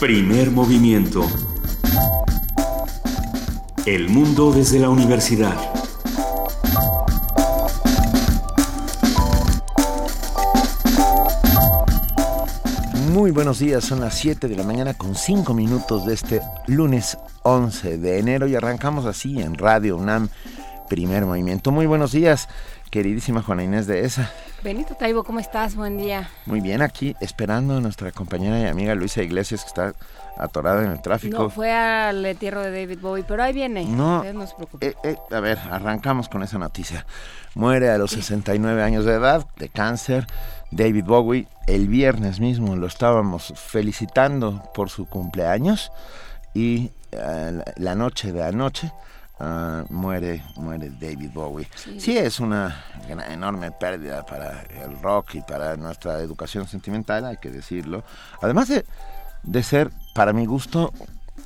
Primer movimiento. El mundo desde la universidad. Muy buenos días, son las 7 de la mañana con 5 minutos de este lunes 11 de enero y arrancamos así en Radio UNAM, primer movimiento. Muy buenos días, queridísima Juana Inés de ESA. Benito Taibo, ¿cómo estás? Buen día. Muy bien, aquí esperando a nuestra compañera y amiga Luisa Iglesias, que está atorada en el tráfico. No, fue al entierro de David Bowie, pero ahí viene. No, no se preocupe. Eh, eh, a ver, arrancamos con esa noticia. Muere a los 69 años de edad de cáncer. David Bowie, el viernes mismo lo estábamos felicitando por su cumpleaños y eh, la noche de anoche uh, muere, muere David Bowie. Sí. sí. es una enorme pérdida para el rock y para nuestra educación sentimental, hay que decirlo. Además de, de ser, para mi gusto,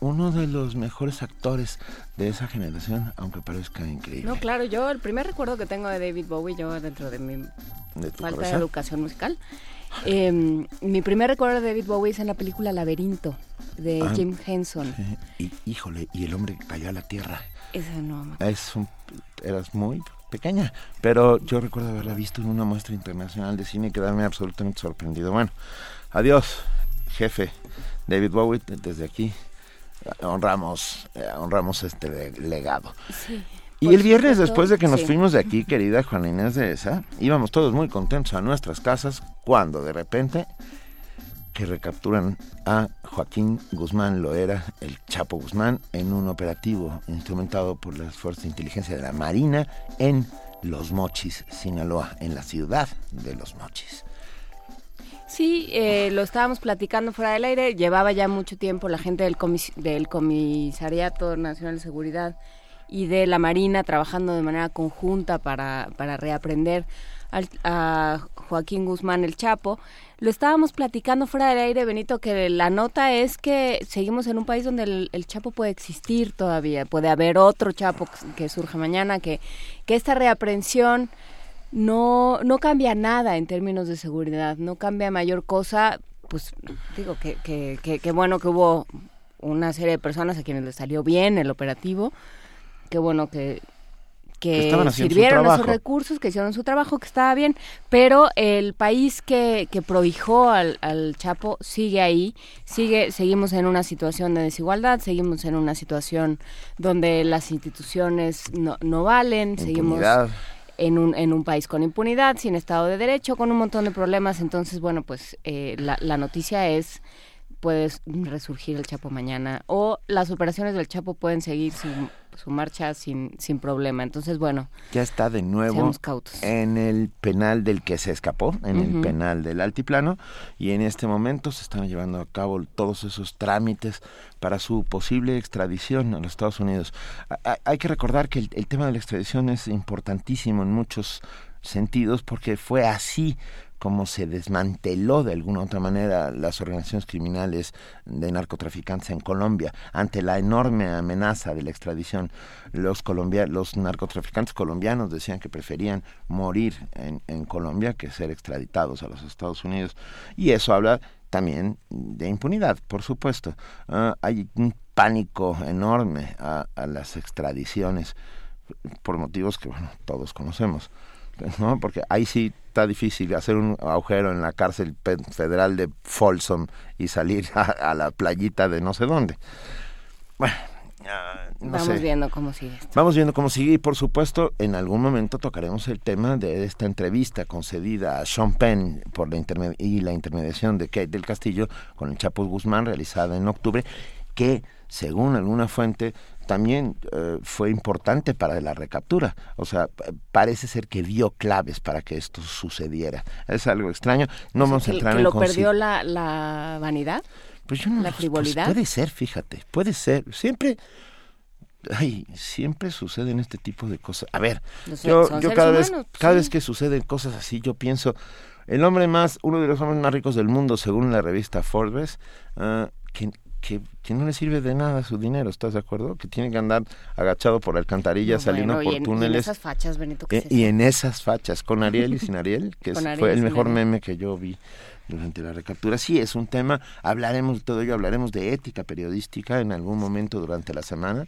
uno de los mejores actores de esa generación, aunque parezca increíble. No, claro, yo el primer recuerdo que tengo de David Bowie, yo dentro de mi ¿De falta cabeza? de educación musical, eh, mi primer recuerdo de David Bowie es en la película Laberinto de Ah, Jim Henson. Y, híjole, y el hombre que cayó a la tierra. Esa no. Es un, eras muy pequeña, pero yo recuerdo haberla visto en una muestra internacional de cine y quedarme absolutamente sorprendido. Bueno, adiós, jefe David Bowie, desde aquí honramos, eh, honramos este legado. Sí. Y el viernes, después de que nos sí. fuimos de aquí, querida Juana Inés de esa, íbamos todos muy contentos a nuestras casas cuando de repente que recapturan a Joaquín Guzmán Loera, el Chapo Guzmán, en un operativo instrumentado por las fuerzas de inteligencia de la Marina en Los Mochis, Sinaloa, en la ciudad de Los Mochis. Sí, eh, lo estábamos platicando fuera del aire. Llevaba ya mucho tiempo la gente del, comis del Comisariato Nacional de Seguridad y de la Marina trabajando de manera conjunta para, para reaprender a Joaquín Guzmán el Chapo. Lo estábamos platicando fuera del aire, Benito, que la nota es que seguimos en un país donde el, Chapo puede existir todavía. Puede haber otro Chapo que surja mañana, que, que esta reaprensión no, no cambia nada en términos de seguridad, no cambia mayor cosa, pues digo que, que, que, que, bueno que hubo una serie de personas a quienes les salió bien el operativo, qué bueno que, que, que sirvieron esos recursos, que hicieron su trabajo, que estaba bien, pero el país que, que prohijó al, al Chapo sigue ahí, sigue, seguimos en una situación de desigualdad, seguimos en una situación donde las instituciones no, no valen, Impunidad. seguimos en un, en un país con impunidad, sin Estado de Derecho, con un montón de problemas. Entonces, bueno, pues eh, la, la noticia es puede resurgir el Chapo mañana o las operaciones del Chapo pueden seguir su, su marcha sin, sin problema. Entonces, bueno. Ya está de nuevo en el penal del que se escapó, en uh -huh. el penal del altiplano, y en este momento se están llevando a cabo todos esos trámites para su posible extradición a los Estados Unidos. A hay que recordar que el, el tema de la extradición es importantísimo en muchos sentidos porque fue así como se desmanteló de alguna otra manera las organizaciones criminales de narcotraficantes en Colombia ante la enorme amenaza de la extradición. Los, colombia los narcotraficantes colombianos decían que preferían morir en, Colombia que ser extraditados a los Estados Unidos. Y eso habla también de impunidad, por supuesto. Uh, hay un pánico enorme a, a las extradiciones por motivos que bueno, todos conocemos. ¿no? Porque ahí sí está difícil hacer un agujero en la cárcel federal de Folsom y salir a, a la playita de no sé dónde. Bueno, no Vamos sé. viendo cómo sigue esto. Vamos viendo cómo sigue y por supuesto en algún momento tocaremos el tema de esta entrevista concedida a Sean Penn por la y la intermediación de Kate del Castillo con el Chapo Guzmán realizada en octubre que según alguna fuente también eh, fue importante para la recaptura. O sea, parece ser que dio claves para que esto sucediera. Es algo extraño. No o sea, vamos a entrar que en lo perdió la, la, vanidad. Pues yo no la frivolidad. Pues puede ser, fíjate, puede ser. Siempre ay, siempre suceden este tipo de cosas. A ver, no sé, yo, yo cada vez humanos, cada sí. vez que suceden cosas así, yo pienso el hombre más uno de los hombres más ricos del mundo según la revista Forbes, uh, que que, no le sirve de nada su dinero, ¿estás de acuerdo? Que tiene que andar agachado por alcantarillas, saliendo por túneles. Y en esas fachas, Benito, ¿qué Y en esas fachas, con Ariel y sin Ariel, que fue el mejor meme que yo vi durante la recaptura. Sí, es un tema, hablaremos de todo ello, hablaremos de ética periodística en algún momento durante la semana.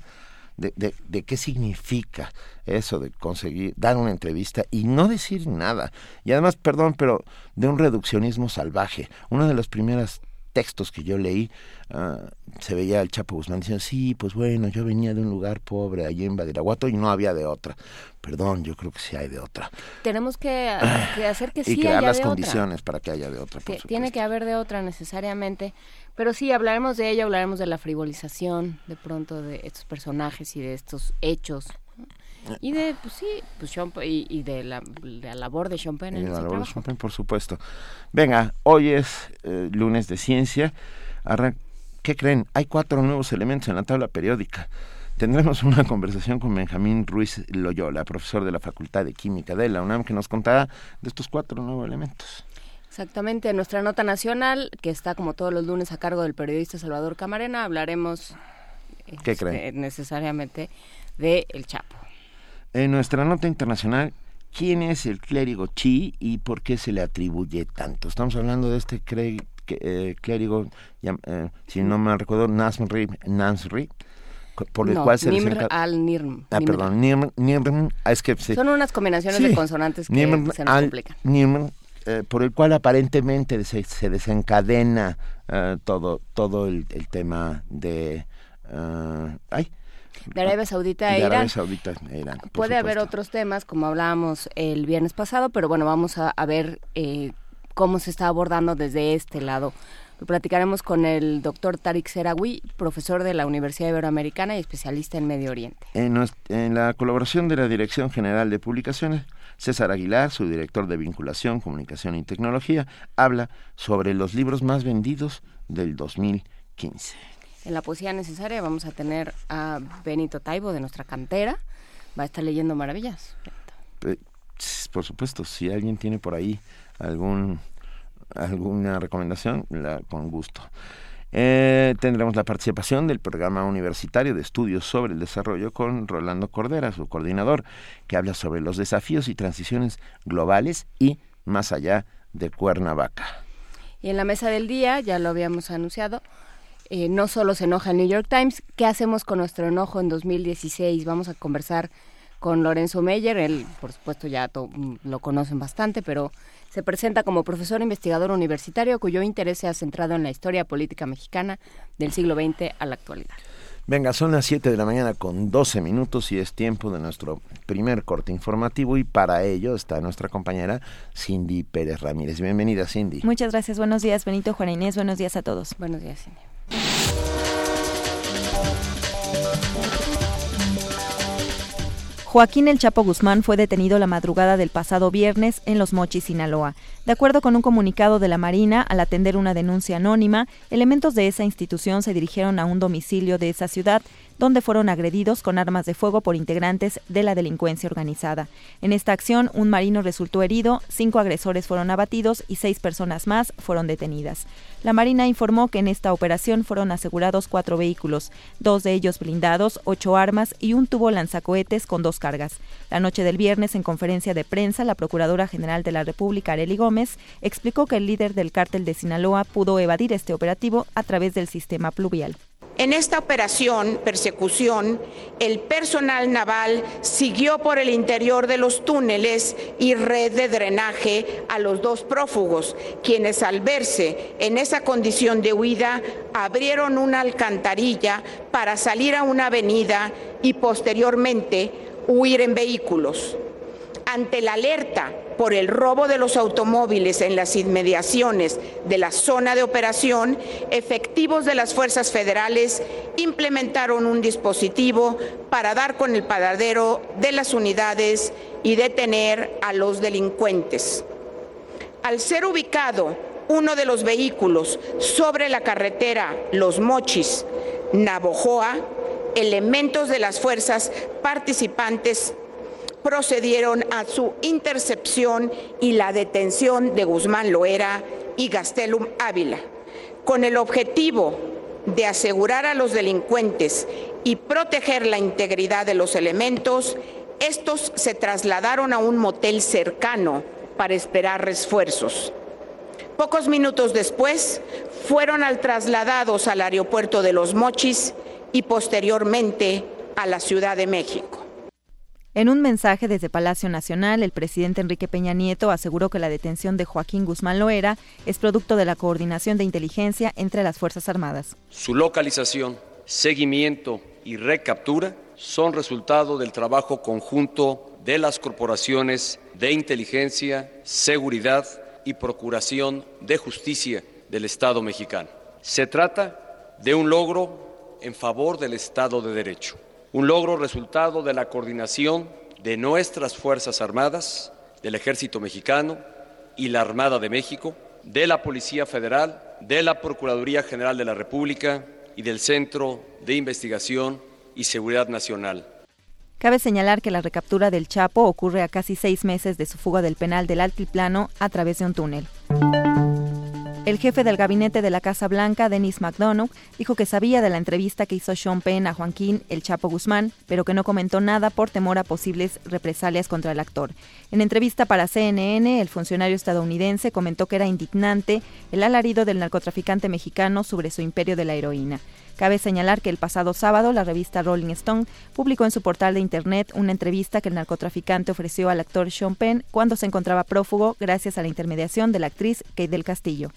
De, de, de, qué significa eso de conseguir dar una entrevista y no decir nada. Y además, perdón, pero de un reduccionismo salvaje. Una de las primeras textos que yo leí, ah, se veía el Chapo Guzmán diciendo, sí, pues bueno, yo venía de un lugar pobre allí en Badiraguato y no había de otra. Perdón, yo creo que sí hay de otra. Tenemos que, hacer que sí y crear las condiciones para que haya de otra. tiene que haber de otra necesariamente. Pero sí, hablaremos de ello, hablaremos de la frivolización de pronto de estos personajes y de estos hechos y de, pues sí, pues y, de, la, labor de Sean Penn. Y de la labor de Sean Penn, por supuesto. Venga, hoy es eh, lunes de ciencia. ¿Qué creen? Hay cuatro nuevos elementos en la tabla periódica. Tendremos una conversación con Benjamín Ruiz Loyola, profesor de la Facultad de Química de la UNAM, que nos contará de estos cuatro nuevos elementos. Exactamente, en nuestra nota nacional, que está como todos los lunes a cargo del periodista Salvador Camarena, hablaremos ¿Qué este, necesariamente de El Chapo. En nuestra nota internacional, ¿quién es el clérigo Chi y por qué se le atribuye tanto? Estamos hablando de este eh, clérigo, eh, si no me recuerdo, Nasri, Nasri por el cual se Nimr al Nirm. Ah, perdón, Nirm, Nirm ah, es que Son unas combinaciones de consonantes que se nos complican. Nirm, eh, por el cual aparentemente se, se desencadena todo, todo el, el tema de... ay, de Arabia Saudita e Irán. Puede haber otros temas, como hablábamos el viernes pasado, pero bueno, vamos a, ver eh, cómo se está abordando desde este lado. Lo platicaremos con el doctor Tariq Serawi, profesor de la Universidad Iberoamericana y especialista en Medio Oriente. En, en la colaboración de la Dirección General de Publicaciones, César Aguilar, su director de vinculación, comunicación y tecnología, habla sobre los libros más vendidos del 2015 en la poesía necesaria vamos a tener a Benito Taibo de nuestra cantera. Va a estar leyendo maravillas. Por supuesto, si alguien tiene por ahí algún alguna recomendación, la, con gusto. Eh, tendremos la participación del programa universitario de estudios sobre el desarrollo con Rolando Cordera, su coordinador, que habla sobre los desafíos y transiciones globales y más allá de Cuernavaca. Y en la mesa del día, ya lo habíamos anunciado, eh, no solo se enoja el New York Times, ¿qué hacemos con nuestro enojo en 2016? Vamos a conversar con Lorenzo Meyer, él por supuesto ya mm, lo conocen bastante, pero se presenta como profesor investigador universitario cuyo interés se ha centrado en la historia política mexicana del siglo XX a la actualidad. Venga, son las 7 de la mañana con 12 minutos y es tiempo de nuestro primer corte informativo y para ello está nuestra compañera Cindy Pérez Ramírez. Bienvenida, Cindy. Muchas gracias. Buenos días, Benito Juan Inés. Buenos días a todos. Buenos días, Cindy. Joaquín El Chapo Guzmán fue detenido la madrugada del pasado viernes en Los Mochis, Sinaloa. De acuerdo con un comunicado de la Marina, al atender una denuncia anónima, elementos de esa institución se dirigieron a un domicilio de esa ciudad donde fueron agredidos con armas de fuego por integrantes de la delincuencia organizada. En esta acción, un marino resultó herido, cinco agresores fueron abatidos y seis personas más fueron detenidas. La Marina informó que en esta operación fueron asegurados cuatro vehículos, dos de ellos blindados, ocho armas y un tubo lanzacohetes con dos cargas. La noche del viernes, en conferencia de prensa, la Procuradora General de la República, Arely Gómez, explicó que el líder del cártel de Sinaloa pudo evadir este operativo a través del sistema pluvial. En esta operación, persecución, el personal naval siguió por el interior de los túneles y red de drenaje a los dos prófugos, quienes al verse en esa condición de huida abrieron una alcantarilla para salir a una avenida y posteriormente huir en vehículos. Ante la alerta por el robo de los automóviles en las inmediaciones de la zona de operación, efectivos de las fuerzas federales implementaron un dispositivo para dar con el paradero de las unidades y detener a los delincuentes. Al ser ubicado uno de los vehículos sobre la carretera Los Mochis, Navojoa, elementos de las fuerzas participantes procedieron a su intercepción y la detención de Guzmán Loera y Gastelum Ávila, con el objetivo de asegurar a los delincuentes y proteger la integridad de los elementos, estos se trasladaron a un motel cercano para esperar refuerzos. Pocos minutos después, fueron trasladados al aeropuerto de Los Mochis y posteriormente a la Ciudad de México. En un mensaje desde Palacio Nacional, el presidente Enrique Peña Nieto aseguró que la detención de Joaquín Guzmán Loera es producto de la coordinación de inteligencia entre las Fuerzas Armadas. Su localización, seguimiento y recaptura son resultado del trabajo conjunto de las corporaciones de inteligencia, seguridad y procuración de justicia del Estado mexicano. Se trata de un logro en favor del Estado de Derecho un logro resultado de la coordinación de nuestras Fuerzas Armadas, del Ejército Mexicano y la Armada de México, de la Policía Federal, de la Procuraduría General de la República y del Centro de Investigación y Seguridad Nacional. Cabe señalar que la recaptura del Chapo ocurre a casi seis meses de su fuga del penal del Altiplano a través de un túnel. El jefe del gabinete de la Casa Blanca, Denis McDonough, dijo que sabía de la entrevista que hizo Sean Penn a Joaquín El Chapo Guzmán, pero que no comentó nada por temor a posibles represalias contra el actor. En entrevista para CNN, el funcionario estadounidense comentó que era indignante el alarido del narcotraficante mexicano sobre su imperio de la heroína. Cabe señalar que el pasado sábado la revista Rolling Stone publicó en su portal de internet una entrevista que el narcotraficante ofreció al actor Sean Penn cuando se encontraba prófugo gracias a la intermediación de la actriz Kate del Castillo.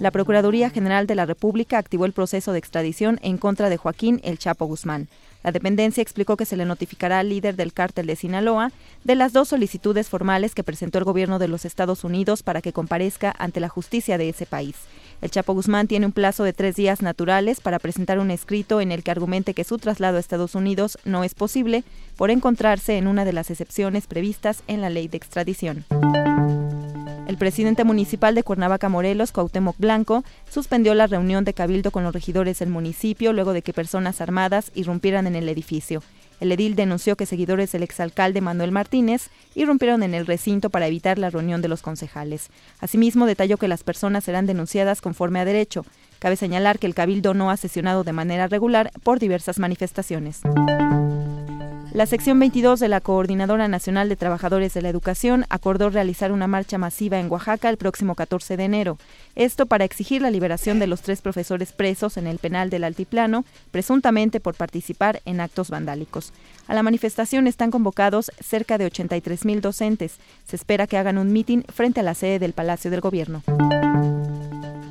La Procuraduría General de la República activó el proceso de extradición en contra de Joaquín El Chapo Guzmán. La dependencia explicó que se le notificará al líder del cártel de Sinaloa de las dos solicitudes formales que presentó el gobierno de los Estados Unidos para que comparezca ante la justicia de ese país. El Chapo Guzmán tiene un plazo de tres días naturales para presentar un escrito en el que argumente que su traslado a Estados Unidos no es posible por encontrarse en una de las excepciones previstas en la ley de extradición. El presidente municipal de Cuernavaca, Morelos, Cuauhtémoc Blanco, suspendió la reunión de cabildo con los regidores del municipio luego de que personas armadas irrumpieran en el edificio. El edil denunció que seguidores del exalcalde Manuel Martínez irrumpieron en el recinto para evitar la reunión de los concejales. Asimismo, detalló que las personas serán denunciadas conforme a derecho. Cabe señalar que el cabildo no ha sesionado de manera regular por diversas manifestaciones. La sección 22 de la Coordinadora Nacional de Trabajadores de la Educación acordó realizar una marcha masiva en Oaxaca el próximo 14 de enero. Esto para exigir la liberación de los tres profesores presos en el penal del Altiplano, presuntamente por participar en actos vandálicos. A la manifestación están convocados cerca de 83 mil docentes. Se espera que hagan un mitin frente a la sede del Palacio del Gobierno.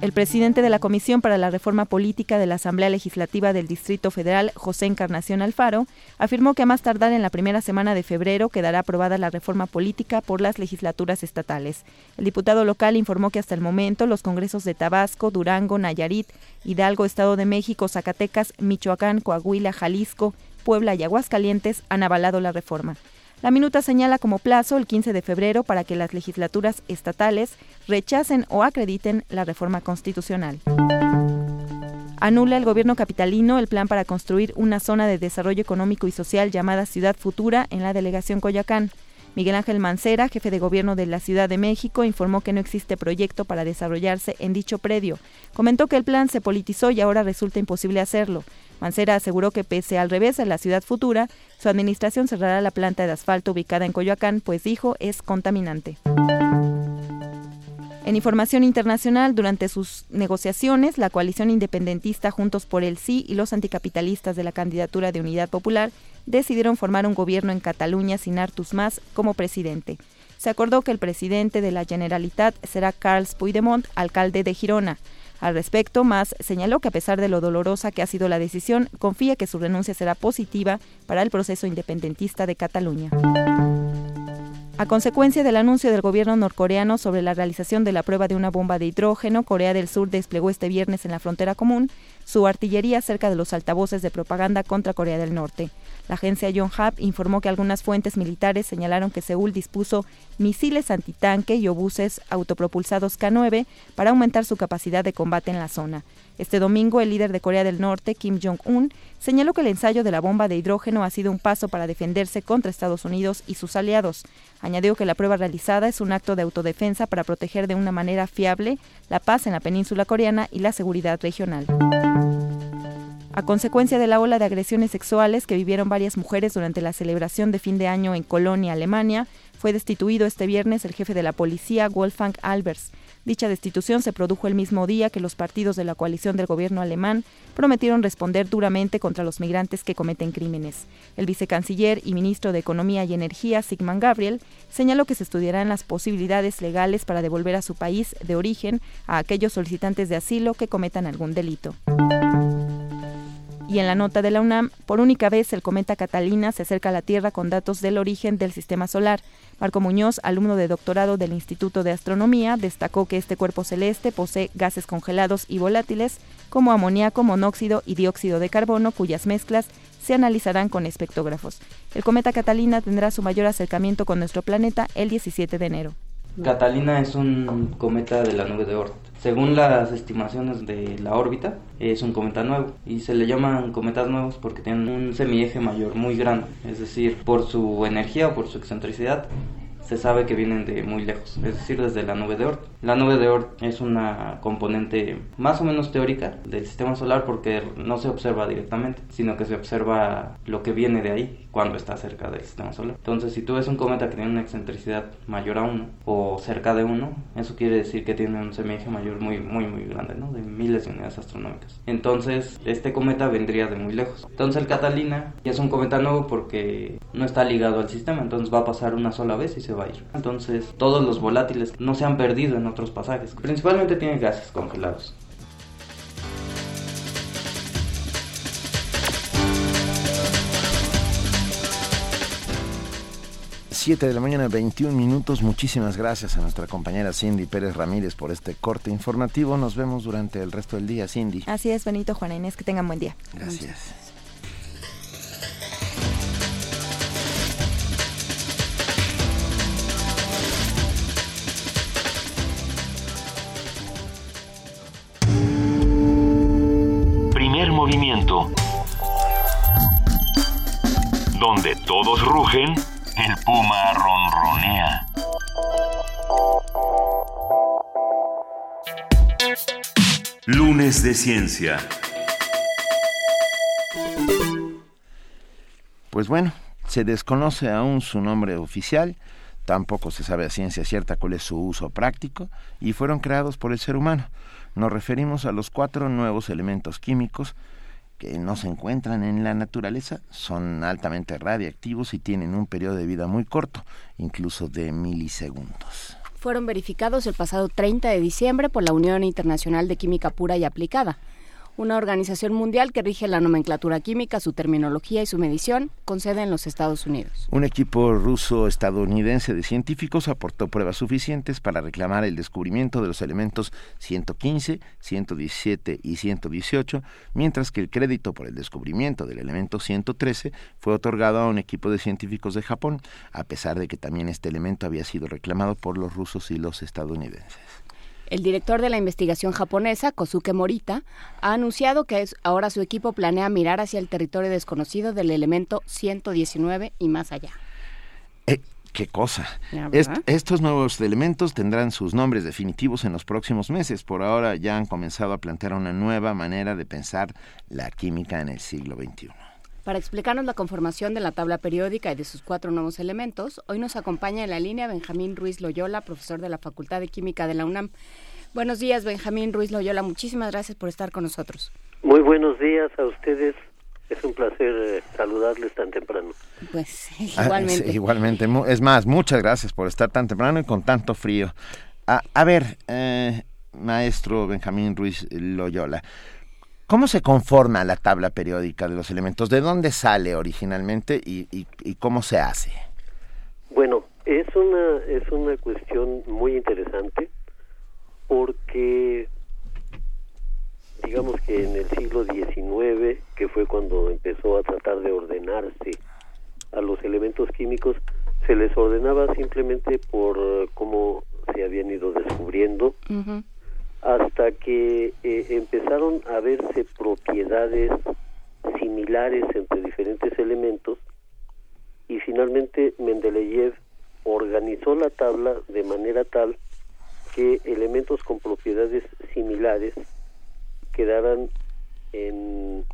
El presidente de la Comisión para la Reforma Política de la Asamblea Legislativa del Distrito Federal, José Encarnación Alfaro, afirmó que a más tardar en la primera semana de febrero quedará aprobada la reforma política por las legislaturas estatales. El diputado local informó que hasta el momento los congresos de Tabasco, Durango, Nayarit, Hidalgo, Estado de México, Zacatecas, Michoacán, Coahuila, Jalisco, Puebla y Aguascalientes han avalado la reforma. La minuta señala como plazo el 15 de febrero para que las legislaturas estatales rechacen o acrediten la reforma constitucional. Anula el gobierno capitalino el plan para construir una zona de desarrollo económico y social llamada Ciudad Futura en la delegación Coyacán. Miguel Ángel Mancera, jefe de gobierno de la Ciudad de México, informó que no existe proyecto para desarrollarse en dicho predio. Comentó que el plan se politizó y ahora resulta imposible hacerlo. Mancera aseguró que pese al revés en la ciudad futura, su administración cerrará la planta de asfalto ubicada en Coyoacán, pues dijo es contaminante. En información internacional, durante sus negociaciones, la coalición independentista Juntos por el Sí y los anticapitalistas de la candidatura de Unidad Popular decidieron formar un gobierno en Cataluña sin Artus Mas como presidente. Se acordó que el presidente de la Generalitat será Carles Puigdemont, alcalde de Girona. Al respecto, Mas señaló que a pesar de lo dolorosa que ha sido la decisión, confía que su renuncia será positiva para el proceso independentista de Cataluña. A consecuencia del anuncio del gobierno norcoreano sobre la realización de la prueba de una bomba de hidrógeno, Corea del Sur desplegó este viernes en la frontera común su artillería cerca de los altavoces de propaganda contra Corea del Norte. La agencia Yonhap informó que algunas fuentes militares señalaron que Seúl dispuso misiles antitanque y obuses autopropulsados K-9 para aumentar su capacidad de combate en la zona. Este domingo, el líder de Corea del Norte, Kim Jong-un, señaló que el ensayo de la bomba de hidrógeno ha sido un paso para defenderse contra Estados Unidos y sus aliados. Añadió que la prueba realizada es un acto de autodefensa para proteger de una manera fiable la paz en la península coreana y la seguridad regional. A consecuencia de la ola de agresiones sexuales que vivieron varias mujeres durante la celebración de fin de año en Colonia, Alemania, fue destituido este viernes el jefe de la policía, Wolfgang Albers. Dicha destitución se produjo el mismo día que los partidos de la coalición del gobierno alemán prometieron responder duramente contra los migrantes que cometen crímenes. El vicecanciller y ministro de Economía y Energía, Sigmund Gabriel, señaló que se estudiarán las posibilidades legales para devolver a su país de origen a aquellos solicitantes de asilo que cometan algún delito. Y en la nota de la UNAM, por única vez el cometa Catalina se acerca a la Tierra con datos del origen del sistema solar. Marco Muñoz, alumno de doctorado del Instituto de Astronomía, destacó que este cuerpo celeste posee gases congelados y volátiles como amoníaco, monóxido y dióxido de carbono, cuyas mezclas se analizarán con espectógrafos. El cometa Catalina tendrá su mayor acercamiento con nuestro planeta el 17 de enero. Catalina es un cometa de la nube de Oort. Según las estimaciones de la órbita, es un cometa nuevo y se le llaman cometas nuevos porque tienen un semieje mayor muy grande, es decir, por su energía o por su excentricidad se sabe que vienen de muy lejos, es decir, desde la nube de Oort. La nube de Oort es una componente más o menos teórica del sistema solar porque no se observa directamente, sino que se observa lo que viene de ahí cuando está cerca del sistema solar. Entonces, si tú ves un cometa que tiene una excentricidad mayor a 1 o cerca de 1, eso quiere decir que tiene un semieje mayor muy, muy, muy grande, ¿no? De miles de unidades astronómicas. Entonces, este cometa vendría de muy lejos. Entonces, el Catalina es un cometa nuevo porque no está ligado al sistema, entonces va a pasar una sola vez y se va entonces, todos los volátiles no se han perdido en otros pasajes. Principalmente tiene gases congelados. Siete de la mañana, 21 minutos. Muchísimas gracias a nuestra compañera Cindy Pérez Ramírez por este corte informativo. Nos vemos durante el resto del día, Cindy. Así es, Benito, Juana Inés, que tengan buen día. Gracias. Movimiento. Donde todos rugen, el puma ronronea. Lunes de Ciencia. Pues bueno, se desconoce aún su nombre oficial, tampoco se sabe a ciencia cierta cuál es su uso práctico, y fueron creados por el ser humano. Nos referimos a los cuatro nuevos elementos químicos que no se encuentran en la naturaleza, son altamente radiactivos y tienen un periodo de vida muy corto, incluso de milisegundos. Fueron verificados el pasado 30 de diciembre por la Unión Internacional de Química Pura y Aplicada una organización mundial que rige la nomenclatura química, su terminología y su medición, con sede en los Estados Unidos. Un equipo ruso-estadounidense de científicos aportó pruebas suficientes para reclamar el descubrimiento de los elementos 115, 117 y 118, mientras que el crédito por el descubrimiento del elemento 113 fue otorgado a un equipo de científicos de Japón, a pesar de que también este elemento había sido reclamado por los rusos y los estadounidenses. El director de la investigación japonesa, Kosuke Morita, ha anunciado que ahora su equipo planea mirar hacia el territorio desconocido del elemento 119 y más allá. Eh, qué cosa. estos nuevos elementos tendrán sus nombres definitivos en los próximos meses. Por ahora ya han comenzado a plantear una nueva manera de pensar la química en el siglo XXI. Para explicarnos la conformación de la tabla periódica y de sus cuatro nuevos elementos, hoy nos acompaña en la línea Benjamín Ruiz Loyola, profesor de la Facultad de Química de la UNAM. Buenos días, Benjamín Ruiz Loyola. Muchísimas gracias por estar con nosotros. Muy buenos días a ustedes. Es un placer eh, saludarles tan temprano. Pues ah, igualmente. igualmente. Es más, muchas gracias por estar tan temprano y con tanto frío. a ver, eh, maestro Benjamín Ruiz Loyola, ¿Cómo se conforma la tabla periódica de los elementos? ¿De dónde sale originalmente y, cómo se hace? Bueno, es una, es una cuestión muy interesante porque digamos que en el siglo XIX, que fue cuando empezó a tratar de ordenarse a los elementos químicos se les ordenaba simplemente por cómo se habían ido descubriendo hasta que eh, empezaron a verse propiedades similares entre diferentes elementos y finalmente Mendeleev organizó la tabla de manera tal que elementos con propiedades similares quedaran en,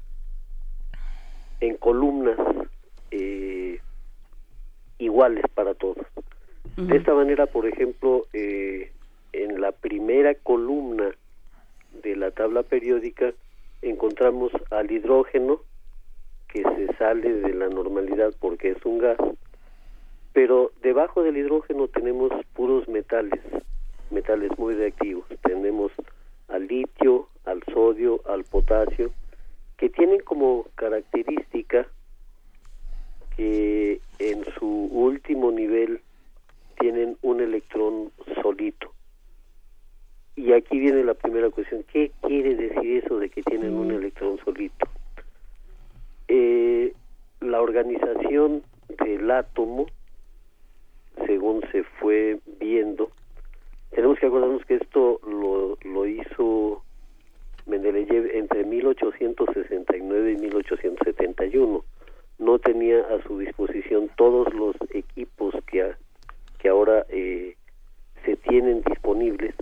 en columnas eh, iguales para todos. De esta manera, por ejemplo, eh, en la primera columna de la tabla periódica encontramos al hidrógeno que se sale de la normalidad porque es un gas, pero debajo del hidrógeno tenemos puros metales, metales muy reactivos. Tenemos al litio, al sodio, al potasio, que tienen como característica que en su último nivel tienen un electrón solito. Y aquí viene la primera cuestión. ¿Qué quiere decir eso de que tienen un electrón solito? Eh, la organización del átomo, según se fue viendo, tenemos que acordarnos que esto lo, lo hizo Mendeleev entre 1869 y 1871. No tenía a su disposición todos los equipos que, que ahora eh, se tienen disponibles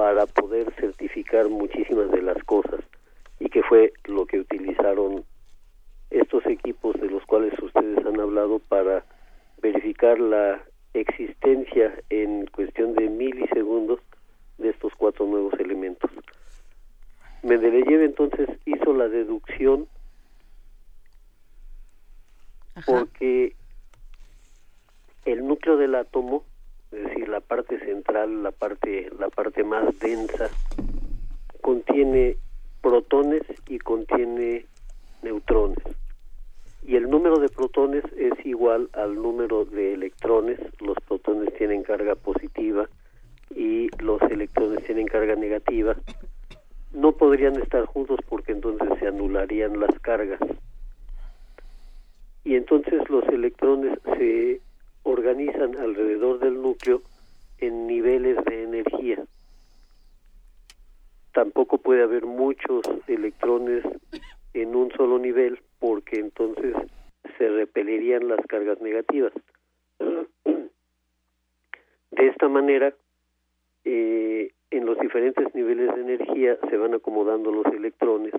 para poder certificar muchísimas de las cosas y que fue lo que utilizaron estos equipos de los cuales ustedes han hablado para verificar la existencia en cuestión de milisegundos de estos cuatro nuevos elementos. Mendeleev entonces hizo la deducción porque el núcleo del átomo es decir, la parte central, la parte, la parte más densa, contiene protones y contiene neutrones. Y el número de protones es igual al número de electrones. Los protones tienen carga positiva y los electrones tienen carga negativa. No podrían estar juntos porque entonces se anularían las cargas. Y entonces los electrones se organizan alrededor del núcleo en niveles de energía. Tampoco puede haber muchos electrones en un solo nivel porque entonces se repelirían las cargas negativas. De esta manera, eh, en los diferentes niveles de energía se van acomodando los electrones.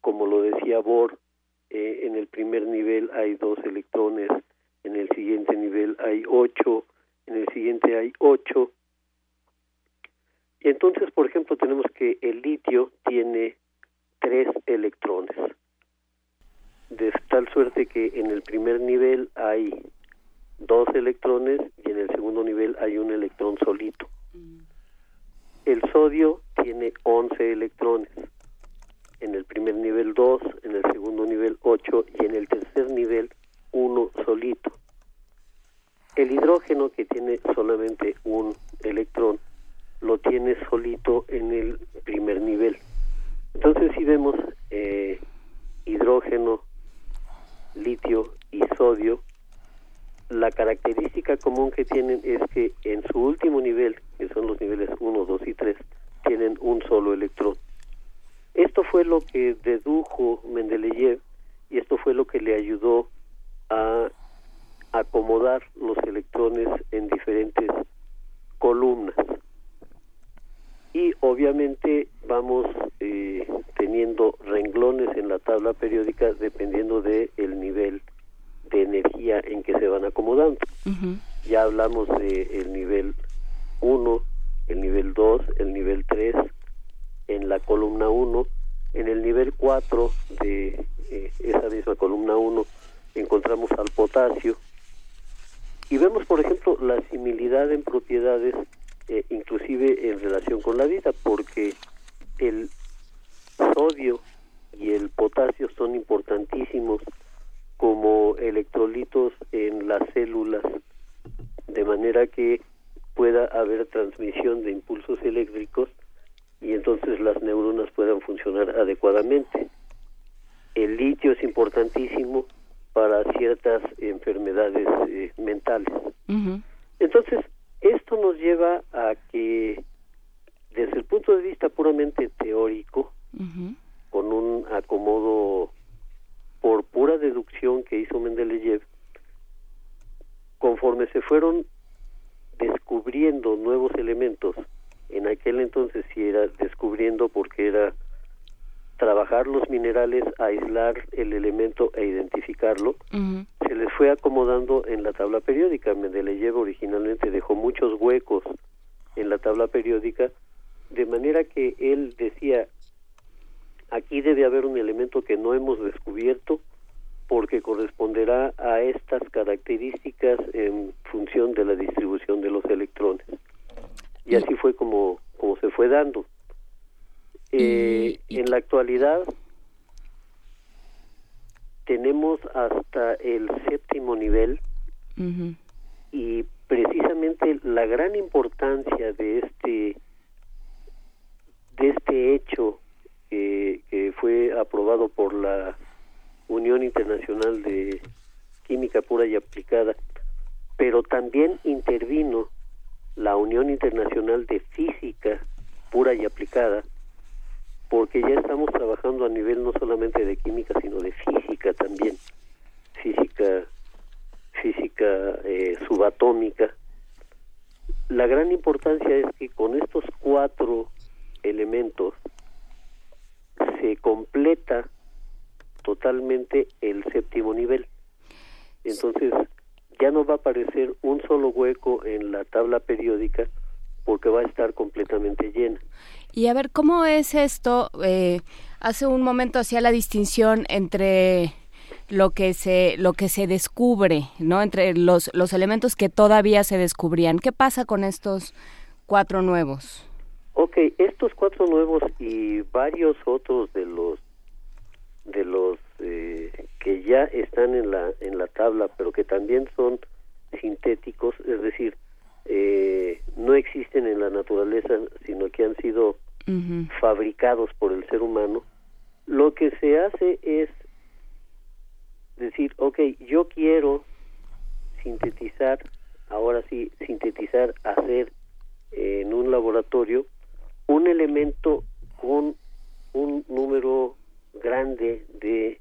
Como lo decía Bohr, eh, en el primer nivel hay dos electrones en el siguiente nivel hay 8, en el siguiente hay 8. Y entonces, por ejemplo, tenemos que el litio tiene tres electrones, de tal suerte que en el primer nivel hay dos electrones y en el segundo nivel hay un electrón solito. El sodio tiene 11 electrones. En el primer nivel 2, en el segundo nivel 8 y en el tercer nivel uno solito. El hidrógeno que tiene solamente un electrón lo tiene solito en el primer nivel. Entonces si vemos eh, hidrógeno, litio y sodio, la característica común que tienen es que en su último nivel, que son los niveles 1, 2 y 3, tienen un solo electrón. Esto fue lo que dedujo Mendeleev y esto fue lo que le ayudó a acomodar los electrones en diferentes columnas. Y obviamente vamos eh, teniendo renglones en la tabla periódica dependiendo de el nivel de energía en que se van acomodando. Ya hablamos de el nivel 1 el nivel 2 el nivel 3 en la columna 1 en el nivel 4 de eh, esa misma columna 1 encontramos al potasio y vemos, por ejemplo, la similidad en propiedades, eh, inclusive en relación con la vida, porque el sodio y el potasio son importantísimos como electrolitos en las células, de manera que pueda haber transmisión de impulsos eléctricos y entonces las neuronas puedan funcionar adecuadamente. El litio es importantísimo para ciertas enfermedades eh, mentales. Entonces, esto nos lleva a que, desde el punto de vista puramente teórico, con un acomodo por pura deducción que hizo Mendeleev, conforme se fueron descubriendo nuevos elementos, en aquel entonces sí era descubriendo porque era trabajar los minerales, aislar el elemento e identificarlo, se les fue acomodando en la tabla periódica. Mendeleev originalmente dejó muchos huecos en la tabla periódica, de manera que él decía, aquí debe haber un elemento que no hemos descubierto porque corresponderá a estas características en función de la distribución de los electrones. Y así fue como, como se fue dando. Eh, en la actualidad tenemos hasta el séptimo nivel y precisamente la gran importancia de este de este hecho que fue aprobado por la Unión Internacional de Química Pura y Aplicada, pero también intervino la Unión Internacional de Física Pura y Aplicada, porque ya estamos trabajando a nivel no solamente de química, sino de física también, física, física eh, subatómica. La gran importancia es que con estos cuatro elementos se completa totalmente el séptimo nivel. Entonces, ya no va a aparecer un solo hueco en la tabla periódica porque va a estar completamente llena. Y a ver, ¿cómo es esto? Eh, hace un momento hacía la distinción entre lo que se lo que se descubre, ¿no? Entre los los elementos que todavía se descubrían. ¿Qué pasa con estos cuatro nuevos? Ok, estos cuatro nuevos y varios otros de los de los eh, que ya están en la en la tabla pero que también son sintéticos es decir eh, no existen en la naturaleza sino que han sido fabricados por el ser humano lo que se hace es decir ok yo quiero sintetizar ahora sí sintetizar hacer en un laboratorio un elemento con un número grande de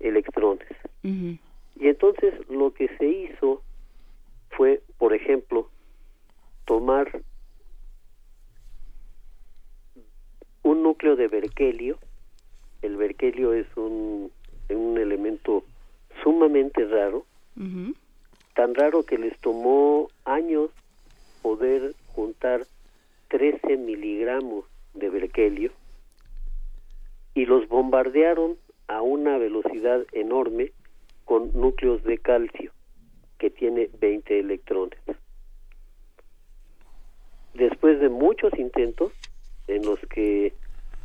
electrones. Y entonces lo que se hizo fue, por ejemplo, tomar un núcleo de berkelio. El berkelio es un, un elemento sumamente raro, tan raro que les tomó años poder juntar 13 miligramos de berkelio y los bombardearon a una velocidad enorme con núcleos de calcio que tiene 20 electrones. Después de muchos intentos en los que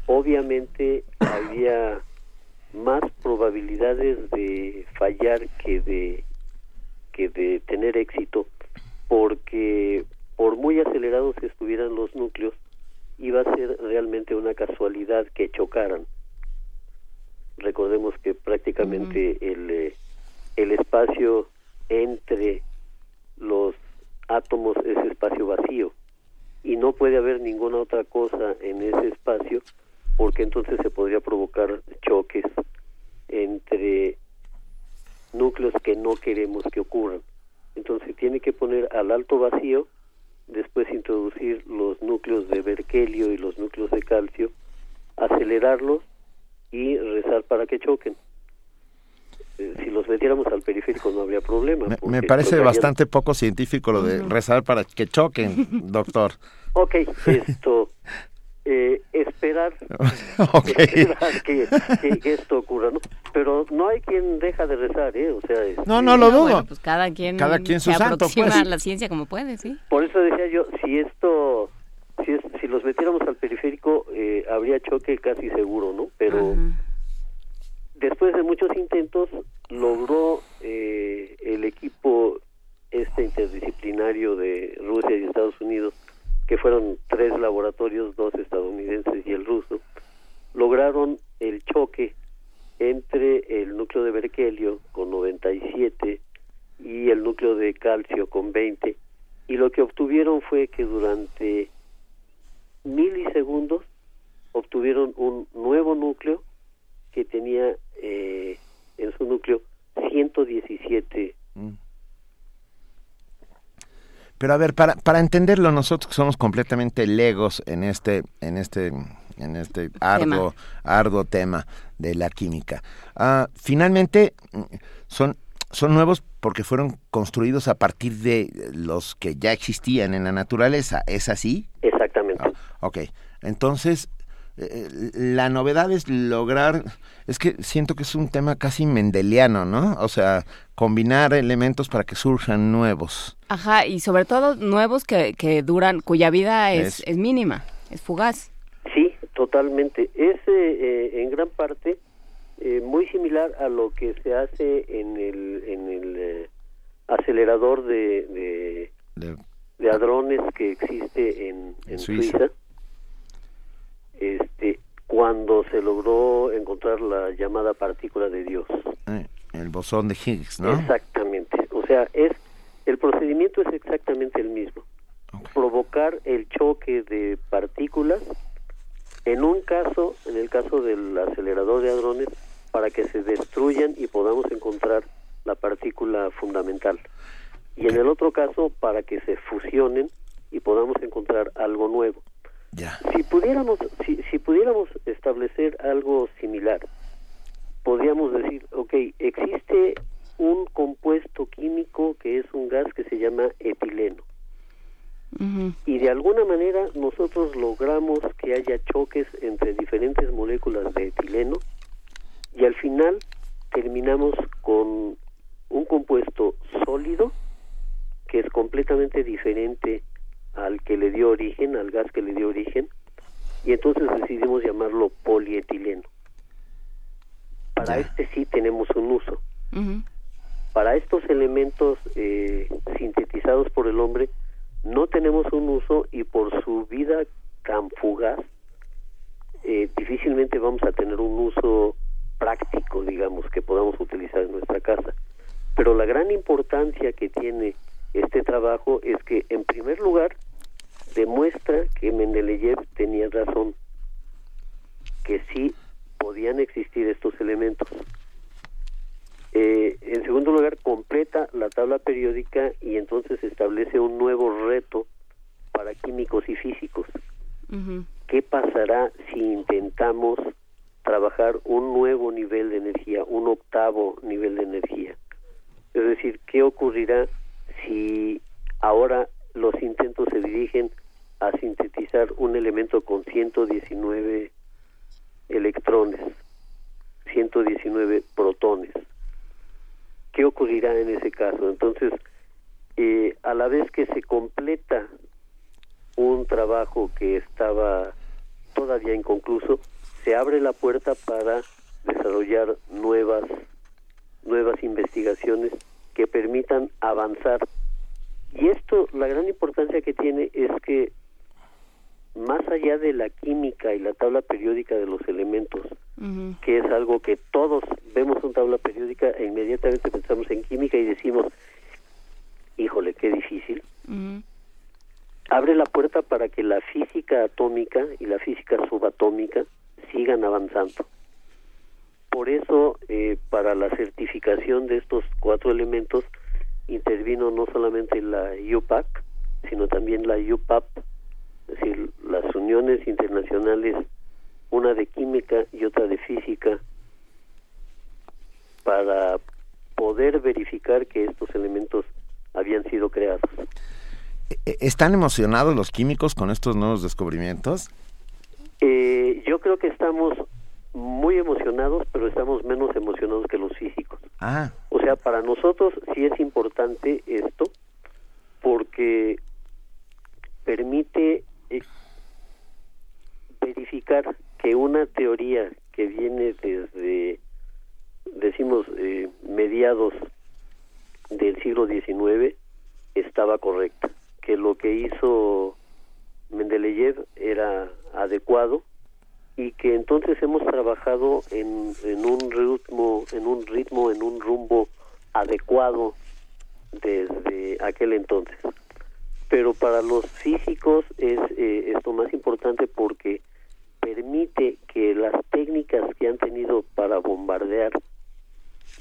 obviamente había más probabilidades de fallar que de que de tener éxito porque por muy acelerados que estuvieran los núcleos iba a ser realmente una casualidad que chocaran recordemos que prácticamente el, eh, el espacio entre los átomos es espacio vacío y no puede haber ninguna otra cosa en ese espacio porque entonces se podría provocar choques entre núcleos que no queremos que ocurran. Entonces tiene que poner al alto vacío, después introducir los núcleos de berkelio y los núcleos de calcio, acelerarlos y rezar para que choquen. Eh, si los metiéramos al periférico no habría problema. Me, parece bastante poco científico lo de rezar para que choquen, doctor. Ok, esto, eh, esperar, que, esto ocurra, ¿no? Pero no hay quien deja de rezar, ¿eh? O sea, este, no, no lo dudo. pues cada quien, cada quien su se santo, aproxima pues. a la ciencia como puede, sí. Por eso decía yo, si esto si, si los metiéramos al periférico eh, habría choque casi seguro, ¿no? Pero después de muchos intentos logró eh, el equipo este interdisciplinario de Rusia y Estados Unidos, que fueron tres laboratorios, dos estadounidenses y el ruso, lograron el choque entre el núcleo de berkelio con con 97 y el núcleo de calcio con 20 y lo que obtuvieron fue que durante milisegundos obtuvieron un nuevo núcleo que tenía eh, en su núcleo 117 mm. pero a ver para, para entenderlo nosotros que somos completamente legos en este en este en este arduo tema. arduo tema de la química ah, finalmente son son nuevos porque fueron construidos a partir de los que ya existían en la naturaleza, ¿es así? Exactamente. Ah, ok, entonces eh, la novedad es lograr, es que siento que es un tema casi mendeliano, ¿no? O sea, combinar elementos para que surjan nuevos. Ajá, y sobre todo nuevos que, que duran, cuya vida es, es, mínima, es fugaz. Sí, totalmente. Es eh, eh, en gran parte eh, muy similar a lo que se hace en el, en el eh, acelerador de, de, hadrones que existe en, en Suiza. Este, cuando se logró encontrar la llamada partícula de Dios. Eh, el bosón de Higgs, ¿no? Exactamente. O sea, es el procedimiento es exactamente el mismo. Provocar el choque de partículas en un caso, en el caso del acelerador de hadrones, para que se destruyan y podamos encontrar la partícula fundamental. Y en el otro caso, para que se fusionen y podamos encontrar algo nuevo. Si pudiéramos, si, si pudiéramos establecer algo similar, podríamos decir, ok, existe un compuesto químico que es un gas que se llama etileno. Y de alguna manera nosotros logramos que haya choques entre diferentes moléculas de etileno y al final terminamos con un compuesto sólido que es completamente diferente al que le dio origen, al gas que le dio origen, y entonces decidimos llamarlo polietileno. Para este sí tenemos un uso. Para estos elementos eh, sintetizados por el hombre no tenemos un uso y por su vida tan fugaz eh, difícilmente vamos a tener un uso práctico, digamos, que podamos utilizar en nuestra casa. Pero la gran importancia que tiene este trabajo es que, en primer lugar, demuestra que Mendeleev tenía razón, que sí podían existir estos elementos. Eh, en segundo lugar, completa la tabla periódica y entonces establece un nuevo reto para químicos y físicos. ¿Qué pasará si intentamos trabajar un nuevo nivel de energía, un octavo nivel de energía. Es decir, ¿qué ocurrirá si ahora los intentos se dirigen a sintetizar un elemento con 119 electrones, 119 protones? ¿Qué ocurrirá en ese caso? Entonces, eh, a la vez que se completa un trabajo que estaba todavía inconcluso, se abre la puerta para desarrollar nuevas nuevas investigaciones que permitan avanzar. Y esto la gran importancia que tiene es que más allá de la química y la tabla periódica de los elementos que es algo que todos vemos una tabla periódica e inmediatamente pensamos en química y decimos híjole qué difícil abre la puerta para que la física atómica y la física subatómica sigan avanzando. Por eso, eh, para la certificación de estos cuatro elementos, intervino no solamente la UPAC, sino también la UPAP, es decir, las uniones internacionales, una de química y otra de física, para poder verificar que estos elementos habían sido creados. ¿E-, ¿Están emocionados los químicos con estos nuevos descubrimientos? Eh, yo creo que estamos muy emocionados, pero estamos menos emocionados que los físicos. Ah. O sea, para nosotros sí es importante esto, porque permite eh, verificar que una teoría que viene desde, decimos, eh, mediados del siglo XIX estaba correcta, que lo que hizo Mendeleev era adecuado y que entonces hemos trabajado en, en un ritmo, en un ritmo, en un rumbo adecuado desde aquel entonces. Pero para los físicos es eh, esto más importante porque permite que las técnicas que han tenido para bombardear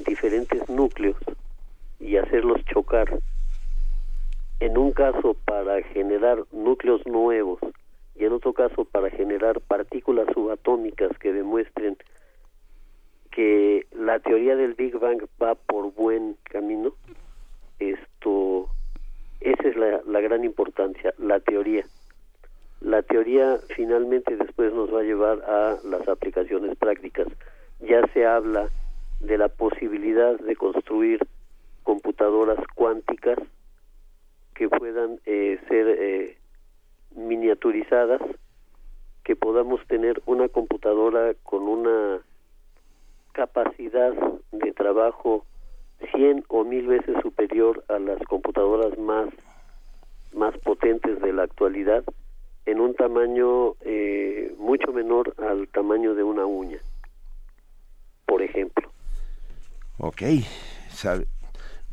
diferentes núcleos y hacerlos chocar, en un caso para generar núcleos nuevos y en otro caso para generar partículas subatómicas que demuestren que la teoría del Big Bang va por buen camino, esto, esa es la, gran importancia, la teoría. La teoría finalmente después nos va a llevar a las aplicaciones prácticas. Ya se habla de la posibilidad de construir computadoras cuánticas que puedan eh, ser eh, miniaturizadas, que podamos tener una computadora con una capacidad de trabajo 100 o mil veces superior a las computadoras más más potentes de la actualidad en un tamaño eh, mucho menor al tamaño de una uña, por ejemplo. Ok.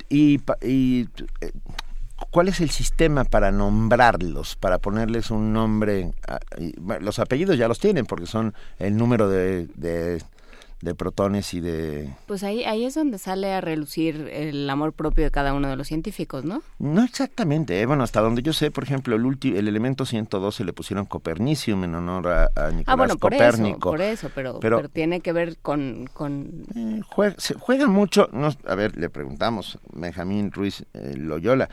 Y, y eh, ¿Cuál es el sistema para nombrarlos, para ponerles un nombre? Los apellidos ya los tienen porque son el número de, de protones y de... Pues ahí, ahí es donde sale a relucir el amor propio de cada uno de los científicos, ¿no? No exactamente. ¿eh? Bueno, hasta donde yo sé, por ejemplo, el, el elemento 112 le pusieron Copernicium en honor a, Nicolás ah, bueno, por Copérnico. por eso, pero, pero, tiene que ver con... con... Eh, juega, mucho, a ver, le preguntamos, Benjamín Ruiz eh, Loyola,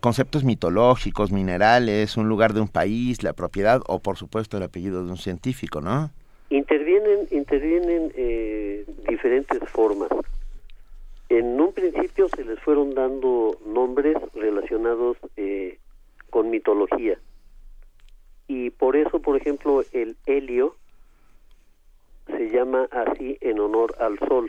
conceptos mitológicos, minerales, un lugar de un país, la propiedad o por supuesto el apellido de un científico, ¿no? Intervienen, intervienen eh, diferentes formas. En un principio se les fueron dando nombres relacionados eh, con mitología. Y por eso, por ejemplo, el helio se llama así en honor al sol.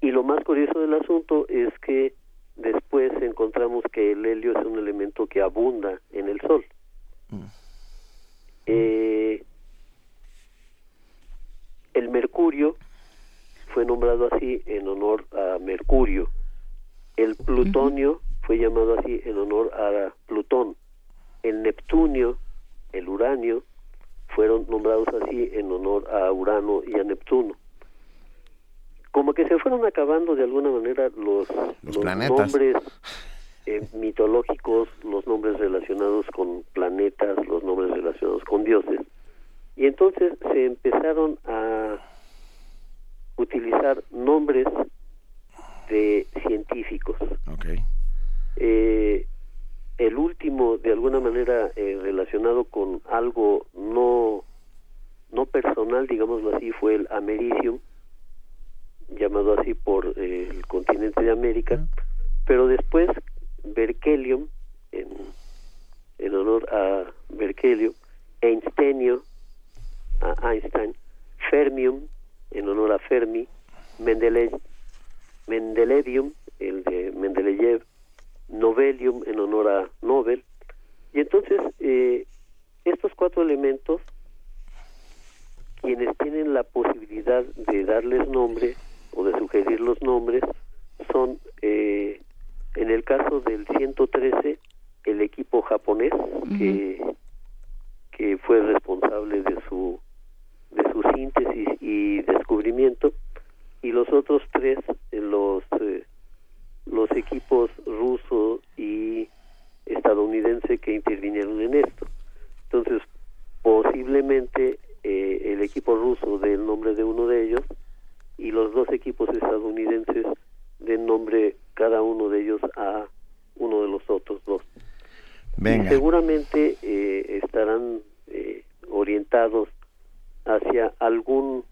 Y lo más curioso del asunto es que después encontramos que el helio es un elemento que abunda en el sol. Mm. Eh, el mercurio fue nombrado así en honor a Mercurio. El plutonio fue llamado así en honor a Plutón. El neptunio, el uranio, fueron nombrados así en honor a Urano y a Neptuno. Como que se fueron acabando de alguna manera los, los, nombres eh, mitológicos, los nombres relacionados con planetas, los nombres relacionados con dioses y entonces se empezaron a utilizar nombres de científicos. Eh, el último, de alguna manera, eh, relacionado con algo no, no personal, digámoslo así, fue el americium, llamado así por eh, el continente de América, pero después Berkelium, en, en honor a Berkelio, Einsteinio, a Einstein, Fermium, en honor a Fermi, Mendeleev, Mendelevium, el de Mendeleev, Novelium, en honor a Nobel. Y entonces, eh, estos cuatro elementos, quienes tienen la posibilidad de darles nombre o de sugerir los nombres, son, eh, en el caso del 113, el equipo japonés, que, que fue responsable de su de su síntesis y descubrimiento y los otros tres los eh, los equipos ruso y estadounidense que intervinieron en esto. Entonces posiblemente eh, el equipo ruso dé el nombre de uno de ellos y los dos equipos estadounidenses den nombre cada uno de ellos a uno de los otros dos. Y seguramente eh, estarán orientados hacia algún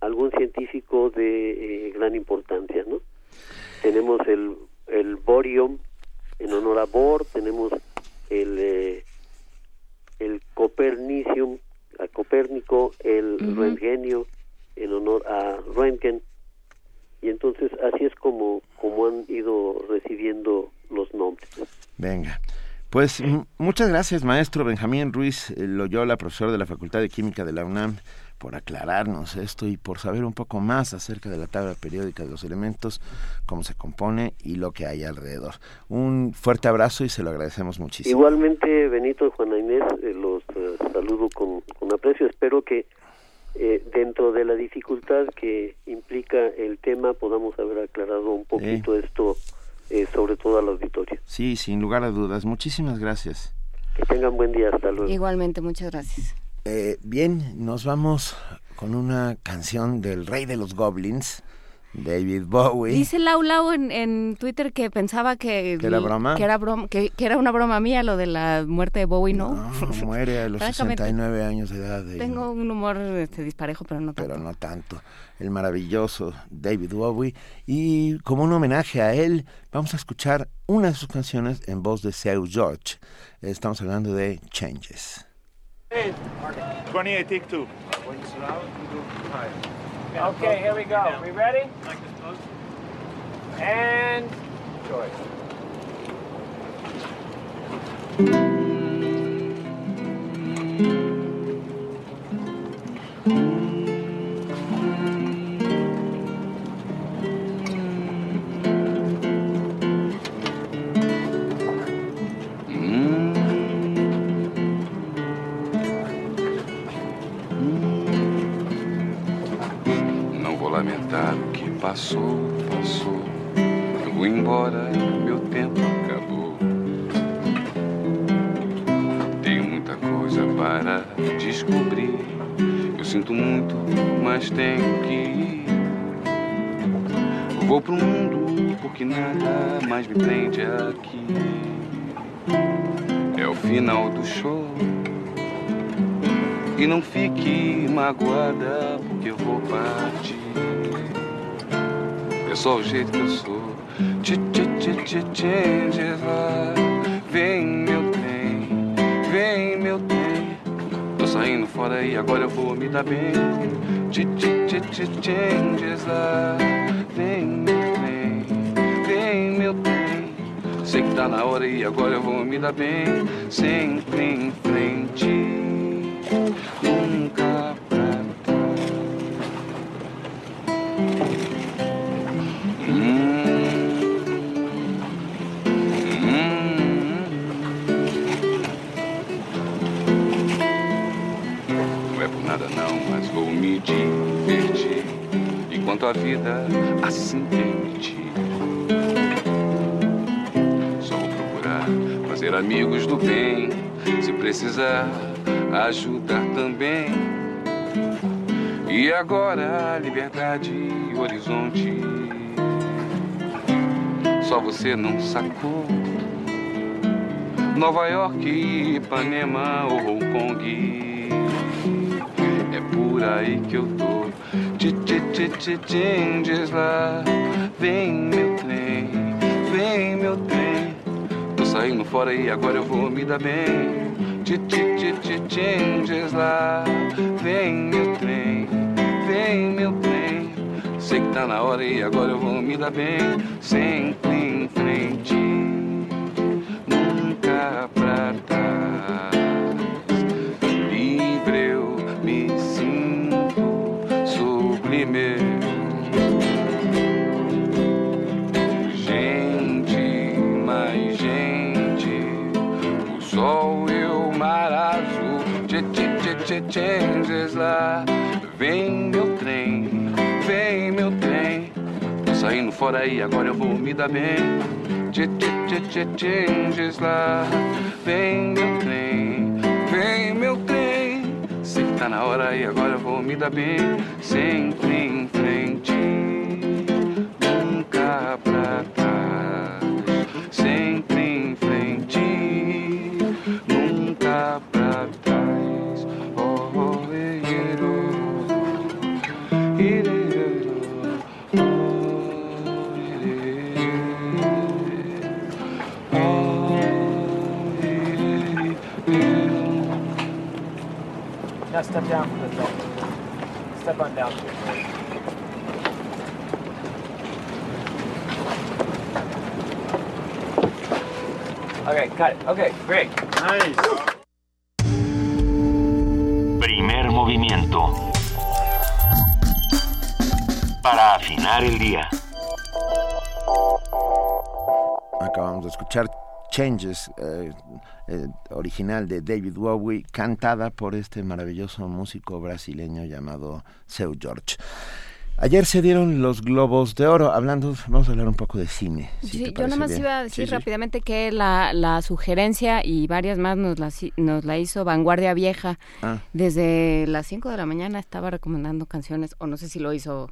algún científico de eh, gran importancia, ¿no? Tenemos el, el borium en honor a Bohr, tenemos el eh, el Copernicium a Copérnico, el uh en honor a Röntgen y entonces así es como como han ido recibiendo los nombres. Venga. Pues muchas gracias, maestro Benjamín Ruiz eh, Loyola, profesor de la Facultad de Química de la UNAM, por aclararnos esto y por saber un poco más acerca de la tabla periódica de los elementos, cómo se compone y lo que hay alrededor. Un fuerte abrazo y se lo agradecemos muchísimo. Igualmente, Benito y Juana Inés, eh, los eh, saludo con, aprecio. Espero que eh, dentro de la dificultad que implica el tema podamos haber aclarado un poquito esto, sobre todo al auditorio. Sí, sin lugar a dudas. Muchísimas gracias. Que tengan buen día. Hasta luego. Igualmente, muchas gracias. Eh, bien, nos vamos con una canción del rey de los goblins, David Bowie. Dice Lau Lau en, Twitter que pensaba que, ¿Que era broma, que era, que, era una broma mía lo de la muerte de Bowie, ¿no? no muere a los 69 años de edad. Tengo un humor este, disparejo, pero no tanto. Pero no tanto. El maravilloso David Bowie. Y como un homenaje a él, vamos a escuchar una de sus canciones en voz de Seu George. Estamos hablando de Changes. 28, take two. Okay, here we go. We ready? And choice. O que passou, passou. Eu vou embora, meu tempo acabou. Tenho muita coisa para descobrir. Eu sinto muito, mas tenho que ir. Vou pro mundo porque nada mais me prende aqui. É o final do show. E não fique magoada porque eu vou partir. É só o jeito que eu sou. Tch, tch, tch, tch, changes. Vem meu trem, vem meu trem. Tô saindo fora e agora eu vou me dar bem. Tch, tch, tch, tch, changes. Vem meu trem, vem meu trem. Sei que tá na hora e agora eu vou me dar bem. Sempre em frente, nunca divertir enquanto a vida assim permitir. Só vou procurar fazer amigos do bem, se precisar ajudar também. E agora liberdade e horizonte. Só você não sacou. Nova York, Ipanema ou Hong Kong por aí que eu tô. Changes lá, vem meu trem, vem meu trem. Tô saindo fora e agora eu vou me dar bem. Changes lá, vem meu trem, vem meu trem. Sei que tá na hora e agora eu vou me dar bem. Sempre em frente, nunca pra trás. Tchê, changes lá. Vem meu trem, vem meu trem. Tô saindo fora aí, agora eu vou me dar bem. Changes lá. Vem meu trem, vem meu trem. Sei que tá na hora e agora eu vou me dar bem. Sempre em frente, nunca pra trás. Sempre Now step down from the thing. Step on down. Okay, cut it. Okay, great. Nice. Primer movimiento. para afinar el día. Acabamos de escuchar Changes, eh, eh, original de David Bowie, cantada por este maravilloso músico brasileño llamado Seu George. Ayer se dieron los globos de oro, hablando, vamos a hablar un poco de cine. sí, yo nada más iba a decir rápidamente que la, la, sugerencia y varias más nos la, nos la hizo Vanguardia Vieja. Ah. Desde las 5 de la mañana estaba recomendando canciones, o no sé si lo hizo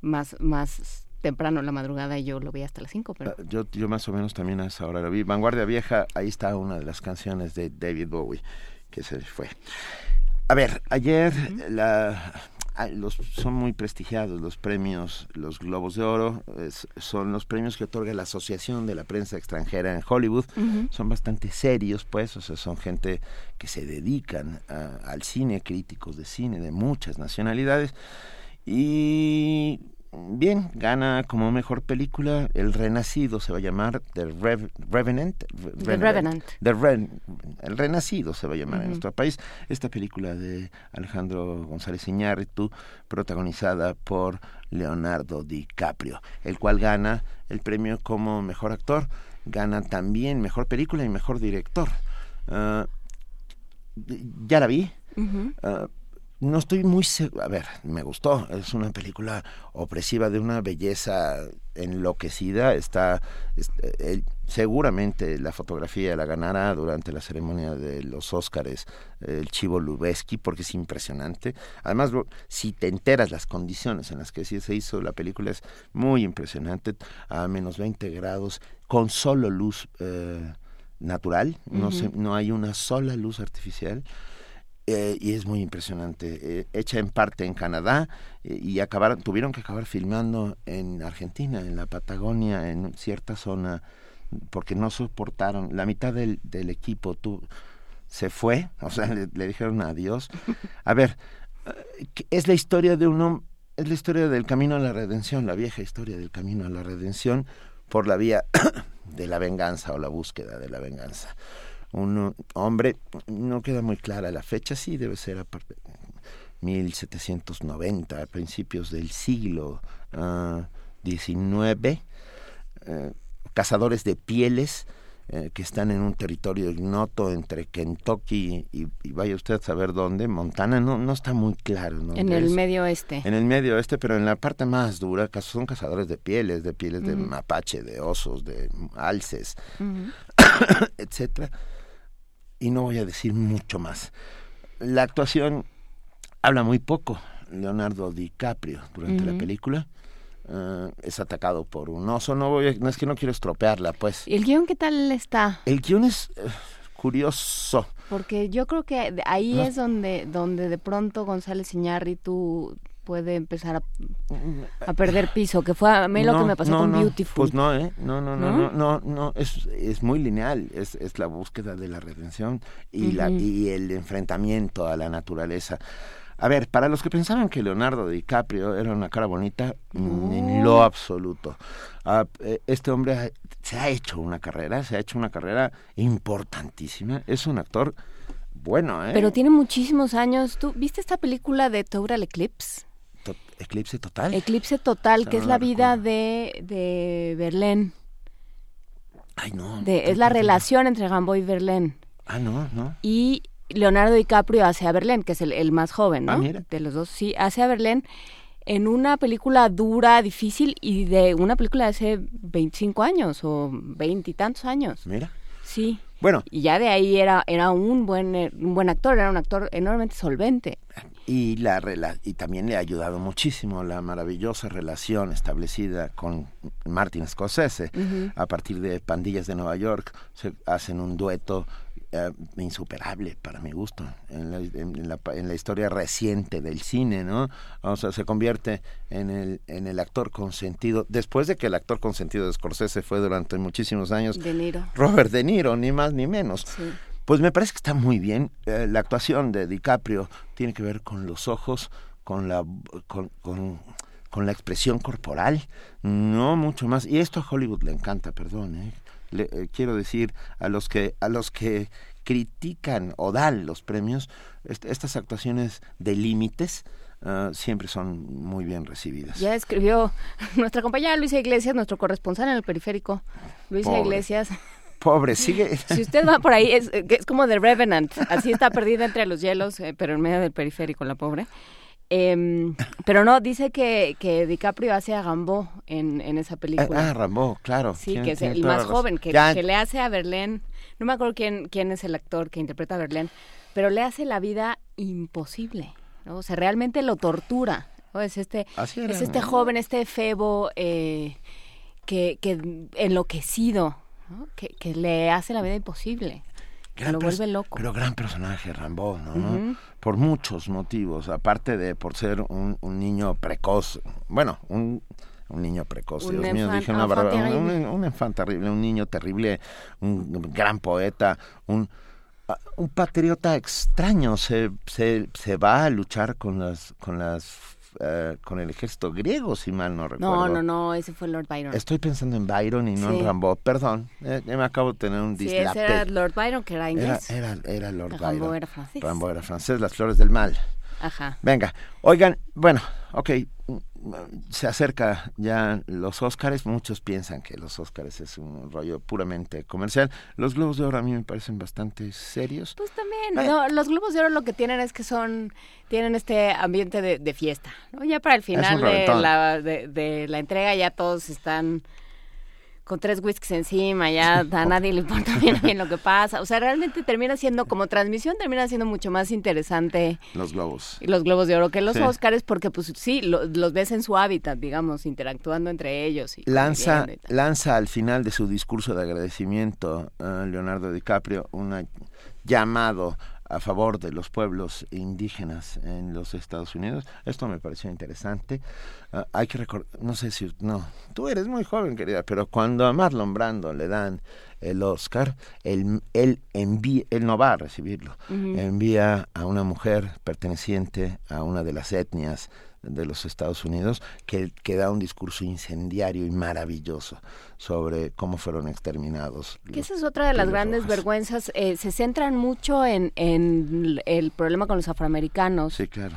más, más temprano en la madrugada y yo lo vi hasta las 5. Pero... Ah, yo, yo más o menos también a esa hora lo vi. Vanguardia Vieja, ahí está una de las canciones de David Bowie que se fue. A ver, ayer la los, son muy prestigiados los premios, los Globos de Oro, son los premios que otorga la Asociación de la Prensa Extranjera en Hollywood, son bastante serios, pues, o sea, son gente que se dedican al cine, críticos de cine de muchas nacionalidades, y bien, gana como mejor película El Renacido, se va a llamar The Revenant. The Revenant. el Renacido se va a llamar en nuestro país. Esta película de Alejandro González Iñárritu, protagonizada por Leonardo DiCaprio, el cual gana el premio como mejor actor, gana también mejor película y mejor director. Ah, ya la vi. No estoy muy seguro. A ver, me gustó. Es una película opresiva de una belleza enloquecida. Está. Eh, seguramente la fotografía la ganará durante la ceremonia de los Óscares el Chivo Lubeski, porque es impresionante. Además, si te enteras las condiciones en las que se hizo la película, es muy impresionante. A menos 20 grados, con solo luz eh, natural. no, se, no hay una sola luz artificial. Eh, y es muy impresionante. Eh, hecha en parte en Canadá eh, y acabaron, tuvieron que acabar filmando en Argentina, en la Patagonia, en cierta zona, porque no soportaron. La mitad del, equipo tu, se fue, o sea, le, dijeron adiós. A ver, es la historia de un es la historia del camino a la redención, la vieja historia del camino a la redención por la vía de la venganza o la búsqueda de la venganza un hombre, no queda muy clara la fecha, sí debe ser a 1790, a principios del siglo XIX, eh, cazadores de pieles eh, que están en un territorio ignoto entre Kentucky y, vaya usted a saber dónde, Montana, no, no está muy claro. En el medio oeste. En el medio oeste, pero en la parte más dura, son cazadores de pieles, de pieles de mapache, de osos, de alces, etcétera y no voy a decir mucho más. La actuación habla muy poco. Leonardo DiCaprio durante la película eh, es atacado por un oso. No, voy no es que no quiero estropearla, pues. ¿Y el guion qué tal está? El guion es eh, curioso. Porque yo creo que ahí es donde, donde de pronto González Iñárritu puede empezar a, perder piso, que fue a mí lo que me pasó con Beautiful. Pues no, ¿eh? No, no, no, no, no, no, es, es muy lineal, es, es la búsqueda de la redención y, la, y el enfrentamiento a la naturaleza. A ver, para los que pensaban que Leonardo DiCaprio era una cara bonita, en lo absoluto. Ah, eh, este hombre se ha hecho una carrera, se ha hecho una carrera importantísima. Es un actor bueno, ¿eh? Pero tiene muchísimos años. ¿Tú viste esta película de Total Eclipse? Eclipse Total. Eclipse Total, que es la vida de, de Berlín. Ay, no. es la relación entre Gamboa y Berlín. Ah, no, no. Y Leonardo DiCaprio hace a Berlín, que es el, más joven, ¿no? Ah, de los dos, sí, hace a Berlín en una película dura, difícil y de una película de hace 25 años o veintitantos años. Mira. Sí. Bueno. Y ya de ahí era, era un, buen, un buen actor, era un actor enormemente solvente. Y, la, y también le ha ayudado muchísimo la maravillosa relación establecida con Martin Scorsese. A partir de Pandillas de Nueva York se hacen un dueto eh, insuperable para mi gusto en la, en, la, en la, historia reciente del cine, ¿no? O sea, se convierte en el, en el actor consentido, después de que el actor consentido de Scorsese fue durante muchísimos años de Niro. Robert De Niro, ni más ni menos. Pues me parece que está muy bien. Eh, la actuación de DiCaprio tiene que ver con los ojos, con la... con, con con la expresión corporal, no mucho más. Y esto a Hollywood le encanta, perdón, ¿eh? Eh, quiero decir a los que a los que critican o dan los premios estas actuaciones de límites ah, siempre son muy bien recibidas. Ya escribió nuestra compañera Luisa Iglesias, nuestro corresponsal en el periférico. Luisa Iglesias. Pobre, sigue. Si usted va por ahí, es, es como The Revenant, así está perdida entre los hielos, eh, pero en medio del periférico, la pobre. Eh, pero no, dice que, que DiCaprio hace a Rambo en, en esa película. Ah, Rambo, claro. Sí, que es el más joven, que, que, le hace a Berlín. No me acuerdo quién, quién es el actor que interpreta a Berlín, pero le hace la vida imposible. ¿no? O sea, realmente lo tortura. ¿no? Es este, es este joven, este febo eh, que, que enloquecido, ¿no? que, que le hace la vida imposible lo vuelve loco. Pero gran personaje, Rambo, ¿no? Por muchos motivos, aparte de por ser un, un niño precoz, bueno, un, un niño precoz, Dios mío, dije una barbaridad, un, un infante terrible, un niño terrible, un gran poeta, un un patriota extraño se, se, se va a luchar con las con las eh, con el ejército griego, si mal no recuerdo. No, no, no, ese fue Lord Byron. Estoy pensando en Byron y no en Rambo. Perdón, eh, me acabo de tener un dislate. Sí, ese era Lord Byron, que era inglés. Era, era, Lord Byron. Rambo era francés. Rambo era francés, las flores del mal. Ajá. Venga, oigan, bueno, ok, se acerca ya los Óscares, muchos piensan que los Óscares es un rollo puramente comercial. Los Globos de Oro a mí me parecen bastante serios. Pues también, eh. no, los Globos de Oro lo que tienen es que son, tienen este ambiente de, fiesta, ¿no? Ya para el final de la, de la entrega ya todos están con tres whiskies encima, ya a nadie le importa bien, bien lo que pasa. O sea, realmente termina siendo, como transmisión, termina siendo mucho más interesante. Los globos. Los globos de oro que los Óscares, porque pues sí, los ves en su hábitat, digamos, interactuando entre ellos. Y lanza, lanza al final de su discurso de agradecimiento a Leonardo DiCaprio un llamado a favor de los pueblos indígenas en los Estados Unidos. Esto me pareció interesante. Ah, hay que recordar, no sé si, no, tú eres muy joven, querida, pero cuando a Marlon Brando le dan el Oscar, él, él, envía, él no va a recibirlo, envía a una mujer perteneciente a una de las etnias de los Estados Unidos que, que, da un discurso incendiario y maravilloso sobre cómo fueron exterminados. Que esa es otra de las grandes vergüenzas. Eh, se centran mucho en, en, el problema con los afroamericanos. Sí, claro.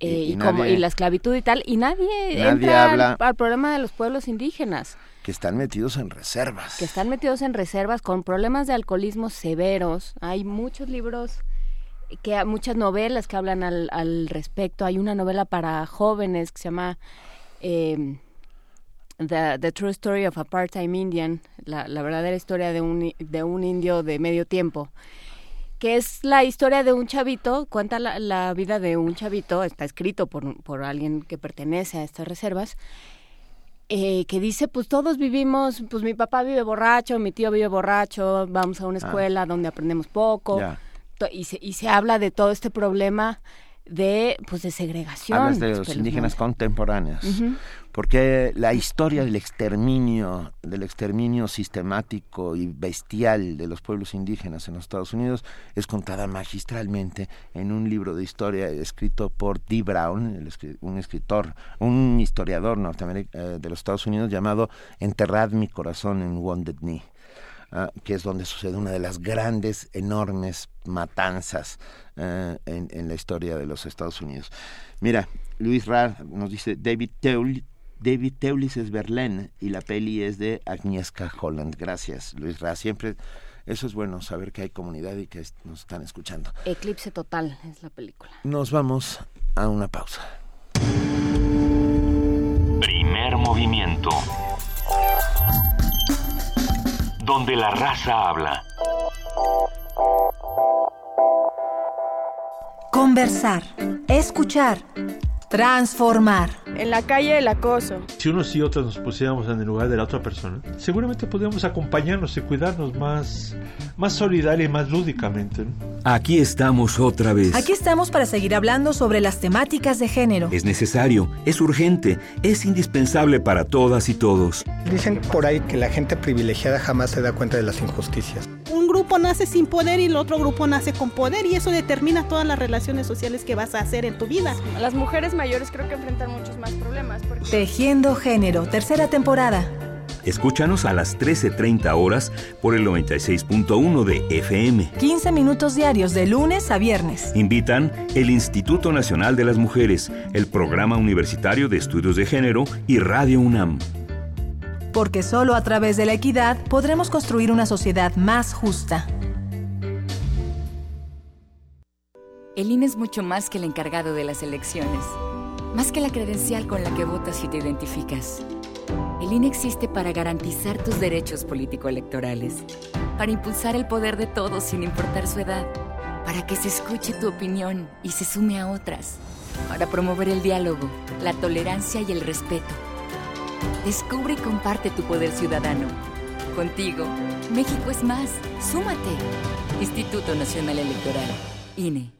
Eh, y, como, y, la esclavitud y tal, y nadie, entra habla al, problema de los pueblos indígenas. Que están metidos en reservas. Que están metidos en reservas con problemas de alcoholismo severos. Hay muchos libros que muchas novelas que hablan al, al respecto. Hay una novela para jóvenes que se llama eh, The, The, True Story of a Part-Time Indian, la, la, verdadera historia de un, de un indio de medio tiempo, que es la historia de un chavito, cuenta la, la vida de un chavito, está escrito por, por alguien que pertenece a estas reservas, eh, que dice, pues todos vivimos, pues mi papá vive borracho, mi tío vive borracho, vamos a una ah. escuela donde aprendemos poco y se, y se habla de todo este problema de pues de segregación hablas de los indígenas contemporáneos. Porque la historia del exterminio del exterminio sistemático y bestial de los pueblos indígenas en los Estados Unidos es contada magistralmente en un libro de historia escrito por Dee Brown un escritor un historiador norteamericano eh, de los Estados Unidos llamado Enterrad mi corazón en Wounded Knee Ah, que es donde sucede una de las grandes, enormes matanzas eh, en, la historia de los Estados Unidos. Mira, Luis Ra nos dice, David David Teulis es Berlín y la peli es de Agnieszka Holland. Gracias, Luis Ra. Siempre eso es bueno, saber que hay comunidad y que nos están escuchando. Eclipse Total es la película. Nos vamos a una pausa. Primer movimiento donde la raza habla. Conversar, escuchar, transformar. En la calle el acoso. Si unos y otras nos pusiéramos en el lugar de la otra persona, seguramente podríamos acompañarnos y cuidarnos más, más solidaria y más lúdicamente. Aquí estamos otra vez. Aquí estamos para seguir hablando sobre las temáticas de género. Es necesario, es urgente, es indispensable para todas y todos. Dicen por ahí que la gente privilegiada jamás se da cuenta de las injusticias. Un grupo nace sin poder y el otro grupo nace con poder y eso determina todas las relaciones sociales que vas a hacer en tu vida. Las mujeres mayores creo que enfrentan muchos más problemas. Tejiendo Género, tercera temporada. Escúchanos a las 13.30 horas por el 96.1 de FM. 15 minutos diarios de lunes a viernes. Invitan el Instituto Nacional de las Mujeres, el Programa Universitario de Estudios de Género y Radio UNAM. Porque solo a través de la equidad podremos construir una sociedad más justa. El INE es mucho más que el encargado de las elecciones, más que la credencial con la que votas y te identificas. El INE existe para garantizar tus derechos político-electorales, para impulsar el poder de todos sin importar su edad, para que se escuche tu opinión y se sume a otras, para promover el diálogo, la tolerancia y el respeto. Descubre y comparte tu poder ciudadano. Contigo, México es más. Súmate. Instituto Nacional Electoral, INE.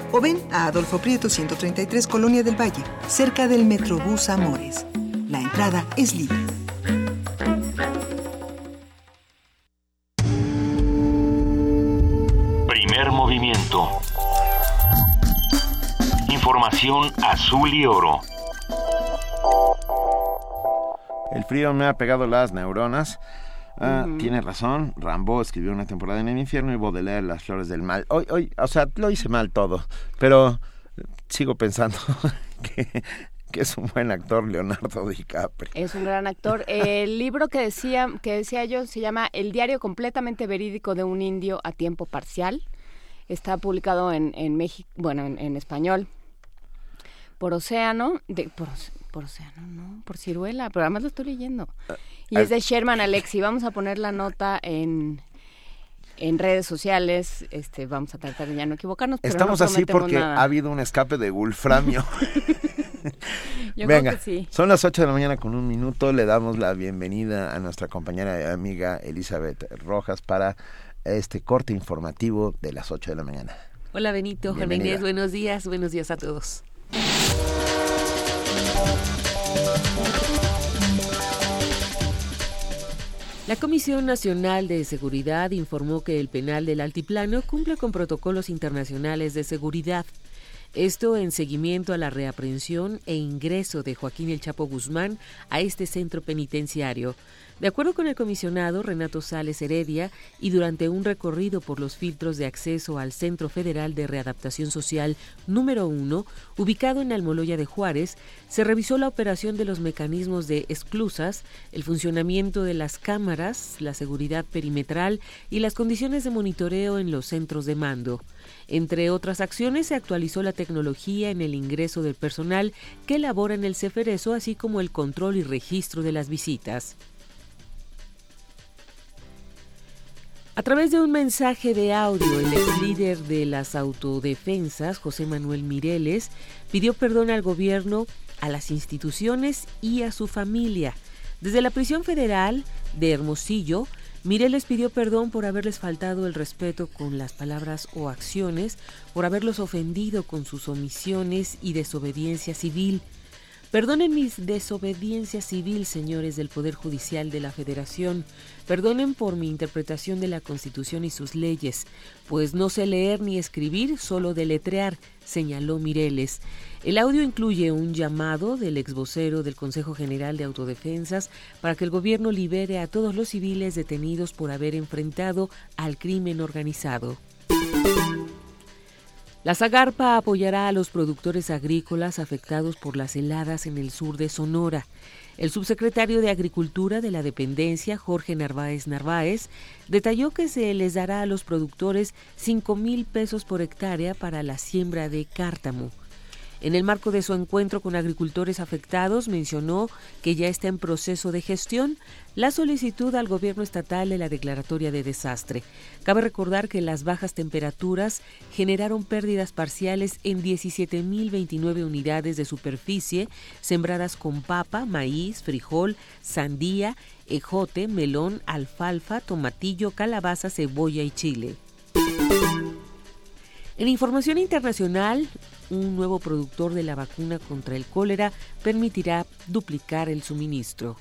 o ven a Adolfo Prieto 133 Colonia del Valle, cerca del Metrobús Amores. La entrada es libre. Primer movimiento. Información azul y oro. El frío me ha pegado las neuronas Ah, tiene razón, Rambo escribió una temporada en el infierno y Baudelaire Las Flores del Mal. Hoy, hoy, o sea, lo hice mal todo, pero sigo pensando que, es un buen actor Leonardo DiCaprio. Es un gran actor. El libro que decía, que decía yo se llama El diario completamente verídico de un indio a tiempo parcial. Está publicado en, en México, bueno, en, español por Océano, de, por, por Océano, no, por Ciruela, pero además lo estoy leyendo. Ah, y es de Sherman Alexi. Vamos a poner la nota en, en redes sociales. Este, vamos a tratar de ya no equivocarnos. Pero Estamos así porque ha habido un escape de Wolframio. Venga, son las 8 de la mañana con un minuto. Le damos la bienvenida a nuestra compañera y amiga Elizabeth Rojas para este corte informativo de las 8 de la mañana. Hola Benito, Juan buenos días, buenos días a todos. La Comisión Nacional de Seguridad informó que el penal del Altiplano cumple con protocolos internacionales de seguridad. Esto en seguimiento a la reaprehensión e ingreso de Joaquín El Chapo Guzmán a este centro penitenciario. De acuerdo con el comisionado Renato Sales Heredia, y durante un recorrido por los filtros de acceso al Centro Federal de Readaptación Social número 1, ubicado en Almoloya de Juárez, se revisó la operación de los mecanismos de esclusas, el funcionamiento de las cámaras, la seguridad perimetral y las condiciones de monitoreo en los centros de mando. Entre otras acciones, se actualizó la tecnología en el ingreso del personal que labora en el Ceferezo, así como el control y registro de las visitas. A través de un mensaje de audio, el ex líder de las autodefensas, José Manuel Mireles, pidió perdón al gobierno, a las instituciones y a su familia. Desde la prisión federal de Hermosillo, Mireles pidió perdón por haberles faltado el respeto con las palabras o acciones, por haberlos ofendido con sus omisiones y desobediencia civil. Perdonen mis desobediencias civil, señores del Poder Judicial de la Federación. Perdonen por mi interpretación de la Constitución y sus leyes, pues no sé leer ni escribir, solo deletrear, señaló Mireles. El audio incluye un llamado del ex vocero del Consejo General de Autodefensas para que el gobierno libere a todos los civiles detenidos por haber enfrentado al crimen organizado. La Zagarpa apoyará a los productores agrícolas afectados por las heladas en el sur de Sonora. El subsecretario de Agricultura de la dependencia, Jorge Narváez Narváez, detalló que se les dará a los productores 5 mil pesos por hectárea para la siembra de cártamo. En el marco de su encuentro con agricultores afectados, mencionó que ya está en proceso de gestión la solicitud al gobierno estatal de la declaratoria de desastre. Cabe recordar que las bajas temperaturas generaron pérdidas parciales en 17.029 unidades de superficie sembradas con papa, maíz, frijol, sandía, ejote, melón, alfalfa, tomatillo, calabaza, cebolla y chile. En información internacional, un nuevo productor de la vacuna contra el cólera permitirá duplicar el suministro.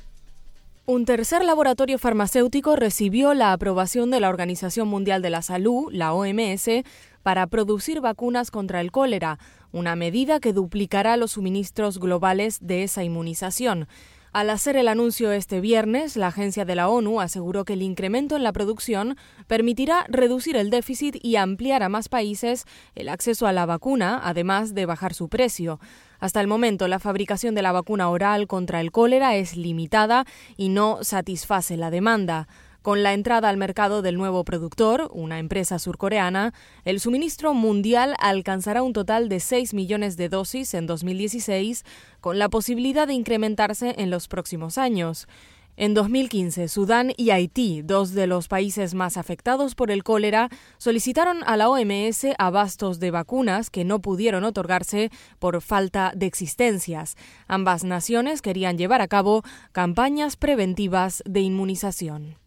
Un tercer laboratorio farmacéutico recibió la aprobación de la Organización Mundial de la Salud, la OMS, para producir vacunas contra el cólera, una medida que duplicará los suministros globales de esa inmunización. Al hacer el anuncio este viernes, la agencia de la ONU aseguró que el incremento en la producción permitirá reducir el déficit y ampliar a más países el acceso a la vacuna, además de bajar su precio. Hasta el momento, la fabricación de la vacuna oral contra el cólera es limitada y no satisface la demanda. Con la entrada al mercado del nuevo productor, una empresa surcoreana, el suministro mundial alcanzará un total de 6 millones de dosis en 2016, con la posibilidad de incrementarse en los próximos años. En 2015, Sudán y Haití, dos de los países más afectados por el cólera, solicitaron a la OMS abastos de vacunas que no pudieron otorgarse por falta de existencias. Ambas naciones querían llevar a cabo campañas preventivas de inmunización.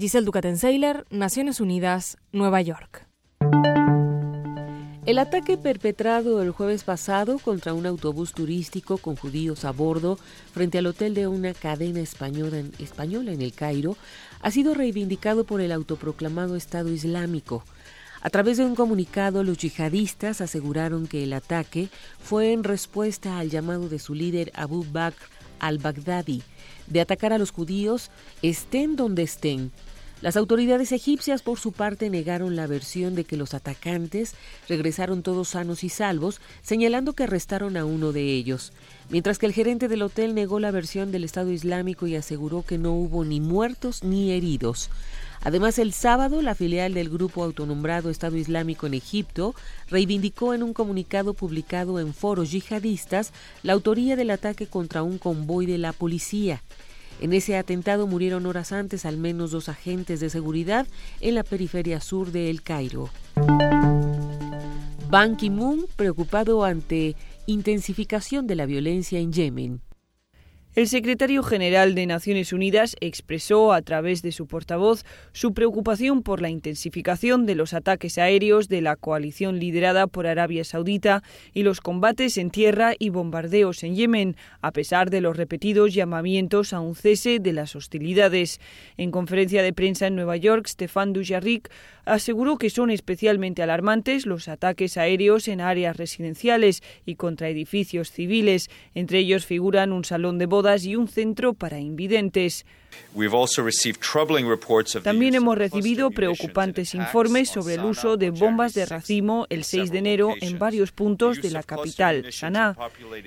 Giselle Ducaten-Seiler, Naciones Unidas, Nueva York. El ataque perpetrado el jueves pasado contra un autobús turístico con judíos a bordo frente al hotel de una cadena española en, española en el Cairo ha sido reivindicado por el autoproclamado Estado Islámico. A través de un comunicado, los yihadistas aseguraron que el ataque fue en respuesta al llamado de su líder Abu Bakr al-Baghdadi de atacar a los judíos estén donde estén las autoridades egipcias, por su parte, negaron la versión de que los atacantes regresaron todos sanos y salvos, señalando que arrestaron a uno de ellos, mientras que el gerente del hotel negó la versión del Estado Islámico y aseguró que no hubo ni muertos ni heridos. Además, el sábado, la filial del grupo autonombrado Estado Islámico en Egipto reivindicó en un comunicado publicado en foros yihadistas la autoría del ataque contra un convoy de la policía. En ese atentado murieron horas antes al menos dos agentes de seguridad en la periferia sur de El Cairo. Ban Ki-moon, preocupado ante intensificación de la violencia en Yemen. El secretario general de Naciones Unidas expresó a través de su portavoz su preocupación por la intensificación de los ataques aéreos de la coalición liderada por Arabia Saudita y los combates en tierra y bombardeos en Yemen, a pesar de los repetidos llamamientos a un cese de las hostilidades. En conferencia de prensa en Nueva York, Stefan Dujarric aseguró que son especialmente alarmantes los ataques aéreos en áreas residenciales y contra edificios civiles. Entre ellos figuran un salón de bodas y un centro para invidentes. También hemos recibido preocupantes informes sobre el uso de bombas de racimo el 6 de enero en varios puntos de la capital, Sanaa.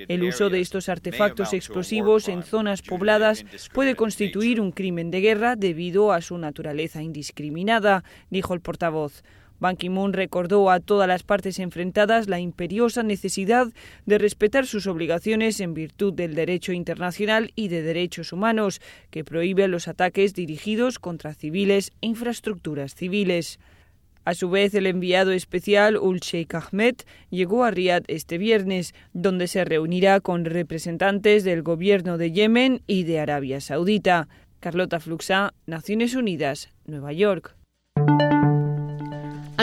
El uso de estos artefactos explosivos en zonas pobladas puede constituir un crimen de guerra debido a su naturaleza indiscriminada, dijo el portavoz. Ban Ki-moon recordó a todas las partes enfrentadas la imperiosa necesidad de respetar sus obligaciones en virtud del derecho internacional y de derechos humanos, que prohíbe los ataques dirigidos contra civiles e infraestructuras civiles. A su vez, el enviado especial Ul Sheikh Ahmed llegó a Riad este viernes, donde se reunirá con representantes del gobierno de Yemen y de Arabia Saudita. Carlota Fluxá, Naciones Unidas, Nueva York.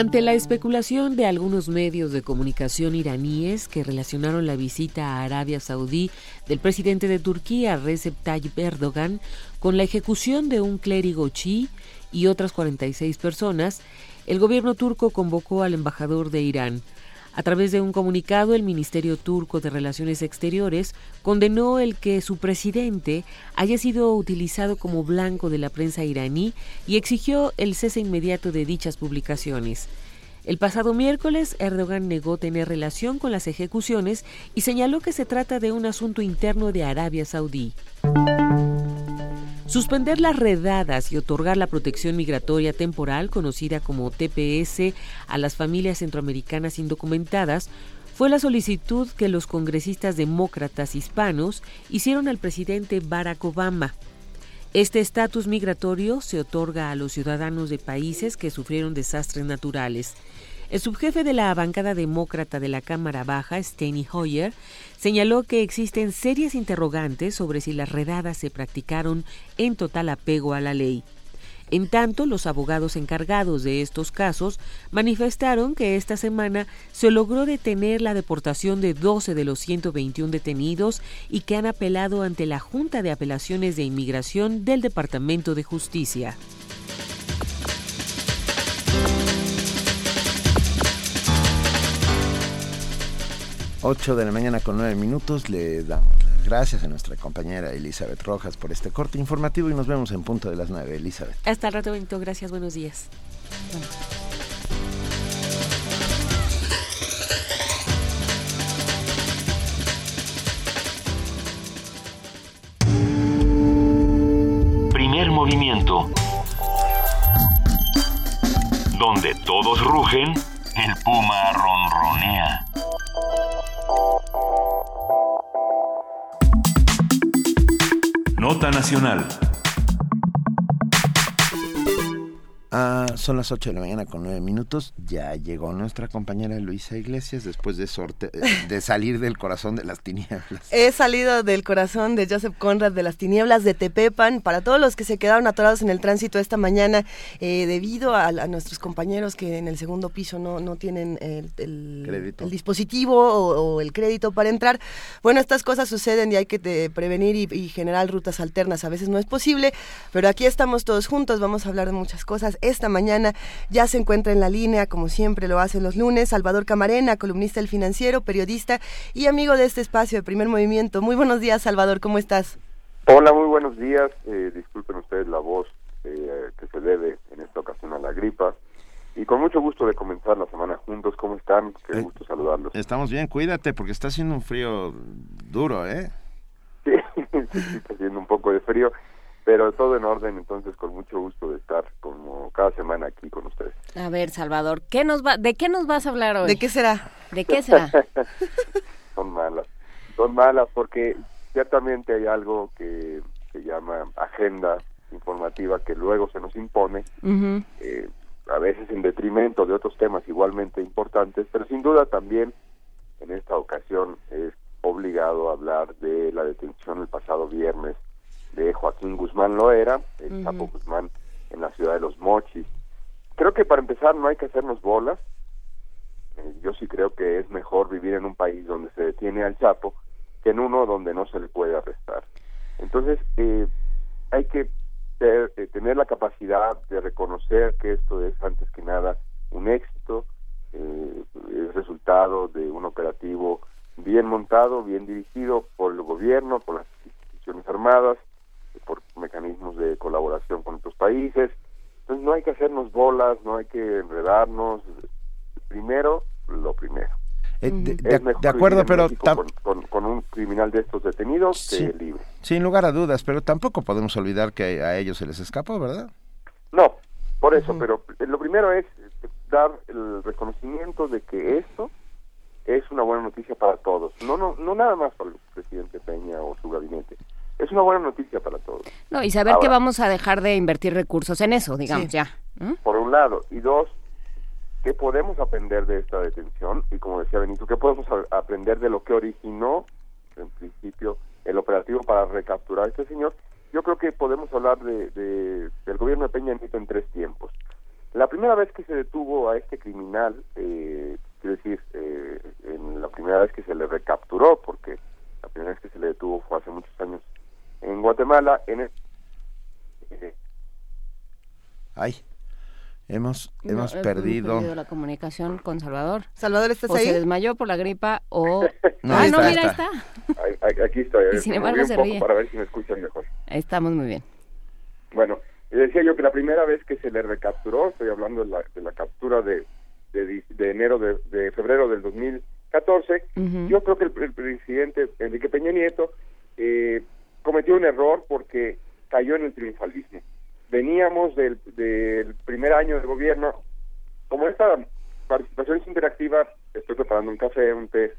Ante la especulación de algunos medios de comunicación iraníes que relacionaron la visita a Arabia Saudí del presidente de Turquía, Recep Tayyip Erdogan, con la ejecución de un clérigo chi y otras 46 personas, el gobierno turco convocó al embajador de Irán, a través de un comunicado, el Ministerio Turco de Relaciones Exteriores condenó el que su presidente haya sido utilizado como blanco de la prensa iraní y exigió el cese inmediato de dichas publicaciones. El pasado miércoles, Erdogan negó tener relación con las ejecuciones y señaló que se trata de un asunto interno de Arabia Saudí. Suspender las redadas y otorgar la protección migratoria temporal, conocida como TPS, a las familias centroamericanas indocumentadas fue la solicitud que los congresistas demócratas hispanos hicieron al presidente Barack Obama. Este estatus migratorio se otorga a los ciudadanos de países que sufrieron desastres naturales. El subjefe de la bancada demócrata de la Cámara Baja, Steny Hoyer, señaló que existen serias interrogantes sobre si las redadas se practicaron en total apego a la ley. En tanto, los abogados encargados de estos casos manifestaron que esta semana se logró detener la deportación de 12 de los 121 detenidos y que han apelado ante la Junta de Apelaciones de Inmigración del Departamento de Justicia. 8 de la mañana con 9 minutos. Le damos las gracias a nuestra compañera Elizabeth Rojas por este corte informativo y nos vemos en punto de las 9. Elizabeth. Hasta el rato, Benito. Gracias. Buenos días. Primer movimiento. Donde todos rugen, el puma ronronea. Nota Nacional. Ah, son las 8 de la mañana con 9 minutos. Ya llegó nuestra compañera Luisa Iglesias después de, sorte de salir del corazón de las tinieblas. He salido del corazón de Joseph Conrad de las tinieblas de Tepepan. Para todos los que se quedaron atorados en el tránsito esta mañana, eh, debido a, nuestros compañeros que en el segundo piso no, no tienen el, el, dispositivo o, el crédito para entrar. Bueno, estas cosas suceden y hay que prevenir y, y generar rutas alternas. A veces no es posible, pero aquí estamos todos juntos. Vamos a hablar de muchas cosas esta mañana ya se encuentra en la línea, como siempre lo hace los lunes, Salvador Camarena, columnista del financiero, periodista y amigo de este espacio de primer movimiento. Muy buenos días, Salvador, ¿cómo estás? Hola, muy buenos días. Eh, disculpen ustedes la voz eh, que se debe en esta ocasión a la gripa. Y con mucho gusto de comenzar la semana juntos. ¿Cómo están? Qué eh, gusto saludarlos. Estamos bien, cuídate porque está haciendo un frío duro, ¿eh? Sí, sí, está haciendo un poco de frío pero todo en orden, entonces con mucho gusto de estar como cada semana aquí con ustedes. A ver, Salvador, ¿qué nos va, ¿de qué nos vas a hablar hoy? ¿De qué será? ¿De qué será? son malas, son malas porque ciertamente hay algo que se llama agenda informativa que luego se nos impone, eh, a veces en detrimento de otros temas igualmente importantes, pero sin duda también en esta ocasión es obligado a hablar de la detención el pasado viernes de Joaquín Guzmán lo era, el Chapo Guzmán en la ciudad de Los Mochis. Creo que para empezar no hay que hacernos bolas. Eh, yo sí creo que es mejor vivir en un país donde se detiene al Chapo que en uno donde no se le puede arrestar. Entonces, eh, hay que eh, tener la capacidad de reconocer que esto es antes que nada un éxito, eh, es resultado de un operativo bien montado, bien dirigido por el gobierno, por las instituciones armadas, por mecanismos de colaboración con otros países. Entonces no hay que hacernos bolas, no hay que enredarnos. Primero, lo primero. Eh, de, acuerdo, pero con, un criminal de estos detenidos que libre. Sin lugar a dudas, pero tampoco podemos olvidar que a ellos se les escapó, ¿verdad? No, por eso, pero lo primero es dar el reconocimiento de que esto es una buena noticia para todos, no no no nada más para el presidente Peña o su gabinete, es una buena noticia para todos. No, y saber que vamos a dejar de invertir recursos en eso, digamos, ya. Por un lado. Y dos, ¿qué podemos aprender de esta detención? Y como decía Benito, ¿qué podemos aprender de lo que originó, en principio, el operativo para recapturar a este señor? Yo creo que podemos hablar de, del gobierno de Peña Nieto en tres tiempos. La primera vez que se detuvo a este criminal, eh, quiero decir, eh, en la primera vez que se le recapturó, porque la primera vez que se le detuvo fue hace muchos años en Guatemala en el... Ay, hemos, hemos perdido... la comunicación con Salvador. Salvador, ¿estás o ahí? se desmayó por la gripa o... no, ah, no, mira, está. aquí estoy. Y sin embargo se ríe. Para ver si me escuchan mejor. Estamos muy bien. Bueno, decía yo que la primera vez que se le recapturó, estoy hablando de la, de la captura de, de, de enero, de, de, febrero del 2014, yo creo que el, el presidente Enrique Peña Nieto eh, cometió un error porque cayó en el triunfalismo. Veníamos del, del primer año de gobierno, como esta participación es interactiva, estoy preparando un café, un té,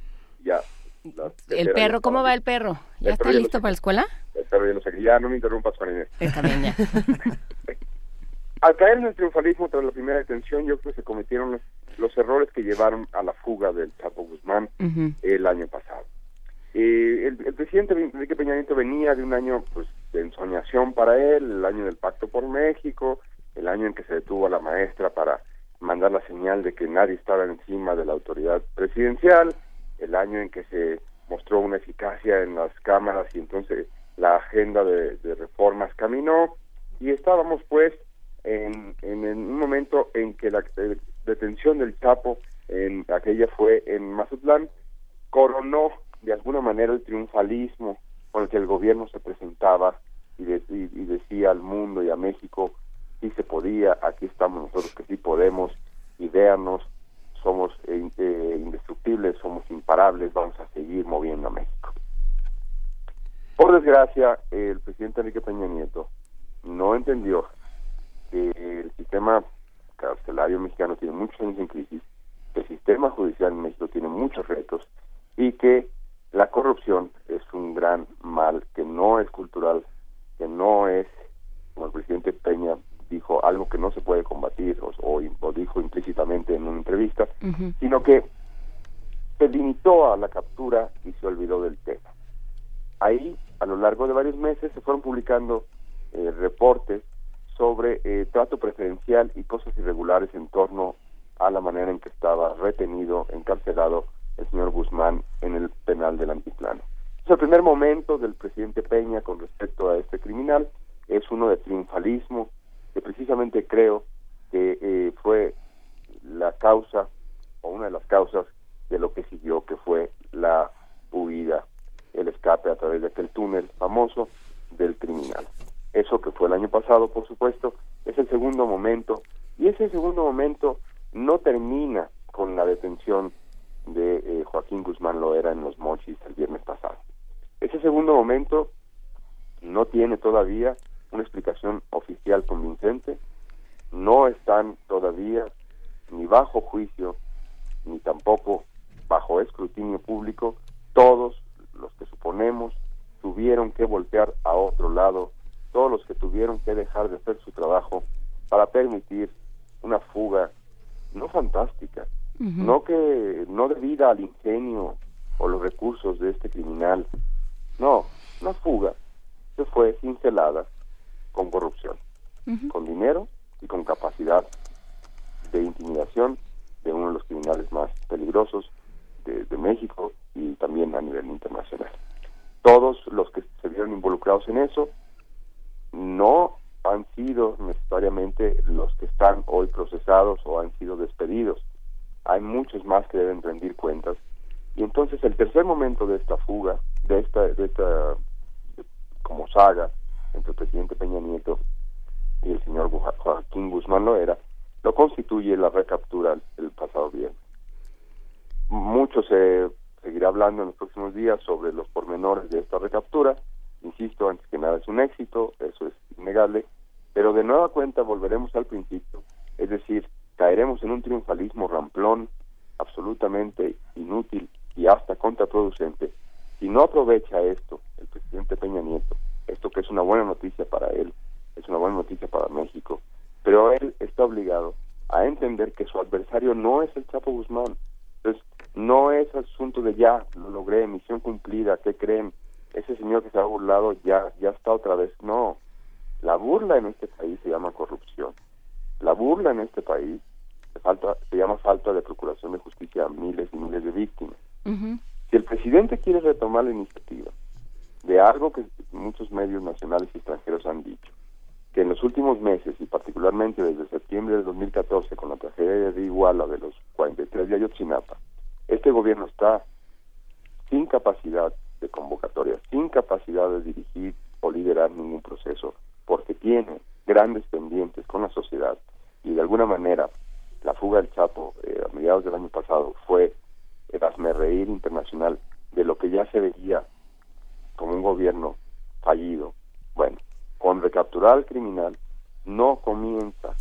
ya. ¿El perro? ¿Cómo va el perro? ¿Ya está listo para la escuela? El perro ya lo sé. Ya no me interrumpas, Juan. Está bien, ya. Al caer en el triunfalismo tras la primera detención, yo creo que se cometieron los, errores que llevaron a la fuga del Chapo Guzmán el año pasado. Eh, el, el, presidente Enrique Peña Nieto venía de un año pues, de ensoñación para él, el año del Pacto por México, el año en que se detuvo a la maestra para mandar la señal de que nadie estaba encima de la autoridad presidencial, el año en que se mostró una eficacia en las cámaras y entonces la agenda de, reformas caminó y estábamos pues en, en, un momento en que la detención del Chapo, en aquella fue en Mazatlán, coronó de alguna manera el triunfalismo con el que el gobierno se presentaba y, y, decía al mundo y a México sí se podía, aquí estamos nosotros que sí podemos, y véanos, somos eh, eh, indestructibles, somos imparables, vamos a seguir moviendo a México. Por desgracia, el presidente Enrique Peña Nieto no entendió que el sistema carcelario mexicano tiene muchos años en crisis, que el sistema judicial en México tiene muchos retos y que la corrupción es un gran mal que no es cultural, que no es, como el presidente Peña dijo, algo que no se puede combatir o, dijo implícitamente en una entrevista, sino que se limitó a la captura y se olvidó del tema. Ahí, a lo largo de varios meses, se fueron publicando eh, reportes sobre eh, trato preferencial y cosas irregulares en torno a la manera en que estaba retenido, encarcelado el señor Guzmán en el penal del antiplano. el primer momento del presidente Peña con respecto a este criminal es uno de triunfalismo, que precisamente creo que eh, fue la causa o una de las causas de lo que siguió, que fue la huida, el escape a través de aquel túnel famoso del criminal. Eso que fue el año pasado, por supuesto, es el segundo momento y ese segundo momento no termina con la detención de eh, Joaquín Guzmán Loera en los Mochis el viernes pasado. Ese segundo momento no tiene todavía una explicación oficial convincente, no están todavía ni bajo juicio ni tampoco bajo escrutinio público todos los que suponemos tuvieron que voltear a otro lado, todos los que tuvieron que dejar de hacer su trabajo para permitir una fuga no fantástica, no que no debida al ingenio o los recursos de este criminal, no, una fuga que fue cincelada con corrupción, con dinero y con capacidad de intimidación de uno de los criminales más peligrosos de, de México y también a nivel internacional. Todos los que se vieron involucrados en eso no han sido necesariamente los que están hoy procesados o han sido despedidos hay muchos más que deben rendir cuentas. Y entonces el tercer momento de esta fuga, de esta, de esta como saga entre el presidente Peña Nieto y el señor Joaquín Guzmán Loera, lo constituye la recaptura el pasado viernes. Mucho se seguirá hablando en los próximos días sobre los pormenores de esta recaptura. Insisto, antes que nada es un éxito, eso es innegable, pero de nueva cuenta volveremos al principio, es decir, caeremos en un triunfalismo ramplón absolutamente inútil y hasta contraproducente si no aprovecha esto el presidente Peña Nieto, esto que es una buena noticia para él, es una buena noticia para México, pero él está obligado a entender que su adversario no es el Chapo Guzmán. Entonces, no es asunto de ya, lo logré, misión cumplida, ¿qué creen? Ese señor que se ha burlado ya, ya está otra vez. No, la burla en este país se llama corrupción. La burla en este país se, falta, se llama falta de procuración de justicia a miles y miles de víctimas. Si el presidente quiere retomar la iniciativa de algo que muchos medios nacionales y extranjeros han dicho, que en los últimos meses y particularmente desde septiembre de 2014 con la tragedia de Iguala de los 43 de Ayotzinapa, este gobierno está sin capacidad de convocatoria, sin capacidad de dirigir o liderar ningún proceso, porque tiene grandes pendientes con la sociedad y de alguna manera la fuga del Chapo eh, a mediados del año pasado fue el reír internacional de lo que ya se veía como un gobierno fallido. Bueno, con recapturar al criminal no comienza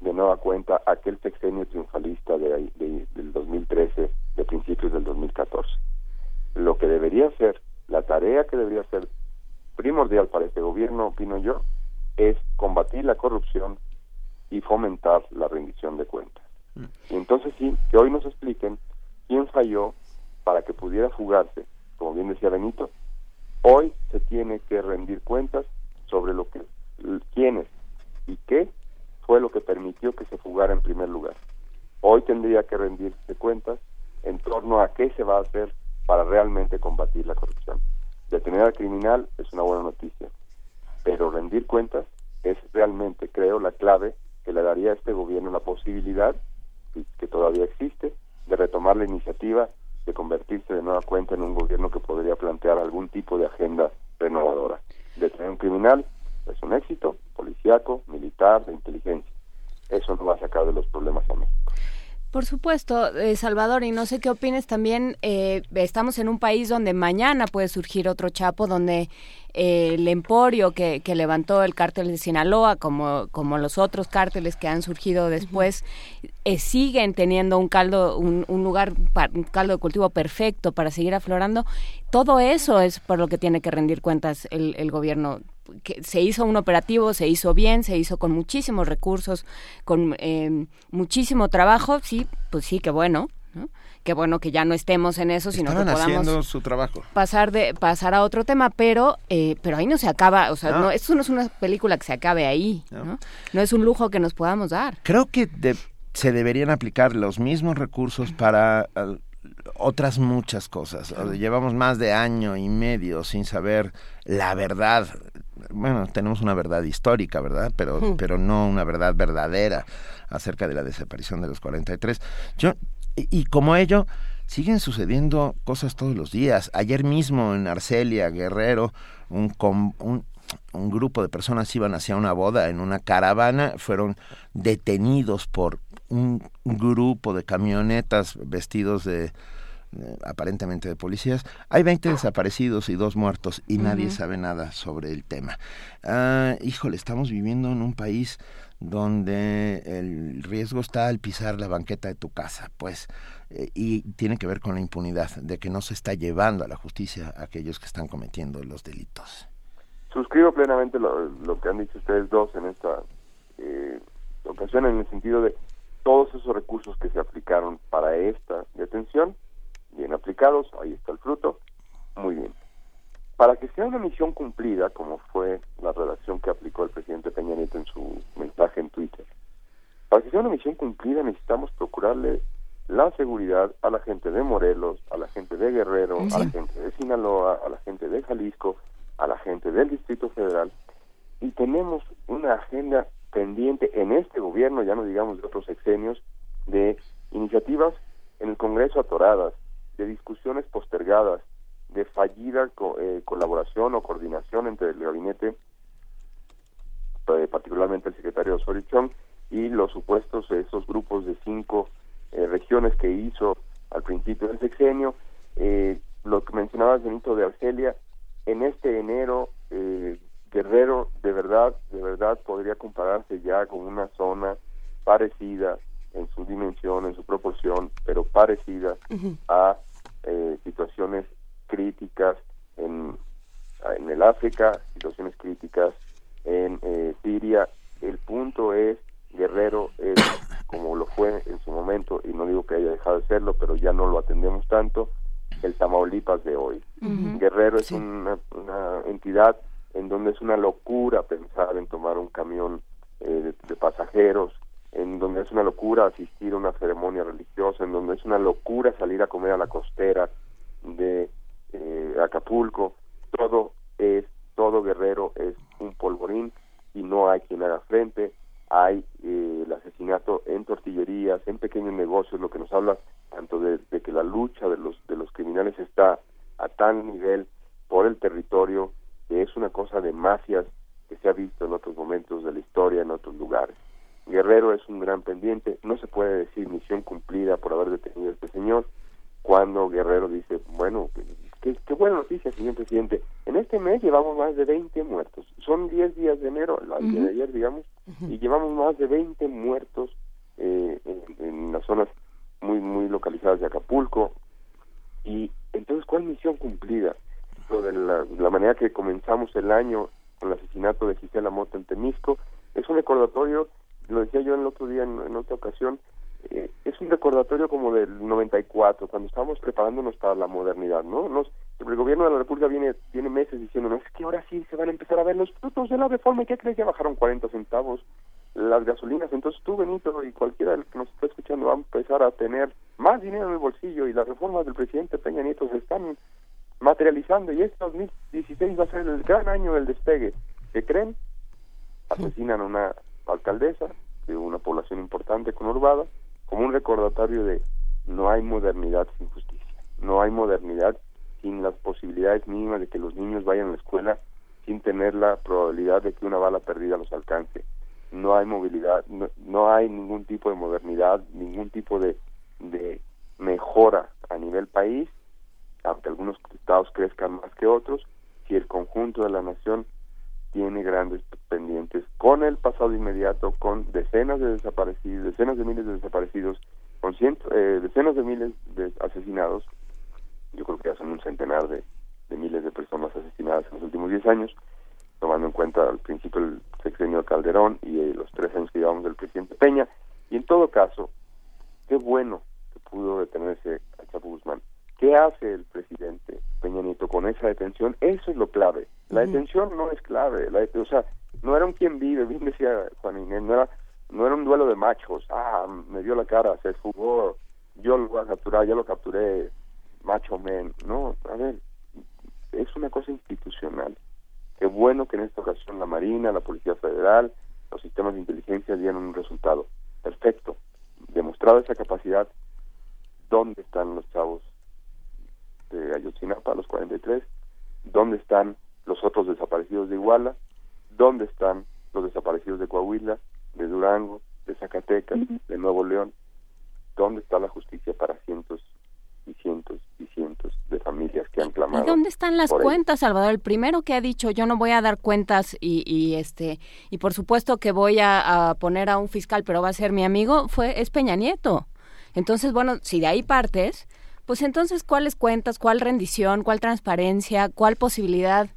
de nueva cuenta aquel sexenio triunfalista de, del 2013 14. Lo que debería ser, la tarea que debería ser primordial para este gobierno, opino yo, es combatir la corrupción y fomentar la rendición de cuentas. Mm. Y entonces sí, que hoy nos expliquen quién falló para que pudiera fugarse, como bien decía Benito, hoy se tiene que rendir cuentas sobre lo que, quiénes y qué fue lo que permitió que se fugara en primer lugar. Hoy tendría que rendirse cuentas en torno a qué se va a hacer para realmente combatir la corrupción. Detener al criminal es una buena noticia, pero rendir cuentas es realmente, creo, la clave que le daría a este gobierno la posibilidad, que todavía existe, de retomar la iniciativa de convertirse de nueva cuenta en un gobierno que podría plantear algún tipo de agenda renovadora. Detener un criminal es un éxito policiaco, militar, de inteligencia. Eso no va a sacar de los problemas a México. Por supuesto, eh, Salvador, y no sé qué opines también, eh, estamos en un país donde mañana puede surgir otro Chapo, donde eh, el emporio que, levantó el cártel de Sinaloa, como, como los otros cárteles que han surgido después, siguen teniendo un caldo, un, lugar, un caldo de cultivo perfecto para seguir aflorando. Todo eso es por lo que tiene que rendir cuentas el, el gobierno que se hizo un operativo, se hizo bien, se hizo con muchísimos recursos, con eh, muchísimo trabajo, sí, pues sí, qué bueno, ¿no? Qué bueno que ya no estemos en eso, sino que podamos su trabajo. pasar de pasar a otro tema, pero eh, pero ahí no se acaba, o sea, no. esto no es una película que se acabe ahí, ¿no? No, es un lujo que nos podamos dar. Creo que se deberían aplicar los mismos recursos para otras muchas cosas. Llevamos más de año y medio sin saber la verdad bueno, tenemos una verdad histórica, ¿verdad? Pero, hmm. pero no una verdad verdadera acerca de la desaparición de los 43. Yo, y, como ello, siguen sucediendo cosas todos los días. Ayer mismo en Arcelia, Guerrero, un, un, un grupo de personas iban hacia una boda en una caravana, fueron detenidos por un grupo de camionetas vestidos de aparentemente de policías. Hay 20 desaparecidos y dos muertos y nadie sabe nada sobre el tema. Ah, híjole, estamos viviendo en un país donde el riesgo está al pisar la banqueta de tu casa, pues, eh, y tiene que ver con la impunidad, de que no se está llevando a la justicia a aquellos que están cometiendo los delitos. Suscribo plenamente lo, que han dicho ustedes dos en esta eh, ocasión, en el sentido de todos esos recursos que se aplicaron para esta detención bien aplicados, ahí está el fruto, muy bien. Para que sea una misión cumplida, como fue la redacción que aplicó el presidente Peña Nieto en su mensaje en Twitter, para que sea una misión cumplida necesitamos procurarle la seguridad a la gente de Morelos, a la gente de Guerrero, a la gente de Sinaloa, a la gente de Jalisco, a la gente del Distrito Federal, y tenemos una agenda pendiente en este gobierno, ya no digamos de otros exenios, de iniciativas en el Congreso atoradas, de discusiones postergadas, de fallida eh, colaboración o coordinación entre el gabinete, eh, particularmente el secretario Osorio Chong, y los supuestos esos grupos de cinco eh, regiones que hizo al principio del sexenio. lo que mencionabas, Benito, de Argelia, en este enero, Guerrero de verdad, de verdad podría compararse ya con una zona parecida en su dimensión, en su proporción, pero parecida a eh, situaciones críticas en, en el África, situaciones críticas en eh, Siria. El punto es, Guerrero es como lo fue en su momento, y no digo que haya dejado de serlo, pero ya no lo atendemos tanto, el Tamaulipas de hoy. Guerrero es una, entidad en donde es una locura pensar en tomar un camión eh, de, pasajeros donde es una locura asistir a una ceremonia religiosa, en donde es una locura salir a comer a la costera de eh, Acapulco, todo es, todo guerrero es un polvorín y no hay quien haga frente, hay eh, el asesinato en tortillerías, en pequeños negocios, lo que nos habla tanto de, de, que la lucha de los, de los criminales está a tal nivel por el territorio que es una cosa de mafias que se ha visto en otros momentos de la historia, en otros lugares. Guerrero es un gran pendiente, no se puede decir misión cumplida por haber detenido a este señor, cuando Guerrero dice, bueno, qué, buena noticia, señor presidente, en este mes llevamos más de 20 muertos, son 10 días de enero, el día de ayer, digamos, y llevamos más de 20 muertos eh, en, las zonas muy, muy localizadas de Acapulco, Y entonces, ¿cuál misión cumplida? Lo de la, la manera que comenzamos el año con el asesinato de Gisela Mota en Temisco, es un recordatorio, lo decía yo el otro día en, otra ocasión, eh, es un recordatorio como del 94, cuando estábamos preparándonos para la modernidad, ¿no? Nos, el gobierno de la República viene, tiene meses diciendo, no, es que ahora sí se van a empezar a ver los frutos de la reforma, ¿y qué crees? Ya bajaron 40 centavos las gasolinas, entonces tú, Benito, y cualquiera que nos está escuchando va a empezar a tener más dinero en el bolsillo y las reformas del presidente Peña Nieto se están materializando y este 2016 va a ser el gran año del despegue. ¿Qué creen? Asesinan a una alcaldesa de una población importante conurbada como un recordatorio de no hay modernidad sin justicia, no hay modernidad sin las posibilidades mínimas de que los niños vayan a la escuela sin tener la probabilidad de que una bala perdida los alcance. No hay movilidad, no, hay ningún tipo de modernidad, ningún tipo de, de mejora a nivel país aunque algunos estados crezcan más que otros, si el conjunto de la nación tiene grandes pendientes con el pasado inmediato, con decenas de desaparecidos, decenas de miles de desaparecidos, con ciento, eh, decenas de miles de asesinados, yo creo que ya son un centenar de, miles de personas asesinadas en los últimos 10 años, tomando en cuenta al principio el sexenio de Calderón y eh, los tres años que llevamos del presidente Peña, y en todo caso, qué bueno que pudo detenerse a Chapo Guzmán ¿Qué hace el presidente Peña Nieto con esa detención? Eso es lo clave. La detención no es clave. La o sea, no era un quien vive, bien decía Juan Inés, no era, no era un duelo de machos. Ah, me dio la cara, se fugó, yo lo voy a capturar, yo lo capturé, macho men. No, a ver, es una cosa institucional. Qué bueno que en esta ocasión la Marina, la Policía Federal, los sistemas de inteligencia dieron un resultado. Perfecto. Demostrada esa capacidad, ¿dónde están los chavos de Ayotzinapa, los 43, dónde están los otros desaparecidos de Iguala, dónde están los desaparecidos de Coahuila, de Durango, de Zacatecas, de Nuevo León, dónde está la justicia para cientos y cientos y cientos de familias que han clamado. ¿Y dónde están las cuentas, Salvador? El primero que ha dicho yo no voy a dar cuentas y, y este y por supuesto que voy a, a, poner a un fiscal, pero va a ser mi amigo, fue es Peña Nieto. Entonces, bueno, si de ahí partes, pues entonces, ¿cuáles cuentas, cuál rendición, cuál transparencia, cuál posibilidad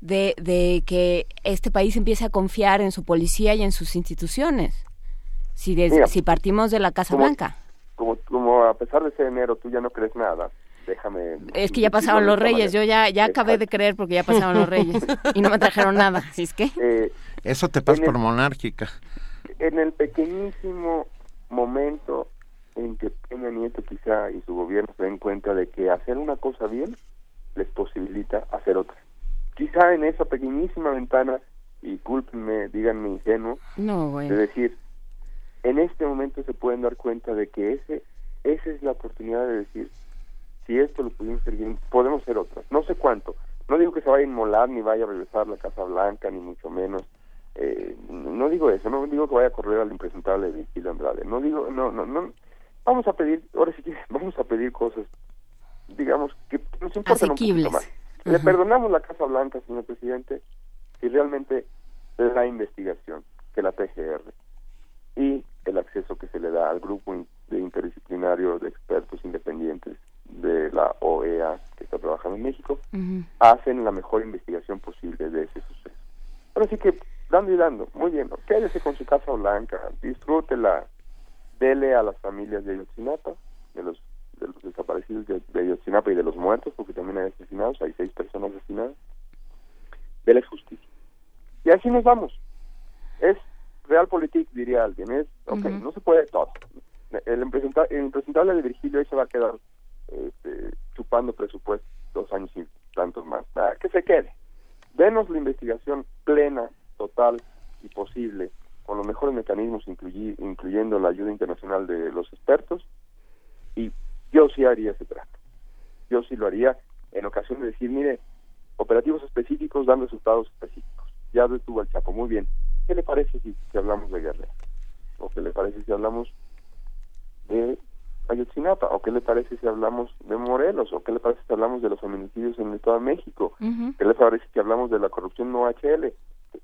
de, de que este país empiece a confiar en su policía y en sus instituciones? Si, si partimos de la Casa Blanca. Como, como a pesar de ser enero tú ya no crees nada, déjame... Es que ya pasaron los reyes, yo ya, ya acabé de creer porque ya pasaron los reyes y no me trajeron nada, así es que... Eh, Eso te pasa por monárquica. En el pequeñísimo momento en que Peña Nieto quizá y su gobierno se den cuenta de que hacer una cosa bien les posibilita hacer otra. Quizá en esa pequeñísima ventana, y cúlpenme, díganme ingenuo, no, de decir, en este momento se pueden dar cuenta de que ese esa es la oportunidad de decir, si esto lo pudimos hacer bien, podemos hacer otras. No sé cuánto. No digo que se vaya a inmolar, ni vaya a regresar a la Casa Blanca, ni mucho menos. Eh, no digo eso, no digo que vaya a correr al impresentable de Andrade. No digo, no, no, no, vamos a pedir, ahora sí que vamos a pedir cosas, digamos, que, nos importan un poquito más. Le perdonamos la Casa Blanca, señor presidente, si realmente la investigación, que la PGR y el acceso que se le da al grupo de interdisciplinario de expertos independientes de la OEA que está trabajando en México, hacen la mejor investigación posible de ese suceso. Ahora sí que, dando y dando, muy bien, quédese con su Casa Blanca, disfrútela, dele a las familias de Ayotzinapa, de los, de los desaparecidos de, Ayotzinapa y de los muertos, porque también hay asesinados, hay seis personas asesinadas, dele justicia. Y así nos vamos. Es realpolitik, diría alguien, es, ok, no se puede todo. El, impresentable de Virgilio ahí se va a quedar este, chupando presupuesto dos años y tantos más. Ah, que se quede. Denos la investigación plena, total y posible con los mejores mecanismos, incluyendo la ayuda internacional de los expertos, y yo sí haría ese trato. Yo sí lo haría en ocasión de decir, mire, operativos específicos dan resultados específicos. Ya detuvo el Chapo, muy bien. ¿Qué le parece si, hablamos de Guerrero? ¿O qué le parece si hablamos de Ayotzinapa? ¿O qué le parece si hablamos de Morelos? ¿O qué le parece si hablamos de los feminicidios en el Estado de México? ¿Qué le parece si hablamos de la corrupción no HL?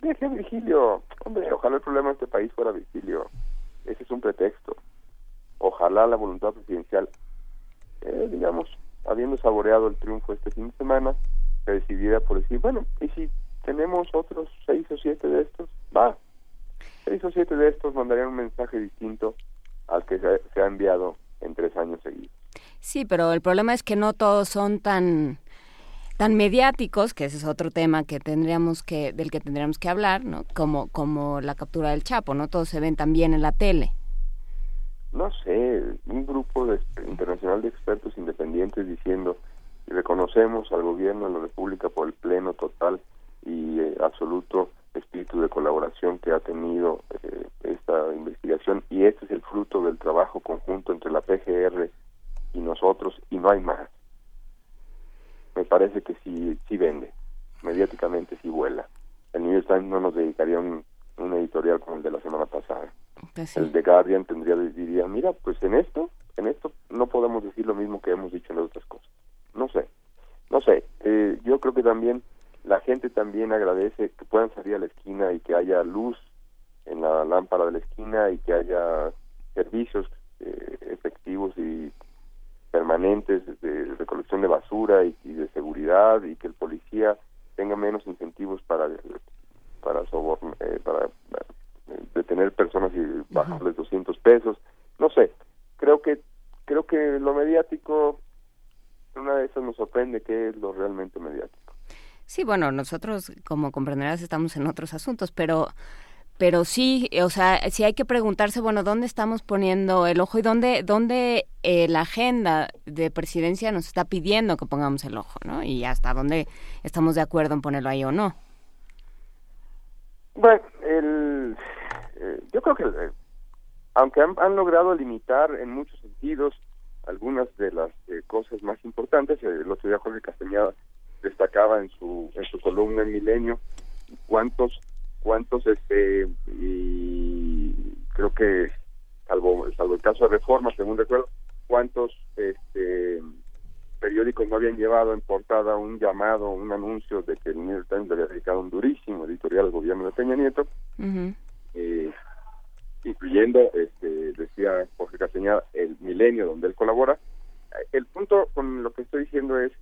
Deje Virgilio. Hombre, ojalá el problema de este país fuera Virgilio. Ese es un pretexto. Ojalá la voluntad presidencial, eh, digamos, habiendo saboreado el triunfo este fin de semana, se decidiera por decir, bueno, ¿y si tenemos otros seis o siete de estos? Va, seis o siete de estos mandarían un mensaje distinto al que se ha enviado en tres años seguidos. Sí, pero el problema es que no todos son tan tan mediáticos, que ese es otro tema que tendríamos que del que tendríamos que hablar, ¿no? Como como la captura del Chapo, no todos se ven tan bien en la tele. No sé, un grupo de, internacional de expertos independientes diciendo reconocemos al gobierno de la República por el pleno total y eh, absoluto espíritu de colaboración que ha tenido eh, esta investigación y este es el fruto del trabajo conjunto entre la PGR y nosotros y no hay más me parece que sí, sí vende, mediáticamente sí vuela. El New York Times no nos dedicaría un, un editorial como el de la semana pasada. Pues el de Guardian tendría diría, mira, pues en esto, en esto no podemos decir lo mismo que hemos dicho en otras cosas. No sé, no sé. Eh, yo creo que también la gente también agradece que puedan salir a la esquina y que haya luz en la lámpara de la esquina y que haya servicios eh, efectivos y permanentes de recolección de basura y, de seguridad y que el policía tenga menos incentivos para para eh, para eh, detener personas y bajarles 200 pesos. No sé creo que creo que lo mediático una de esas nos sorprende que es lo realmente mediático. Sí bueno nosotros como comprenderás estamos en otros asuntos pero pero sí, o sea, sí hay que preguntarse, bueno, ¿dónde estamos poniendo el ojo y dónde, dónde eh, la agenda de presidencia nos está pidiendo que pongamos el ojo, ¿no? Y hasta dónde estamos de acuerdo en ponerlo ahí o no. Bueno, el, eh, yo creo que eh, aunque han, logrado limitar en muchos sentidos algunas de las cosas más importantes, el otro día Jorge Castañeda destacaba en su, en su columna en Milenio cuántos cuántos este y creo que salvo salvo el caso de Reforma según recuerdo cuántos este periódicos no habían llevado en portada un llamado un anuncio de que el New York Times le había dedicado un durísimo editorial al gobierno de Peña Nieto eh, incluyendo este decía Jorge Castañeda el milenio donde él colabora. El punto con lo que estoy diciendo es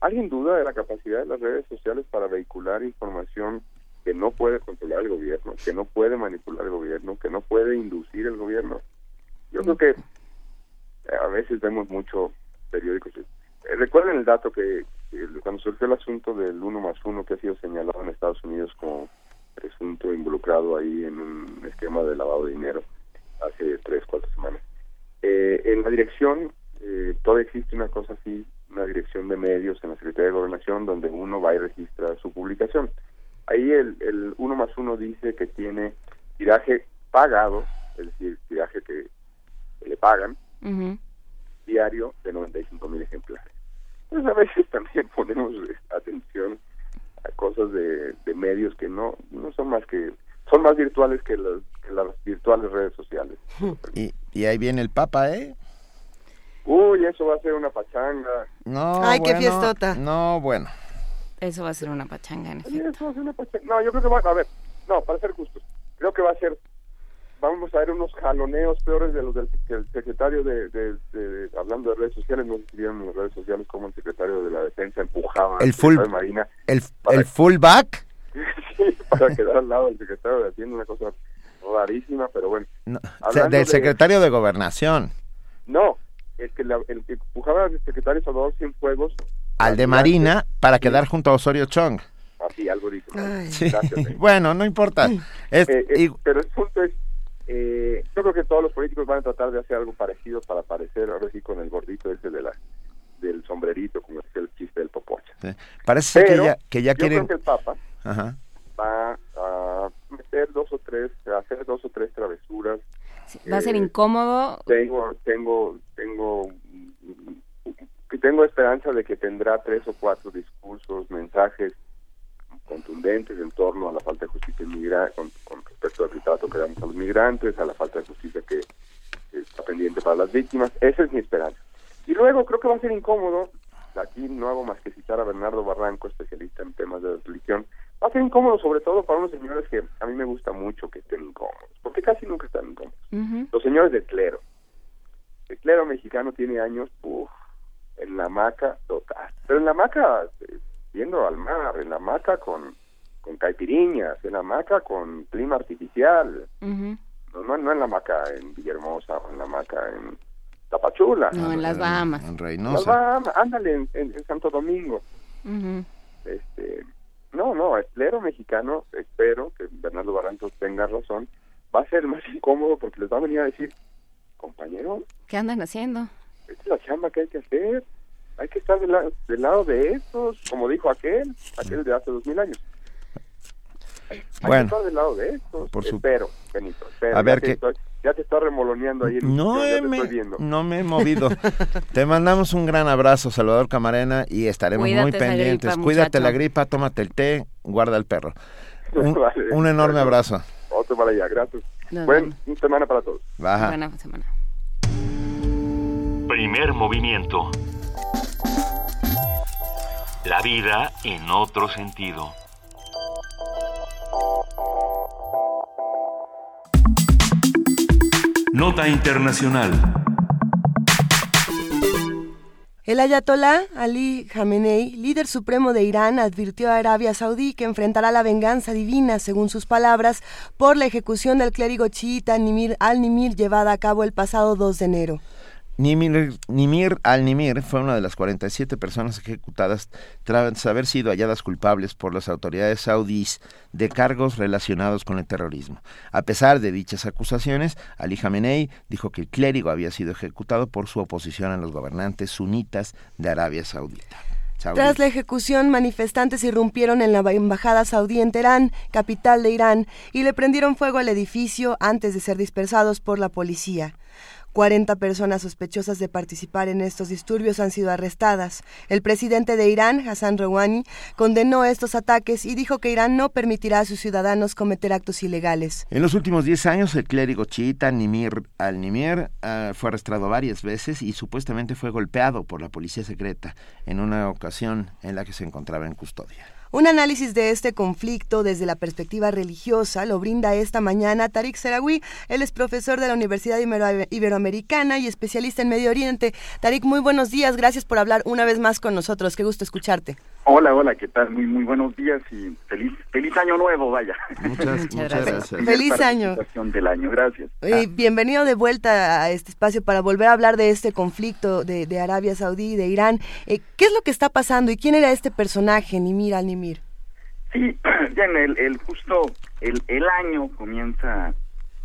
¿Alguien duda de la capacidad de las redes sociales para vehicular información que no puede controlar el gobierno, que no puede manipular el gobierno, que no puede inducir el gobierno? Yo creo que eh, a veces vemos mucho periódicos. Eh, recuerden el dato que, cuando surgió el asunto del uno más uno que ha sido señalado en Estados Unidos como presunto involucrado ahí en un esquema de lavado de dinero hace tres, cuatro semanas. Eh, en la dirección todavía existe una cosa así una dirección de medios en la Secretaría de Gobernación donde uno va y registra su publicación. Ahí el, el uno más uno dice que tiene tiraje pagado, es decir, tiraje que, le pagan, diario de 95 mil ejemplares. Entonces a veces también ponemos atención a cosas de, de medios que no, no son más que son más virtuales que las, que las virtuales redes sociales. Y, y ahí viene el Papa, ¿eh? Uy, eso va a ser una pachanga. No, Ay, qué fiestota. No, bueno. Eso va a ser una pachanga, en efecto. eso va a ser una pachanga. No, yo creo que va a ver, no, para ser justos, creo que va a ser, vamos a ver unos jaloneos peores de los del secretario de, de, hablando de redes sociales, no sé en las redes sociales como el secretario de la defensa empujaba el full, Marina. El, el fullback. sí, para quedar al lado del secretario de Hacienda, una cosa rarísima, pero bueno. del secretario de Gobernación. No, el que, el que empujaba al secretario Salvador Cienfuegos al de Marina para quedar junto a Osorio Chong. Así, algo dijo. bueno, no importa. Eh, eh, pero el punto es, eh, yo creo que todos los políticos van a tratar de hacer algo parecido para parecer, ahora sí, con el gordito ese de la del sombrerito, como es el chiste del popocha. Parece que ya, que ya yo quieren... creo que el Papa va a meter dos o tres, a hacer dos o tres travesuras Va a ser incómodo. Tengo, tengo, tengo, tengo esperanza de que tendrá tres o cuatro discursos, mensajes contundentes en torno a la falta de justicia inmigrante, con, respecto al trato que damos a los migrantes, a la falta de justicia que, está pendiente para las víctimas. Esa es mi esperanza. Y luego creo que va a ser incómodo, aquí no hago más que citar a Bernardo Barranco, especialista en temas de religión, va a ser incómodo sobre todo para unos señores que a mí me gusta mucho que estén incómodos, porque casi nunca están incómodos. Los señores del clero. el clero mexicano tiene años en la hamaca total, pero en la hamaca eh, yendo al mar, en la hamaca con, con caipiriñas, en la hamaca con clima artificial, no, no, en la hamaca en Villahermosa o en la hamaca en Tapachula. No, en las Bahamas. En Reynosa. ándale, en, Santo Domingo. este No, no, el clero mexicano, espero que Bernardo Barrantos tenga razón, va a ser más incómodo porque les va a venir a decir, compañero. ¿Qué andan haciendo? Esta es la chamba que hay que hacer. Hay que estar del, lado de estos, como dijo aquel, aquel de hace dos mil años. Hay bueno, que estar del lado de estos. Por espero, Benito, espero. A ver qué ya te está remoloneando ahí. no, me, no me he movido. te mandamos un gran abrazo, Salvador Camarena, y estaremos muy pendientes. Cuídate la gripa, tómate el té, guarda el perro. Un, enorme abrazo. Otro para allá, gracias. Buena semana para todos. Baja. Buena semana. Primer movimiento. La vida en otro sentido. Nota Internacional. El ayatolá Ali Khamenei, líder supremo de Irán, advirtió a Arabia Saudí que enfrentará la venganza divina, según sus palabras, por la ejecución del clérigo chiita Nimir al-Nimir llevada a cabo el pasado 2 de enero. Nimir, al-Nimir fue una de las 47 personas ejecutadas tras haber sido halladas culpables por las autoridades saudíes de cargos relacionados con el terrorismo. A pesar de dichas acusaciones, Ali Khamenei dijo que el clérigo había sido ejecutado por su oposición a los gobernantes sunitas de Arabia Saudita. Tras la ejecución, manifestantes irrumpieron en la embajada saudí en Teherán, capital de Irán, y le prendieron fuego al edificio antes de ser dispersados por la policía. 40 personas sospechosas de participar en estos disturbios han sido arrestadas. El presidente de Irán, Hassan Rouhani, condenó estos ataques y dijo que Irán no permitirá a sus ciudadanos cometer actos ilegales. En los últimos 10 años, el clérigo chiita Nimir al-Nimir ah, fue arrestado varias veces y supuestamente fue golpeado por la policía secreta en una ocasión en la que se encontraba en custodia. Un análisis de este conflicto desde la perspectiva religiosa lo brinda esta mañana Tariq Serawi. Él es profesor de la Universidad Iberoamericana y especialista en Medio Oriente. Tariq, muy buenos días. Gracias por hablar una vez más con nosotros. Qué gusto escucharte. Hola, hola, ¿qué tal? Muy, muy buenos días y feliz, feliz año nuevo, vaya. Muchas, gracias. Feliz año. del año, gracias. Ah. bienvenido de vuelta a este espacio para volver a hablar de este conflicto de, Arabia Saudí y de Irán. Eh, ¿Qué es lo que está pasando y quién era este personaje, Nimir al-Nimir? Sí, bien, el, el justo el, el año comienza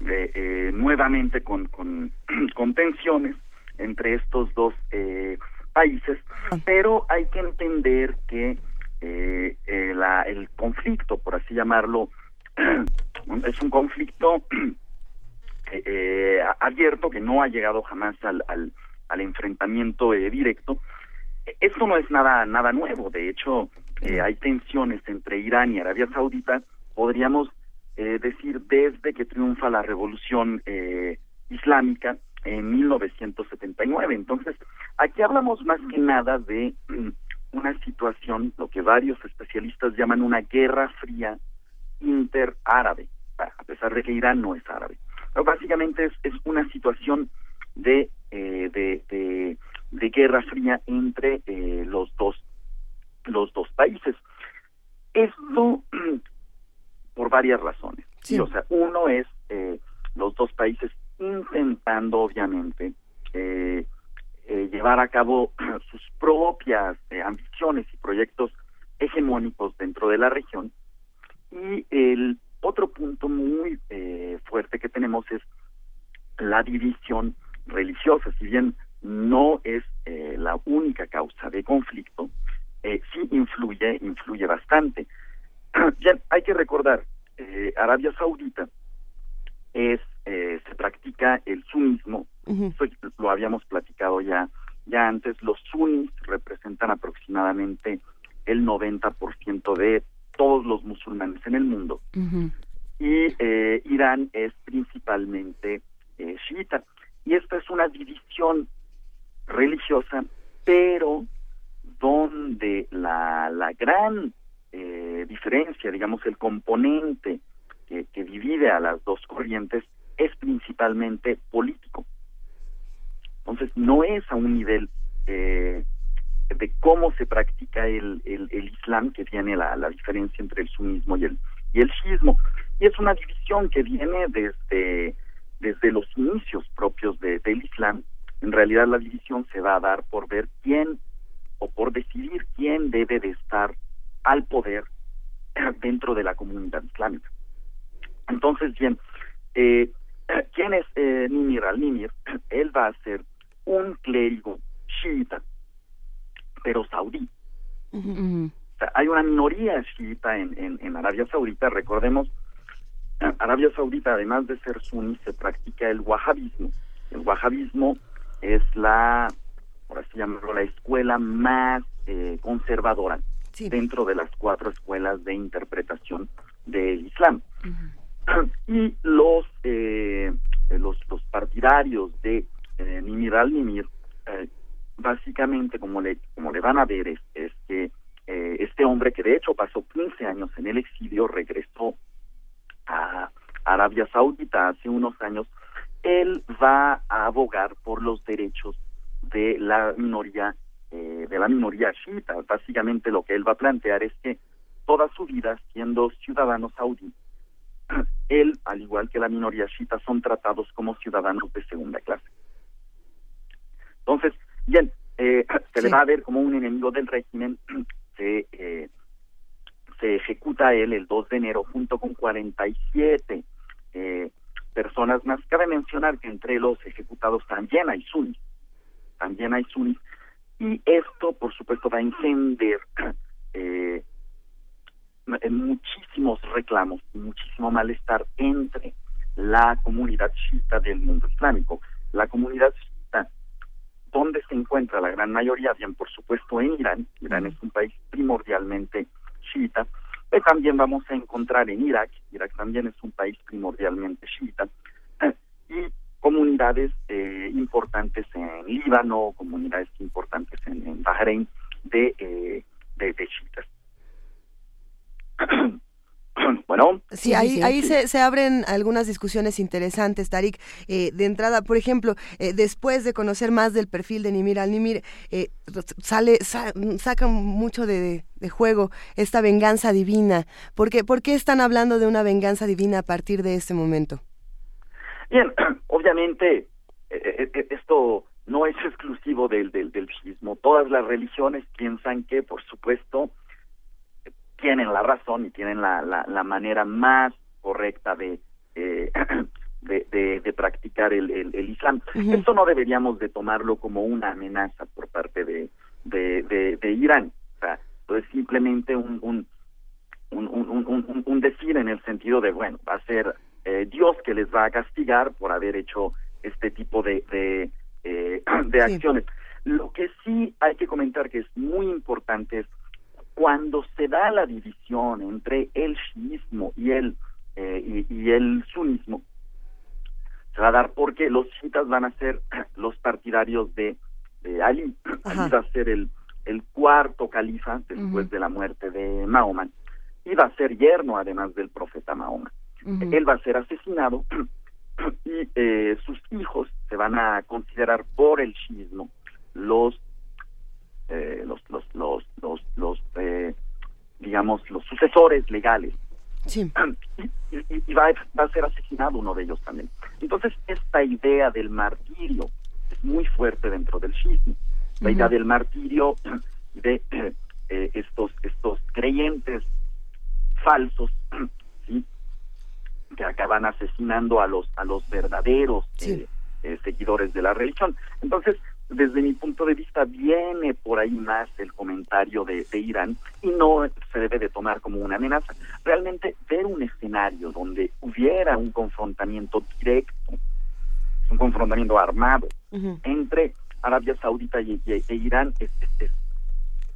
eh, eh, nuevamente con, con, con tensiones entre estos dos eh, países, pero hay que entender que eh, eh, el conflicto, por así llamarlo, es un conflicto eh, abierto que no ha llegado jamás al, al, al enfrentamiento directo. Esto no es nada nada nuevo, de hecho hay tensiones entre Irán y Arabia Saudita, podríamos decir desde que triunfa la revolución islámica en 1979. Entonces, aquí hablamos más que nada de mm, una situación, lo que varios especialistas llaman una guerra fría interárabe, a pesar de que Irán no es árabe. Pero básicamente es, es una situación de, eh, de, de, de, guerra fría entre eh, los dos los dos países. Esto mm, por varias razones. Sí. O sea, uno es eh, los dos países intentando obviamente eh, eh, llevar a cabo sus propias eh, ambiciones y proyectos hegemónicos dentro de la región. Y el otro punto muy fuerte que tenemos es la división religiosa. Si bien no es la única causa de conflicto, sí influye, influye bastante. ya hay que recordar, Arabia Saudita es eh, se practica el sunismo, lo habíamos platicado ya, ya antes, los sunis representan aproximadamente el 90% de todos los musulmanes en el mundo. Y eh, Irán es principalmente eh, chiita. Y esta es una división religiosa, pero donde la, la gran eh, diferencia, digamos, el componente que, que divide a las dos corrientes es principalmente político. Entonces, no es a un nivel eh, de cómo se practica el, el, Islam que tiene la, la, diferencia entre el sunismo y el, y el shiismo. Y es una división que viene desde, desde los inicios propios de, del Islam. En realidad la división se va a dar por ver quién o por decidir quién debe de estar al poder dentro de la comunidad islámica. Entonces, bien, eh, ¿quién es eh, Nimir al-Nimir? Él va a ser un clérigo chiita, pero saudí. hay una minoría chiita en, en, en, Arabia Saudita, recordemos, Arabia Saudita, además de ser suní, se practica el wahhabismo. El wahhabismo es la, por así llamarlo, la escuela más eh, conservadora dentro de las cuatro escuelas de interpretación del Islam. Y los, eh, los, los partidarios de eh, Nimir al-Nimir, eh, básicamente como le, como le van a ver es, es que eh, este hombre que de hecho pasó 15 años en el exilio, regresó a Arabia Saudita hace unos años, él va a abogar por los derechos de la minoría eh, de la minoría chiita. Básicamente lo que él va a plantear es que toda su vida siendo ciudadano saudí, él, al igual que la minoría chiita, son tratados como ciudadanos de segunda clase. Entonces, bien, eh, se le va a ver como un enemigo del régimen, se, eh, se ejecuta él el 2 de enero junto con 47 eh, personas más. Cabe mencionar que entre los ejecutados también hay sunis, también hay sunis, y esto, por supuesto, va a encender eh, muchísimos reclamos, muchísimo malestar entre la comunidad chiita del mundo islámico. La comunidad chiita, donde se encuentra la gran mayoría? Bien, por supuesto, en Irán. Irán es un país primordialmente chiita. Pero también vamos a encontrar en Irak. Irak también es un país primordialmente chiita. Y comunidades eh, importantes en Líbano, comunidades importantes en, en Bahrein de, eh, de, de chiitas. Bueno. Sí, ahí, ahí se, se, abren algunas discusiones interesantes, Tarik. Eh, de entrada, por ejemplo, eh, después de conocer más del perfil de Nimir al-Nimir, eh, sale, saca mucho de, de, juego esta venganza divina. ¿Por qué, ¿Por qué están hablando de una venganza divina a partir de este momento? Bien, obviamente esto no es exclusivo del, del, del Todas las religiones piensan que, por supuesto, tienen la razón y tienen la, la, manera más correcta de, eh, de, de, practicar el, el, Islam. Esto no deberíamos de tomarlo como una amenaza por parte de, de, de, Irán. O sea, es simplemente un, un, un, un, un, decir en el sentido de, bueno, va a ser eh, Dios que les va a castigar por haber hecho este tipo de, de, eh, de acciones. Lo que sí hay que comentar que es muy importante es cuando se da la división entre el shiismo y el eh, y, el sunismo se va a dar porque los chiitas van a ser los partidarios de, Ali. Ali va a ser el el cuarto califa después de la muerte de Mahoma. Y va a ser yerno además del profeta Mahoma. Él va a ser asesinado y eh, sus hijos se van a considerar por el shiismo los eh, los los los los, los eh, digamos los sucesores legales. Sí. y, va, a, va, a, ser asesinado uno de ellos también. Entonces esta idea del martirio es muy fuerte dentro del shismo la idea del martirio de eh, estos estos creyentes falsos ¿sí? que acaban asesinando a los a los verdaderos eh, eh, seguidores de la religión. Entonces desde mi punto de vista viene por ahí más el comentario de, Irán y no se debe de tomar como una amenaza. Realmente ver un escenario donde hubiera un confrontamiento directo, un confrontamiento armado entre Arabia Saudita y, e Irán es,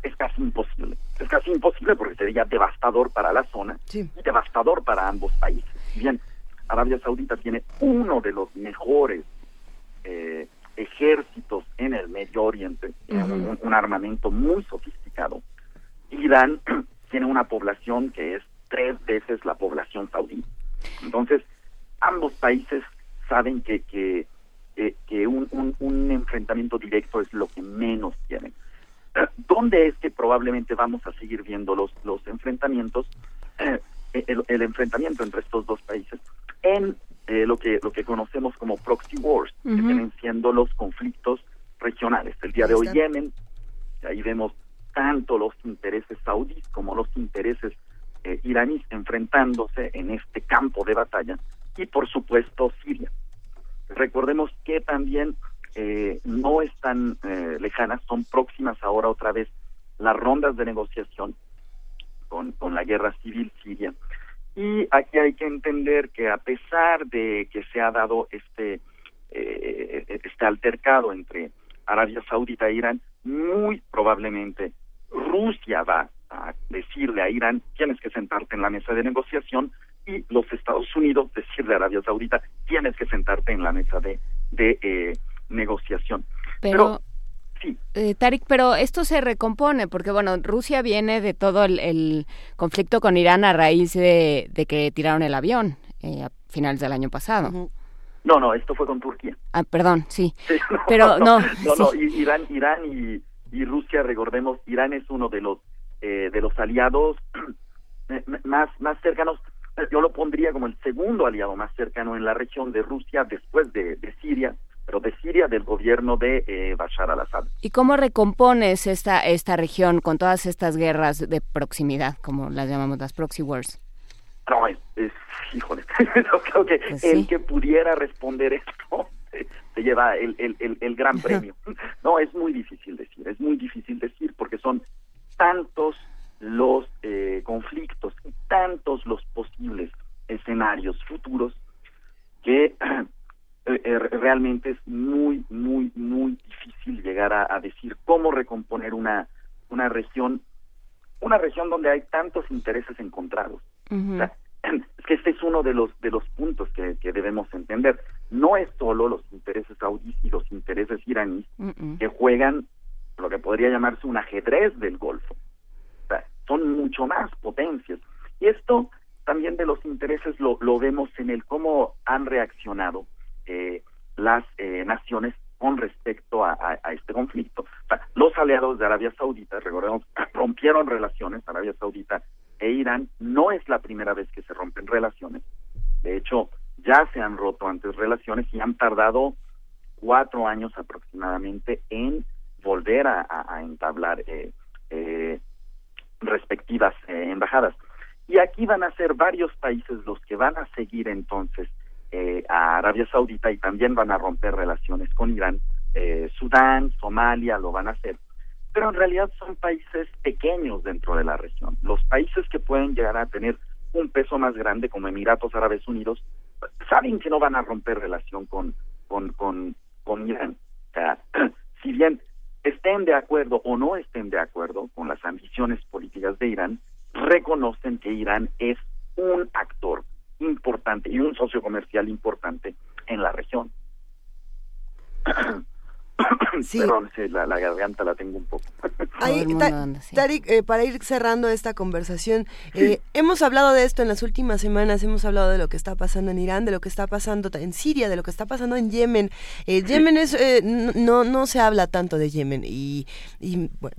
es, casi imposible. Es casi imposible porque sería devastador para la zona y devastador para ambos países. Bien, Arabia Saudita tiene uno de los mejores eh, ejércitos en el Medio Oriente, un, armamento muy sofisticado. Irán tiene una población que es tres veces la población saudí. Entonces, ambos países saben que, que, que un, un, enfrentamiento directo es lo que menos quieren. ¿Dónde es que probablemente vamos a seguir viendo los, los enfrentamientos? el, enfrentamiento entre estos dos países en lo que lo que conocemos como proxy wars, que vienen siendo los conflictos regionales. El día de hoy Yemen, ahí vemos tanto los intereses saudíes como los intereses eh, iraníes enfrentándose en este campo de batalla y por supuesto Siria. Recordemos que también eh, no están eh, lejanas, son próximas ahora otra vez las rondas de negociación con, con la guerra civil siria. Y aquí hay que entender que a pesar de que se ha dado este, este altercado entre Arabia Saudita e Irán, muy probablemente Rusia va a decirle a Irán, tienes que sentarte en la mesa de negociación, y los Estados Unidos decirle a Arabia Saudita, tienes que sentarte en la mesa de, de eh, negociación. Pero, sí. Eh, Tarik, pero esto se recompone, porque bueno, Rusia viene de todo el, conflicto con Irán a raíz de, que tiraron el avión eh, a finales del año pasado. No, no, esto fue con Turquía. Ah, perdón, sí. pero no. No, no, Irán, Irán y, y Rusia, recordemos, Irán es uno de los eh, de los aliados más más cercanos. Yo lo pondría como el segundo aliado más cercano en la región de Rusia después de, Siria, pero de Siria del gobierno de eh, Bashar al-Assad. ¿Y cómo recompones esta esta región con todas estas guerras de proximidad, como las llamamos las proxy wars? No, es, híjole, yo creo que pues el que pudiera responder esto se lleva el, el, el, gran premio. No, es muy difícil decir, es muy difícil decir porque son tantos los eh, conflictos y tantos los posibles escenarios futuros que realmente es muy, muy, muy difícil llegar a, decir cómo recomponer una, una región, una región donde hay tantos intereses encontrados. es que este es uno de los de los puntos que, debemos entender. No es solo los intereses saudíes y los intereses iraníes que juegan lo que podría llamarse un ajedrez del Golfo. son mucho más potencias. Y esto también de los intereses lo, lo vemos en el cómo han reaccionado eh, las eh, naciones con respecto a, este conflicto. los aliados de Arabia Saudita, recordemos, rompieron relaciones, Arabia Saudita e Irán, no es la primera vez que se rompen relaciones. De hecho, ya se han roto antes relaciones y han tardado cuatro años aproximadamente en volver a, entablar eh, eh, respectivas eh, embajadas. Y aquí van a ser varios países los que van a seguir entonces a Arabia Saudita y también van a romper relaciones con Irán. Sudán, Somalia lo van a hacer pero en realidad son países pequeños dentro de la región. Los países que pueden llegar a tener un peso más grande, como Emiratos Árabes Unidos, saben que no van a romper relación con, con, con, con Irán. O sea, si bien estén de acuerdo o no estén de acuerdo con las ambiciones políticas de Irán, reconocen que Irán es un actor importante y un socio comercial importante en la región. Sí. Perdón, la, la, garganta la tengo un poco. Ahí, Tarik, eh, para ir cerrando esta conversación, eh, hemos hablado de esto en las últimas semanas, hemos hablado de lo que está pasando en Irán, de lo que está pasando en Siria, de lo que está pasando en Yemen. Eh, Yemen es, no, no se habla tanto de Yemen y, y bueno,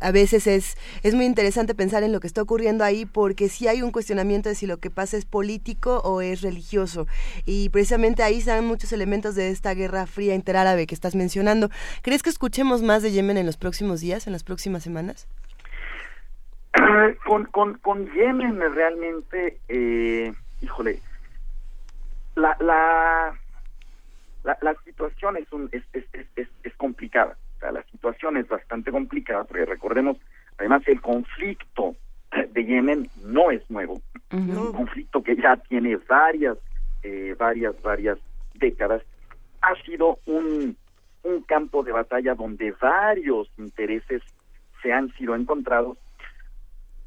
a veces es, es muy interesante pensar en lo que está ocurriendo ahí porque sí hay un cuestionamiento de si lo que pasa es político o es religioso. Y precisamente ahí están muchos elementos de esta guerra fría interárabe que estás mencionando ¿Crees que escuchemos más de Yemen en los próximos días, en las próximas semanas? con, con, con Yemen realmente, eh, híjole, la, la, la, situación es, un, es, es, es, es complicada. O sea, la situación es bastante complicada, porque recordemos, además, el conflicto de Yemen no es nuevo. Es un conflicto que ya tiene varias, eh, varias, varias décadas. Ha sido un, un campo de batalla donde varios intereses se han sido encontrados.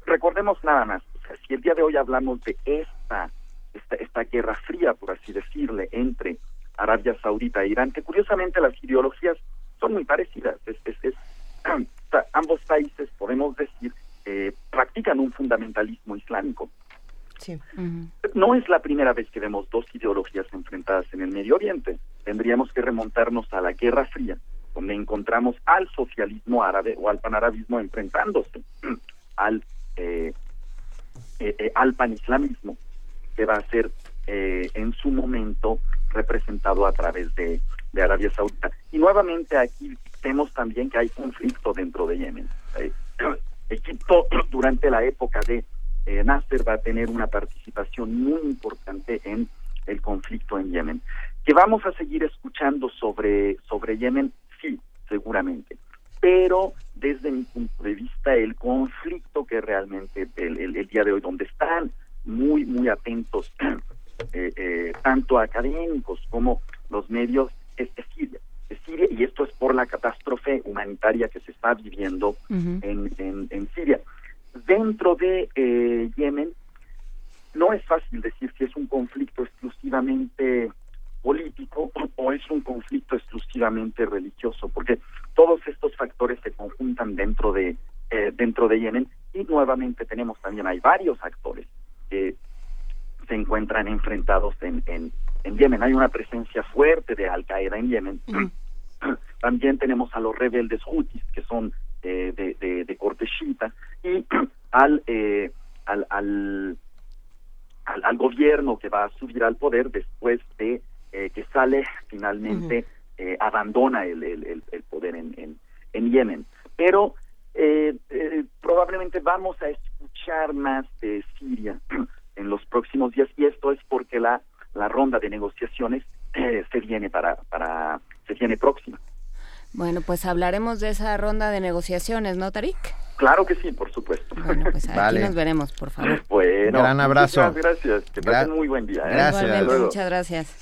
Recordemos nada más, si el día de hoy hablamos de esta, esta, esta guerra fría, por así decirle, entre Arabia Saudita e Irán, que curiosamente las ideologías son muy parecidas. Es, es, ambos países, podemos decir, eh, practican un fundamentalismo islámico. No es la primera vez que vemos dos ideologías enfrentadas en el Medio Oriente. tendríamos que remontarnos a la Guerra Fría, donde encontramos al socialismo árabe o al panarabismo enfrentándose al eh, eh, eh, al panislamismo, que va a ser en su momento representado a través de, de, Arabia Saudita. Y nuevamente aquí vemos también que hay conflicto dentro de Yemen. Egipto durante la época de Nasser va a tener una participación muy importante en el conflicto en Yemen. Que vamos a seguir escuchando sobre, sobre Yemen, sí, seguramente pero desde mi punto de vista el conflicto que realmente el, día de hoy, donde están muy, muy atentos eh, eh, tanto académicos como los medios, es, Siria. Es Siria y esto es por la catástrofe humanitaria que se está viviendo en, en, Siria. Dentro de eh, Yemen, no es fácil decir si es un conflicto exclusivamente político o es un conflicto exclusivamente religioso, porque todos estos factores se conjuntan dentro de eh, dentro de Yemen y nuevamente tenemos también hay varios actores que se encuentran enfrentados en, en, Yemen. Hay una presencia fuerte de Al Qaeda en Yemen. También tenemos a los rebeldes hutis que son eh, de, de, de, corte y al, eh, al, al, al, al gobierno que va a subir al poder después de eh, que sale finalmente, eh, abandona el, el, el, poder en, en, en, Yemen. Pero eh, probablemente vamos a escuchar más de Siria en los próximos días y esto es porque la, la ronda de negociaciones se viene para, para se viene próxima. Bueno, pues hablaremos de esa ronda de negociaciones, ¿no, Tarik? Claro que sí, por supuesto. Bueno, pues aquí nos veremos, por favor. Bueno, gran abrazo. Muchas gracias. Que pasen muy buen día. Gracias. muchas gracias.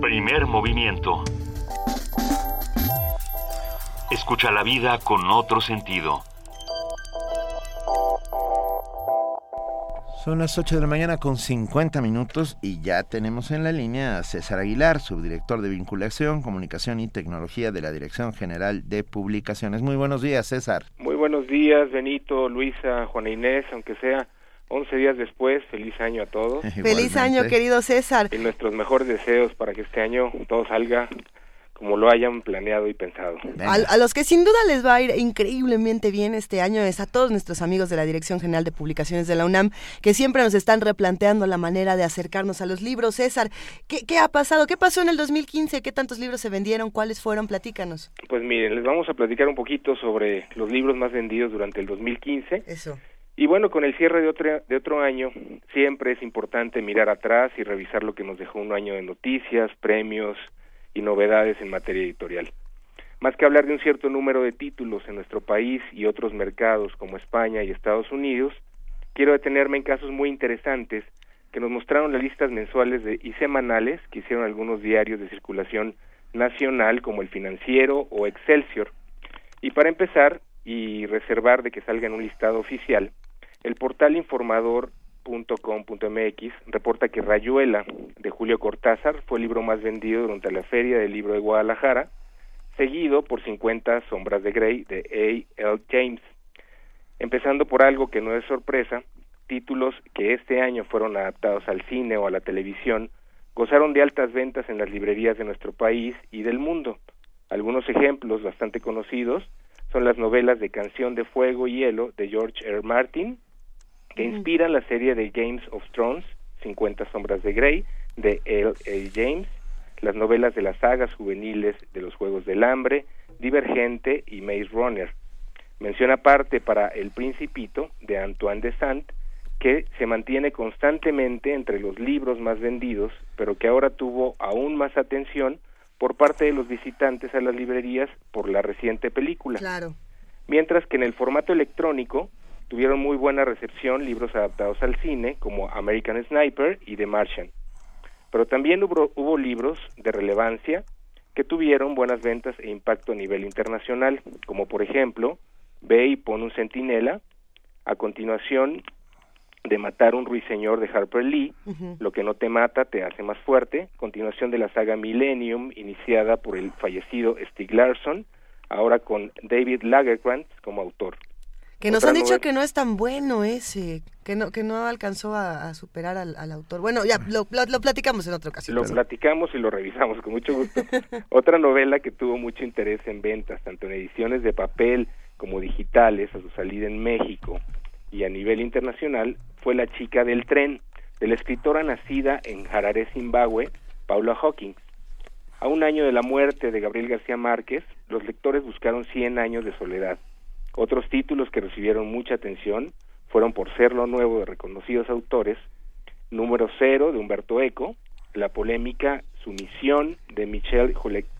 Primer movimiento. Escucha la vida con otro sentido. Son las 8 de la mañana con 50 minutos y ya tenemos en la línea a César Aguilar, subdirector de vinculación, comunicación y tecnología de la Dirección General de Publicaciones. Muy buenos días, César. Muy buenos días, Benito, Luisa, Juana Inés, aunque sea 11 días después, feliz año a todos. Feliz año, querido César. Y nuestros mejores deseos para que este año todo salga como lo hayan planeado y pensado. A, los que sin duda les va a ir increíblemente bien este año es a todos nuestros amigos de la Dirección General de Publicaciones de la UNAM, que siempre nos están replanteando la manera de acercarnos a los libros. César, ¿qué, qué ha pasado? ¿Qué pasó en el 2015? ¿Qué tantos libros se vendieron? ¿Cuáles fueron? Platícanos. Pues miren, les vamos a platicar un poquito sobre los libros más vendidos durante el 2015. Eso. Y bueno, con el cierre de otro, de otro año, siempre es importante mirar atrás y revisar lo que nos dejó un año de noticias, premios y novedades en materia editorial. Más que hablar de un cierto número de títulos en nuestro país y otros mercados como España y Estados Unidos, quiero detenerme en casos muy interesantes que nos mostraron las listas mensuales y semanales que hicieron algunos diarios de circulación nacional como El Financiero o Excelsior. Y para empezar, y reservar de que salga en un listado oficial, el portal informador.com.mx reporta que Rayuela de Julio Cortázar fue el libro más vendido durante la Feria del Libro de Guadalajara, seguido por 50 Sombras de Grey de A. L. James. Empezando por algo que no es sorpresa, títulos que este año fueron adaptados al cine o a la televisión gozaron de altas ventas en las librerías de nuestro país y del mundo. Algunos ejemplos bastante conocidos son las novelas de Canción de Fuego y Hielo de George R. Martin, que inspiran la serie de Games of Thrones, 50 sombras de Grey, de L. A. James, las novelas de las sagas juveniles de los Juegos del Hambre, Divergente y Maze Runner. Menciona aparte para El Principito, de Antoine de Saint, que se mantiene constantemente entre los libros más vendidos, pero que ahora tuvo aún más atención por parte de los visitantes a las librerías por la reciente película. Claro. Mientras que en el formato electrónico, tuvieron muy buena recepción libros adaptados al cine como American Sniper y The Martian. Pero también hubo, hubo libros de relevancia que tuvieron buenas ventas e impacto a nivel internacional, como por ejemplo Ve y pon un centinela, a continuación de Matar un ruiseñor de Harper Lee, Lo que no te mata te hace más fuerte, continuación de la saga Millennium, iniciada por el fallecido Stieg Larsson, ahora con David Lagerkrantz como autor. Que nos han dicho que no es tan bueno ese, que no que no alcanzó a, superar al, autor. Bueno, ya lo, lo, platicamos en otra ocasión. Lo platicamos y lo revisamos con mucho gusto. otra novela que tuvo mucho interés en ventas, tanto en ediciones de papel como digitales, a su salida en México y a nivel internacional, fue La chica del tren, de la escritora nacida en Harare, Zimbabue, Paula Hawkins. A un año de la muerte de Gabriel García Márquez, los lectores buscaron Cien años de soledad. Otros títulos que recibieron mucha atención fueron Por ser lo nuevo de reconocidos autores, Número cero de Humberto Eco, La polémica Sumisión de Michel Houellebecq.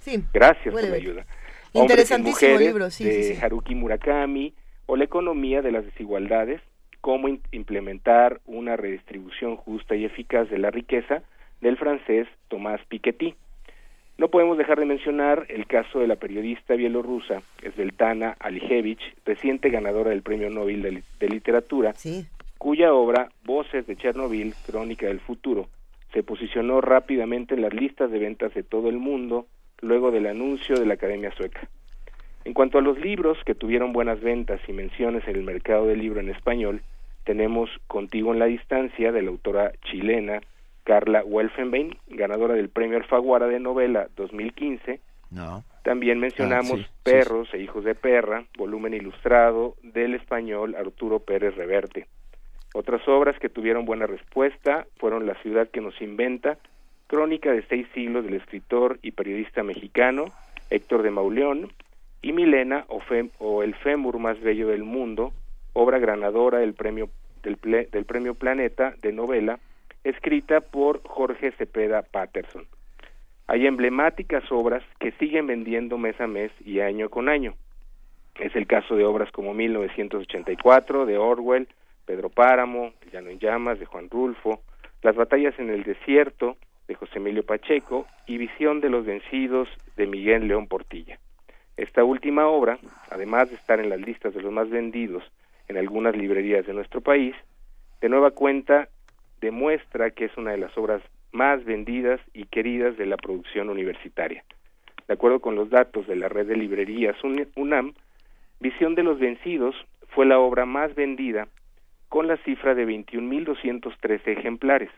Sí, Gracias por la ayuda. Interesantísimo libro, sí, de Haruki Murakami o La economía de las desigualdades, cómo implementar una redistribución justa y eficaz de la riqueza del francés Tomás Piketty. No podemos dejar de mencionar el caso de la periodista bielorrusa Sveltana Alijevich, reciente ganadora del Premio Nobel de, Literatura, cuya obra Voces de Chernobyl, Crónica del Futuro, se posicionó rápidamente en las listas de ventas de todo el mundo luego del anuncio de la Academia Sueca. En cuanto a los libros que tuvieron buenas ventas y menciones en el mercado del libro en español, tenemos Contigo en la Distancia de la autora chilena Carla Welfenbein, ganadora del Premio Alfaguara de Novela 2015. No. También mencionamos ah, Perros e Hijos de Perra, volumen ilustrado del español Arturo Pérez Reverte. Otras obras que tuvieron buena respuesta fueron La ciudad que nos inventa, crónica de seis siglos del escritor y periodista mexicano Héctor de Mauleón, y Milena o, El fémur más bello del mundo, obra ganadora del premio, del, del premio Planeta de novela escrita por Jorge Cepeda Patterson. Hay emblemáticas obras que siguen vendiendo mes a mes y año con año. Es el caso de obras como 1984 de Orwell, Pedro Páramo, El Llano en Llamas de Juan Rulfo, Las batallas en el desierto de José Emilio Pacheco y Visión de los vencidos de Miguel León Portilla. Esta última obra, además de estar en las listas de los más vendidos en algunas librerías de nuestro país, de nueva cuenta demuestra que es una de las obras más vendidas y queridas de la producción universitaria. De acuerdo con los datos de la red de librerías UNAM, Visión de los Vencidos fue la obra más vendida con la cifra de 21.213 ejemplares,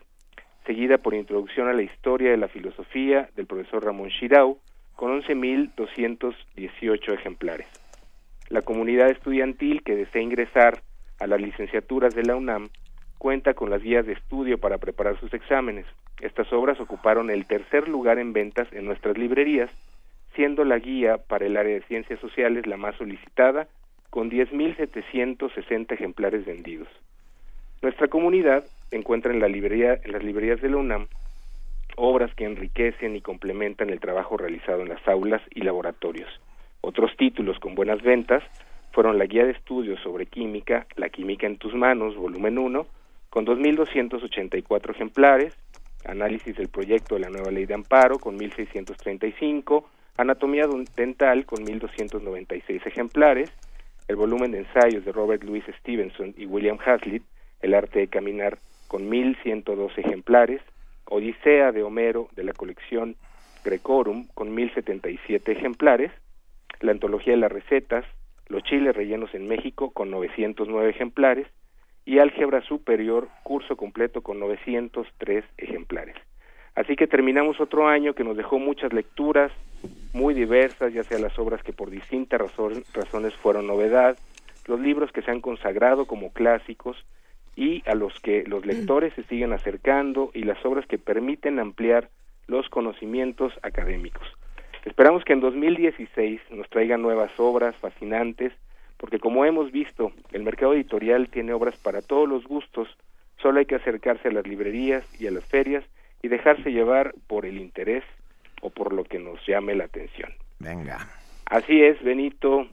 seguida por Introducción a la Historia de la Filosofía del profesor Ramón Shirau, con 11.218 ejemplares. La comunidad estudiantil que desea ingresar a las licenciaturas de la UNAM cuenta con las guías de estudio para preparar sus exámenes. Estas obras ocuparon el tercer lugar en ventas en nuestras librerías, siendo la guía para el área de ciencias sociales la más solicitada, con 10.760 ejemplares vendidos. Nuestra comunidad encuentra en, la librería, en las librerías de la UNAM obras que enriquecen y complementan el trabajo realizado en las aulas y laboratorios. Otros títulos con buenas ventas fueron la Guía de Estudios sobre Química, La Química en tus manos, volumen 1, con 2.284 ejemplares, análisis del proyecto de la nueva ley de amparo con 1.635, anatomía dental con 1.296 ejemplares, el volumen de ensayos de Robert Louis Stevenson y William Hazlitt, El arte de caminar con 1.102 ejemplares, Odisea de Homero de la colección Grecorum con 1.077 ejemplares, la antología de las recetas, los chiles rellenos en México con 909 ejemplares, y álgebra superior, curso completo con 903 ejemplares. Así que terminamos otro año que nos dejó muchas lecturas muy diversas, ya sea las obras que por distintas razones fueron novedad, los libros que se han consagrado como clásicos y a los que los lectores se siguen acercando y las obras que permiten ampliar los conocimientos académicos. Esperamos que en 2016 nos traigan nuevas obras fascinantes porque como hemos visto, el mercado editorial tiene obras para todos los gustos, solo hay que acercarse a las librerías y a las ferias y dejarse llevar por el interés o por lo que nos llame la atención. Venga. Así es, Benito,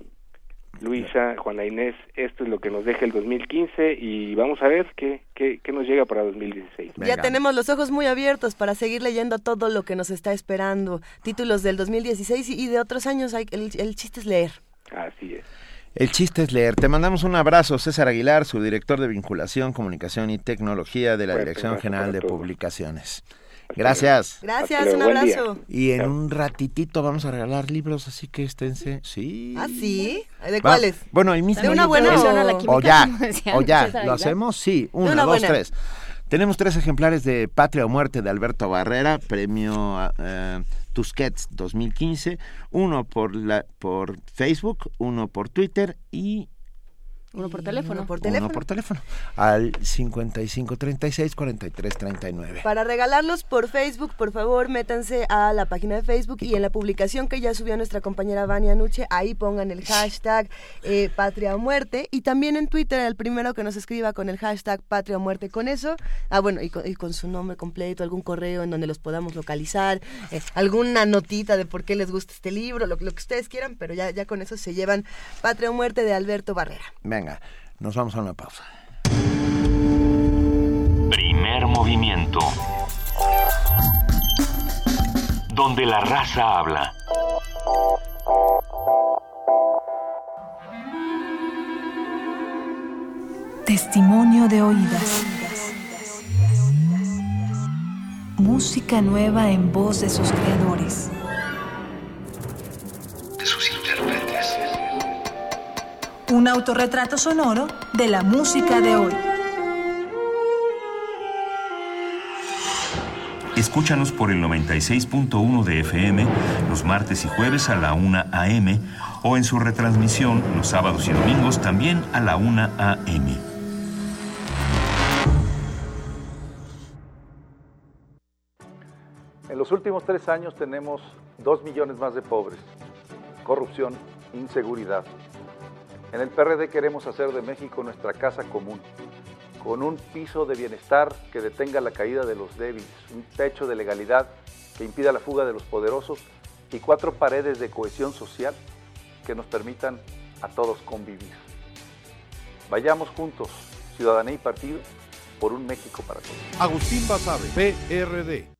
Luisa, Juana Inés, esto es lo que nos deja el 2015 y vamos a ver qué, qué, qué nos llega para 2016. Ya tenemos los ojos muy abiertos para seguir leyendo todo lo que nos está esperando. Títulos del 2016 y de otros años, el, el chiste es leer. Así es. El chiste es leer. Te mandamos un abrazo, César Aguilar, su director de vinculación, comunicación y tecnología de la Dirección General de Publicaciones. Gracias. Gracias, un abrazo. Y en un ratitito vamos a regalar libros, así que esténse. Sí. ¿Ah, sí? ¿De cuáles? Bueno, el mismo. ¿De una buena o, o ya? ¿O ya? ¿Lo hacemos? Sí. Una, dos, tres. Tenemos tres ejemplares de Patria o Muerte de Alberto Barrera, premio eh, Tusquets 2015, uno por, la, por Facebook, uno por Twitter y uno por teléfono. Uno por teléfono. Uno por teléfono. Al 5536-4339. Para regalarlos por Facebook, por favor, métanse a la página de Facebook y en la publicación que ya subió nuestra compañera Vania Nuche, ahí pongan el hashtag eh, Patria o Muerte. Y también en Twitter, el primero que nos escriba con el hashtag Patria o Muerte con eso. Ah, bueno, y con, su nombre completo, algún correo en donde los podamos localizar, eh, alguna notita de por qué les gusta este libro, lo, lo, que ustedes quieran, pero ya, ya con eso se llevan Patria o Muerte de Alberto Barrera. Venga, nos vamos a una pausa. Primer movimiento. Donde la raza habla. Testimonio de oídas. Música nueva en voz de sus creadores. Un autorretrato sonoro de la música de hoy. Escúchanos por el 96.1 de FM los martes y jueves a la 1 a.m. o en su retransmisión los sábados y domingos también a la 1 a.m. En los últimos tres años tenemos dos millones más de pobres, corrupción, inseguridad, en el PRD queremos hacer de México nuestra casa común, con un piso de bienestar que detenga la caída de los débiles, un techo de legalidad que impida la fuga de los poderosos y cuatro paredes de cohesión social que nos permitan a todos convivir. Vayamos juntos, ciudadanía y partido, por un México para todos. Agustín Basabe, PRD.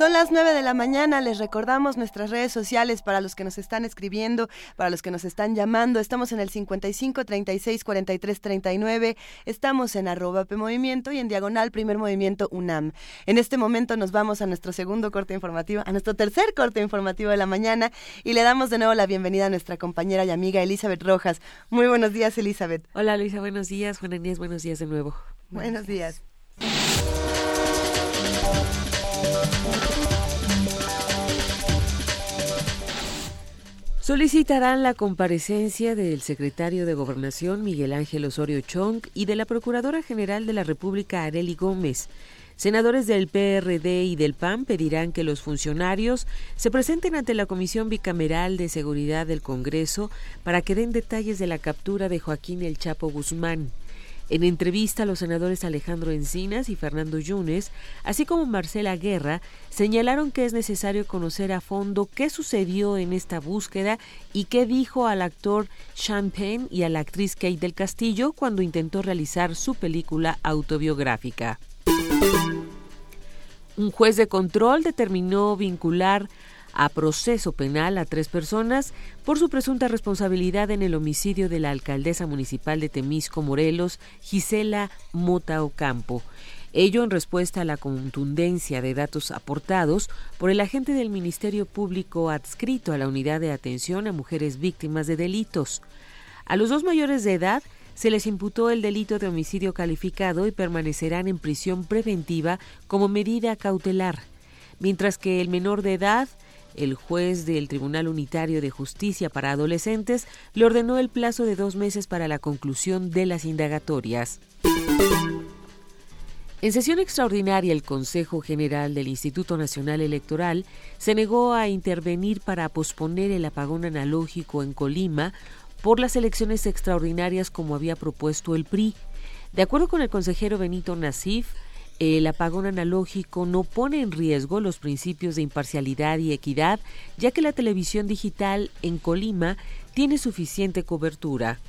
Son las 9 de la mañana, les recordamos nuestras redes sociales para los que nos están escribiendo, para los que nos están llamando. Estamos en el 55 36 43 39, estamos en arroba P Movimiento y en diagonal Primer Movimiento UNAM. En este momento nos vamos a nuestro segundo corte informativo, a nuestro tercer corte informativo de la mañana y le damos de nuevo la bienvenida a nuestra compañera y amiga Elizabeth Rojas. Muy buenos días, Elizabeth. Hola, Luisa, buenos días. Juana Inés, buenos días de nuevo. Buenos días. Solicitarán la comparecencia del secretario de Gobernación Miguel Ángel Osorio Chong y de la Procuradora General de la República Areli Gómez. Senadores del PRD y del PAN pedirán que los funcionarios se presenten ante la Comisión Bicameral de Seguridad del Congreso para que den detalles de la captura de Joaquín El Chapo Guzmán. En entrevista, los senadores Alejandro Encinas y Fernando Yunes, así como Marcela Guerra, señalaron que es necesario conocer a fondo qué sucedió en esta búsqueda y qué dijo al actor Sean y a la actriz Kate del Castillo cuando intentó realizar su película autobiográfica. Un juez de control determinó vincular a proceso penal a tres personas por su presunta responsabilidad en el homicidio de la alcaldesa municipal de Temisco, Morelos, Gisela Mota Ocampo. Ello en respuesta a la contundencia de datos aportados por el agente del Ministerio Público adscrito a la Unidad de Atención a Mujeres Víctimas de Delitos. A los dos mayores de edad se les imputó el delito de homicidio calificado y permanecerán en prisión preventiva como medida cautelar, mientras que el menor de edad el juez del Tribunal Unitario de Justicia para Adolescentes le ordenó el plazo de dos meses para la conclusión de las indagatorias. En sesión extraordinaria, el Consejo General del Instituto Nacional Electoral se negó a intervenir para posponer el apagón analógico en Colima por las elecciones extraordinarias como había propuesto el PRI. De acuerdo con el consejero Benito Nasif, el apagón analógico no pone en riesgo los principios de imparcialidad y equidad, ya que la televisión digital en Colima tiene suficiente cobertura.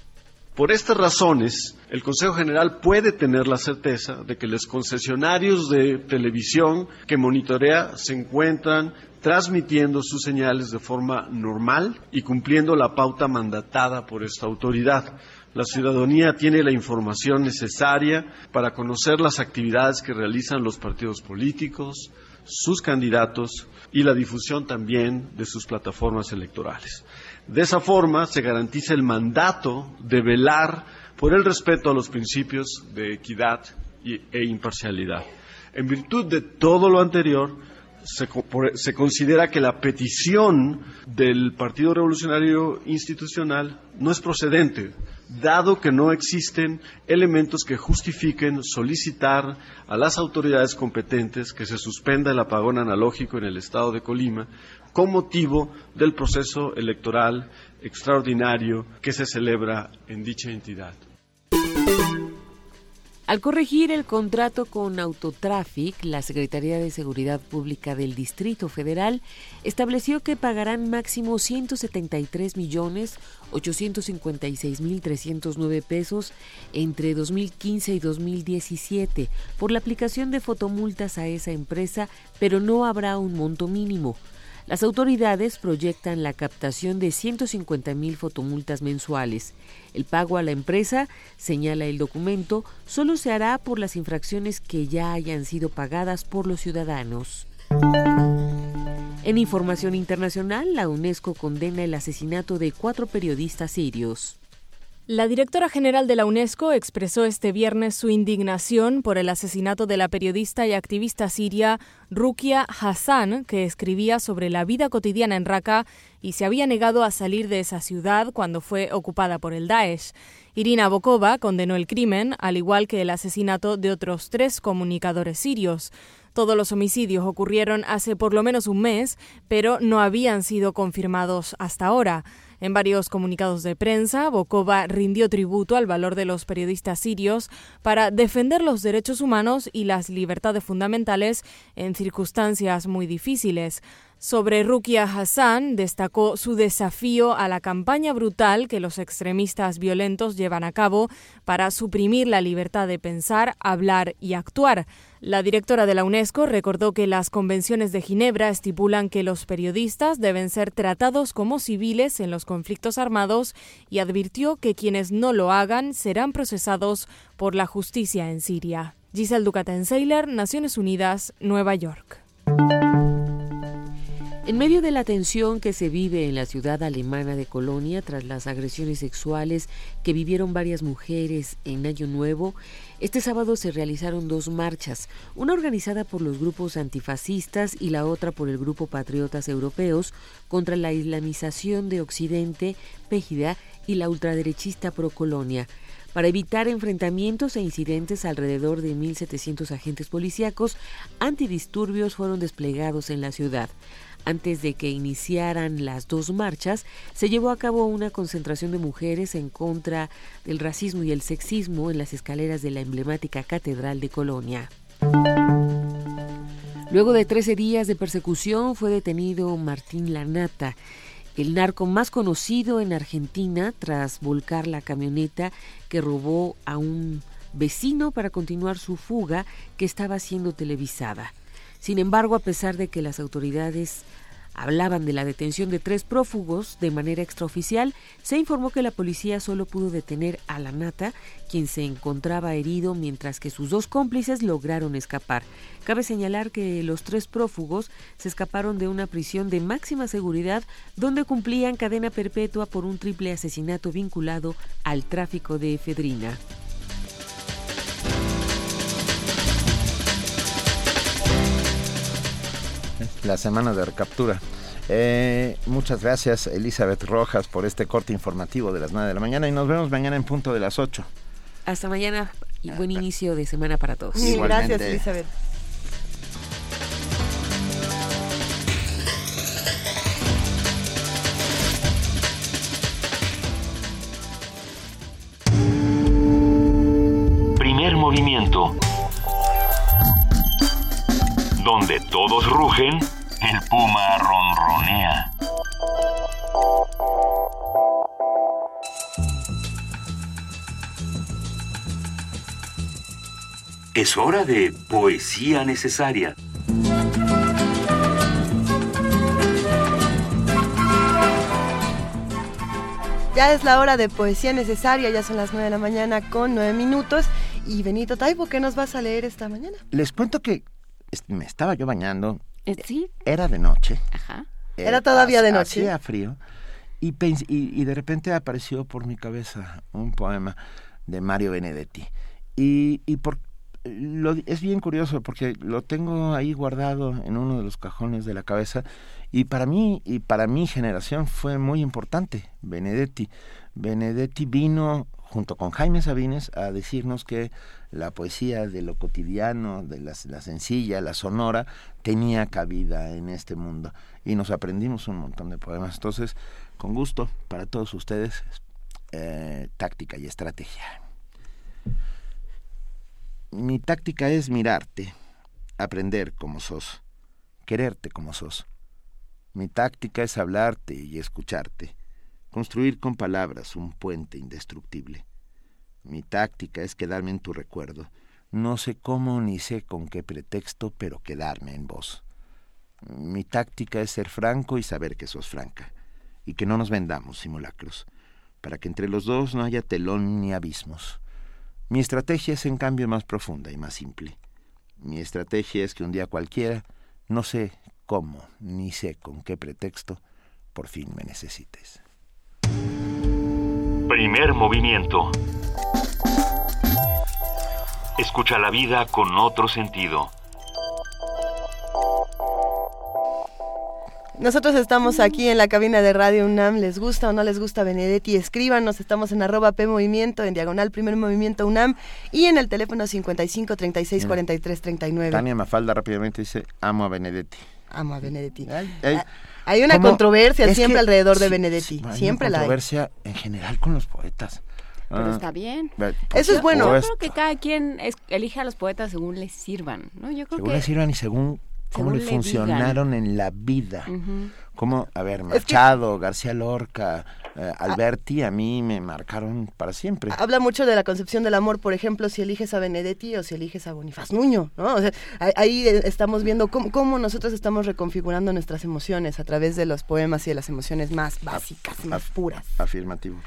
Por estas razones, el Consejo General puede tener la certeza de que los concesionarios de televisión que monitorea se encuentran transmitiendo sus señales de forma normal y cumpliendo la pauta mandatada por esta autoridad. La ciudadanía tiene la información necesaria para conocer las actividades que realizan los partidos políticos, sus candidatos y la difusión también de sus plataformas electorales. De esa forma se garantiza el mandato de velar por el respeto a los principios de equidad e imparcialidad. En virtud de todo lo anterior, se, considera que la petición del Partido Revolucionario Institucional no es procedente, dado que no existen elementos que justifiquen solicitar a las autoridades competentes que se suspenda el apagón analógico en el estado de Colima con motivo del proceso electoral extraordinario que se celebra en dicha entidad. Al corregir el contrato con Autotraffic, la Secretaría de Seguridad Pública del Distrito Federal estableció que pagarán máximo 173 millones 856 mil 309 pesos entre 2015 y 2017 por la aplicación de fotomultas a esa empresa, pero no habrá un monto mínimo. Las autoridades proyectan la captación de 150 mil fotomultas mensuales. El pago a la empresa, señala el documento, solo se hará por las infracciones que ya hayan sido pagadas por los ciudadanos. En información internacional, la UNESCO condena el asesinato de cuatro periodistas sirios. La directora general de la UNESCO expresó este viernes su indignación por el asesinato de la periodista y activista siria Rukia Hassan, que escribía sobre la vida cotidiana en Raqqa y se había negado a salir de esa ciudad cuando fue ocupada por el Daesh. Irina Bokova condenó el crimen, al igual que el asesinato de otros tres comunicadores sirios. Todos los homicidios ocurrieron hace por lo menos un mes, pero no habían sido confirmados hasta ahora. En varios comunicados de prensa, Bokova rindió tributo al valor de los periodistas sirios para defender los derechos humanos y las libertades fundamentales en circunstancias muy difíciles. Sobre Rukia Hassan destacó su desafío a la campaña brutal que los extremistas violentos llevan a cabo para suprimir la libertad de pensar, hablar y actuar. La directora de la UNESCO recordó que las convenciones de Ginebra estipulan que los periodistas deben ser tratados como civiles en los conflictos armados y advirtió que quienes no lo hagan serán procesados por la justicia en Siria. Giselle Ducaten Sailor, Naciones Unidas, Nueva York. En medio de la tensión que se vive en la ciudad alemana de Colonia tras las agresiones sexuales que vivieron varias mujeres en Año Nuevo, este sábado se realizaron dos marchas, una organizada por los grupos antifascistas y la otra por el grupo Patriotas Europeos contra la islamización de Occidente, Pégida y la ultraderechista Procolonia. Para evitar enfrentamientos e incidentes, alrededor de 1.700 agentes policíacos antidisturbios fueron desplegados en la ciudad. Antes de que iniciaran las dos marchas, se llevó a cabo una concentración de mujeres en contra del racismo y el sexismo en las escaleras de la emblemática Catedral de Colonia. Luego de 13 días de persecución fue detenido Martín Lanata, el narco más conocido en Argentina tras volcar la camioneta que robó a un vecino para continuar su fuga que estaba siendo televisada. Sin embargo, a pesar de que las autoridades hablaban de la detención de tres prófugos de manera extraoficial, se informó que la policía solo pudo detener a la nata, quien se encontraba herido mientras que sus dos cómplices lograron escapar. Cabe señalar que los tres prófugos se escaparon de una prisión de máxima seguridad donde cumplían cadena perpetua por un triple asesinato vinculado al tráfico de efedrina. La semana de recaptura. Eh, muchas gracias Elizabeth Rojas por este corte informativo de las 9 de la mañana y nos vemos mañana en punto de las 8. Hasta mañana y buen inicio de semana para todos. Gracias Elizabeth. Primer movimiento donde todos rugen, el puma ronronea. Es hora de poesía necesaria. Ya es la hora de poesía necesaria, ya son las 9 de la mañana con 9 minutos. Y Benito Taibo, ¿qué nos vas a leer esta mañana? Les cuento que me estaba yo bañando. Eh, sí. Era de noche. Ajá. Era todavía de noche. Hacía frío. Y, y, de repente apareció por mi cabeza un poema de Mario Benedetti. Y, y por, lo, es bien curioso porque lo tengo ahí guardado en uno de los cajones de la cabeza y para mí y para mi generación fue muy importante Benedetti. Benedetti vino junto con Jaime Sabines a decirnos que la poesía de lo cotidiano, de la, sencilla, la sonora, tenía cabida en este mundo. Y nos aprendimos un montón de poemas. Entonces, con gusto, para todos ustedes, eh, táctica y estrategia. Mi táctica es mirarte, aprender como sos, quererte como sos. Mi táctica es hablarte y escucharte, construir con palabras un puente indestructible. Mi táctica es quedarme en tu recuerdo. No sé cómo ni sé con qué pretexto, pero quedarme en vos. Mi táctica es ser franco y saber que sos franca, y que no nos vendamos simulacros, para que entre los dos no haya telón ni abismos. Mi estrategia es en cambio más profunda y más simple. Mi estrategia es que un día cualquiera, no sé cómo, ni sé con qué pretexto, por fin me necesites. Primer movimiento. Escucha la vida con otro sentido. Nosotros estamos aquí en la cabina de Radio UNAM. ¿Les gusta o no les gusta Benedetti? Escríbanos. Estamos en arroba P Movimiento, en diagonal Primer Movimiento UNAM y en el teléfono 55 36 43 39. Tania Mafalda rápidamente dice: Amo a Benedetti. Amo a Benedetti. Ah, hay una controversia siempre alrededor de Benedetti. siempre la hay. controversia en general con los poetas. Pero ah. está bien. Eso es bueno. Yo creo que cada quien elige a los poetas según les sirvan, ¿no? Yo creo según les sirvan y según cómo le funcionaron en la vida. Como, a ver, Machado, García Lorca, eh, Alberti, a mí me marcaron para siempre. Habla mucho de la concepción del amor, por ejemplo, si eliges a Benedetti o si eliges a Bonifaz Nuño, ¿no? O sea, ahí estamos viendo cómo, cómo, nosotros estamos reconfigurando nuestras emociones a través de los poemas y de las emociones más básicas, más puras. Afirmativo.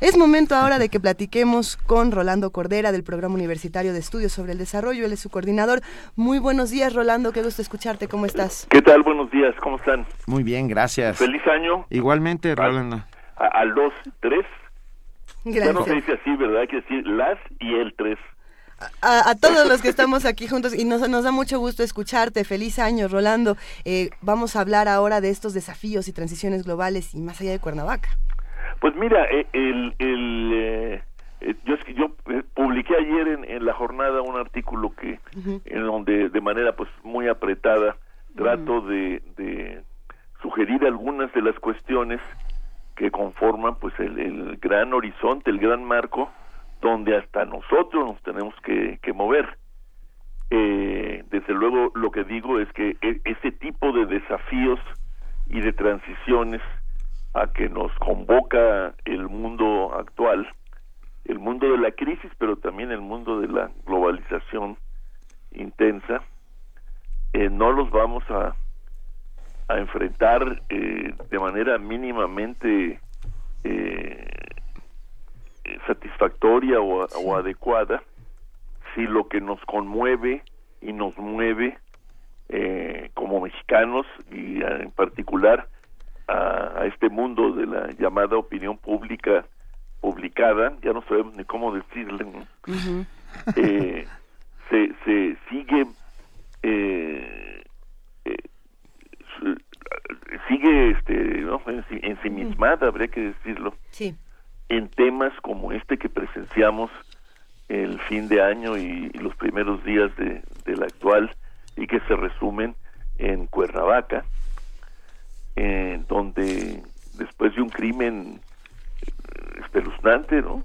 Es momento ahora de que platiquemos con Rolando Cordera del Programa Universitario de Estudios sobre el Desarrollo. Él es su coordinador. Muy buenos días, Rolando. Qué gusto escucharte. ¿Cómo estás? ¿Qué tal? Buenos días. ¿Cómo están? Muy bien, gracias. Feliz año. Igualmente, Rolando. Al 2, 3. Gracias. Ya no se dice así, ¿verdad? Hay que decir las y el 3. A, todos los que estamos aquí juntos y nos, nos da mucho gusto escucharte. Feliz año, Rolando. Eh, vamos a hablar ahora de estos desafíos y transiciones globales y más allá de Cuernavaca. Pues mira, eh, el, el eh, eh, yo, yo publiqué ayer en, la jornada un artículo que en donde de manera pues muy apretada trato de, de sugerir algunas de las cuestiones que conforman pues el, el, gran horizonte, el gran marco donde hasta nosotros nos tenemos que, mover. Eh, desde luego lo que digo es que e, ese tipo de desafíos y de transiciones a que nos convoca el mundo actual, el mundo de la crisis, pero también el mundo de la globalización intensa, eh, no los vamos a, a enfrentar eh, de manera mínimamente eh, satisfactoria o, adecuada si lo que nos conmueve y nos mueve eh, como mexicanos y en particular a, este mundo de la llamada opinión pública publicada, ya no sabemos ni cómo decirle, eh, se, se sigue eh, eh, sigue este ¿no? ensimismada, habría que decirlo, sí. en temas como este que presenciamos el fin de año y, los primeros días de, del actual y que se resumen en Cuernavaca, en donde después de un crimen eh, espeluznante, ¿no?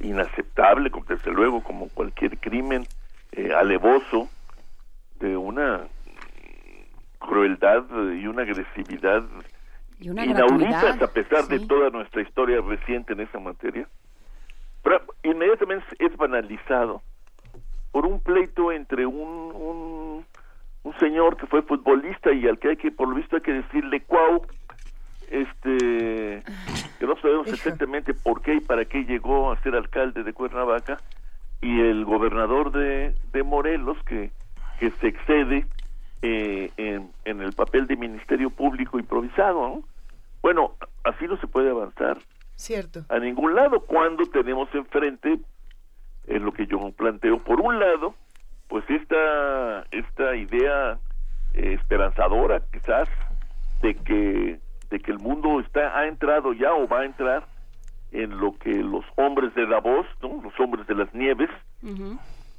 Inaceptable, desde luego, como cualquier crimen eh, alevoso, de una crueldad y una agresividad inauditas a pesar de toda nuestra historia reciente en esa materia. Pero inmediatamente es banalizado por un pleito entre un, un, un señor que fue futbolista y al que hay que, por lo visto, hay que decirle cuau, este, que no sabemos exactamente por qué y para qué llegó a ser alcalde de Cuernavaca, y el gobernador de, de Morelos, que, que se excede eh, en, en, el papel de Ministerio Público improvisado. Bueno, así no se puede avanzar. Cierto. A ningún lado cuando tenemos enfrente en lo que yo planteo. Por un lado, pues esta, esta idea eh, esperanzadora quizás de que, de que el mundo está, ha entrado ya o va a entrar en lo que los hombres de Davos, ¿no? los hombres de las nieves,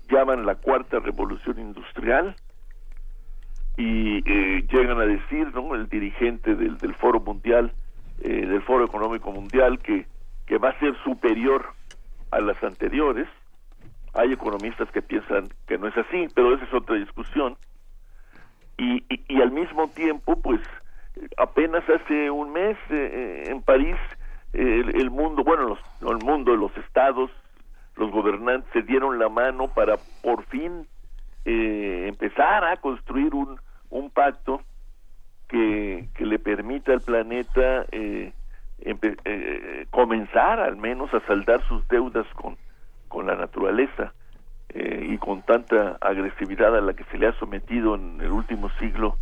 llaman la cuarta revolución industrial y eh, llegan a decir, ¿no? El dirigente del, del Foro Mundial, eh, del Foro Económico Mundial, que, que va a ser superior a las anteriores hay economistas que piensan que no es así, pero esa es otra discusión. Y, y, al mismo tiempo, pues apenas hace un mes eh, en París el, mundo, bueno, los, el mundo, los estados, los gobernantes se dieron la mano para por fin eh, empezar a construir un, un pacto que, que le permita al planeta eh, eh, comenzar al menos a saldar sus deudas con con la naturaleza eh, y con tanta agresividad a la que se le ha sometido en el último siglo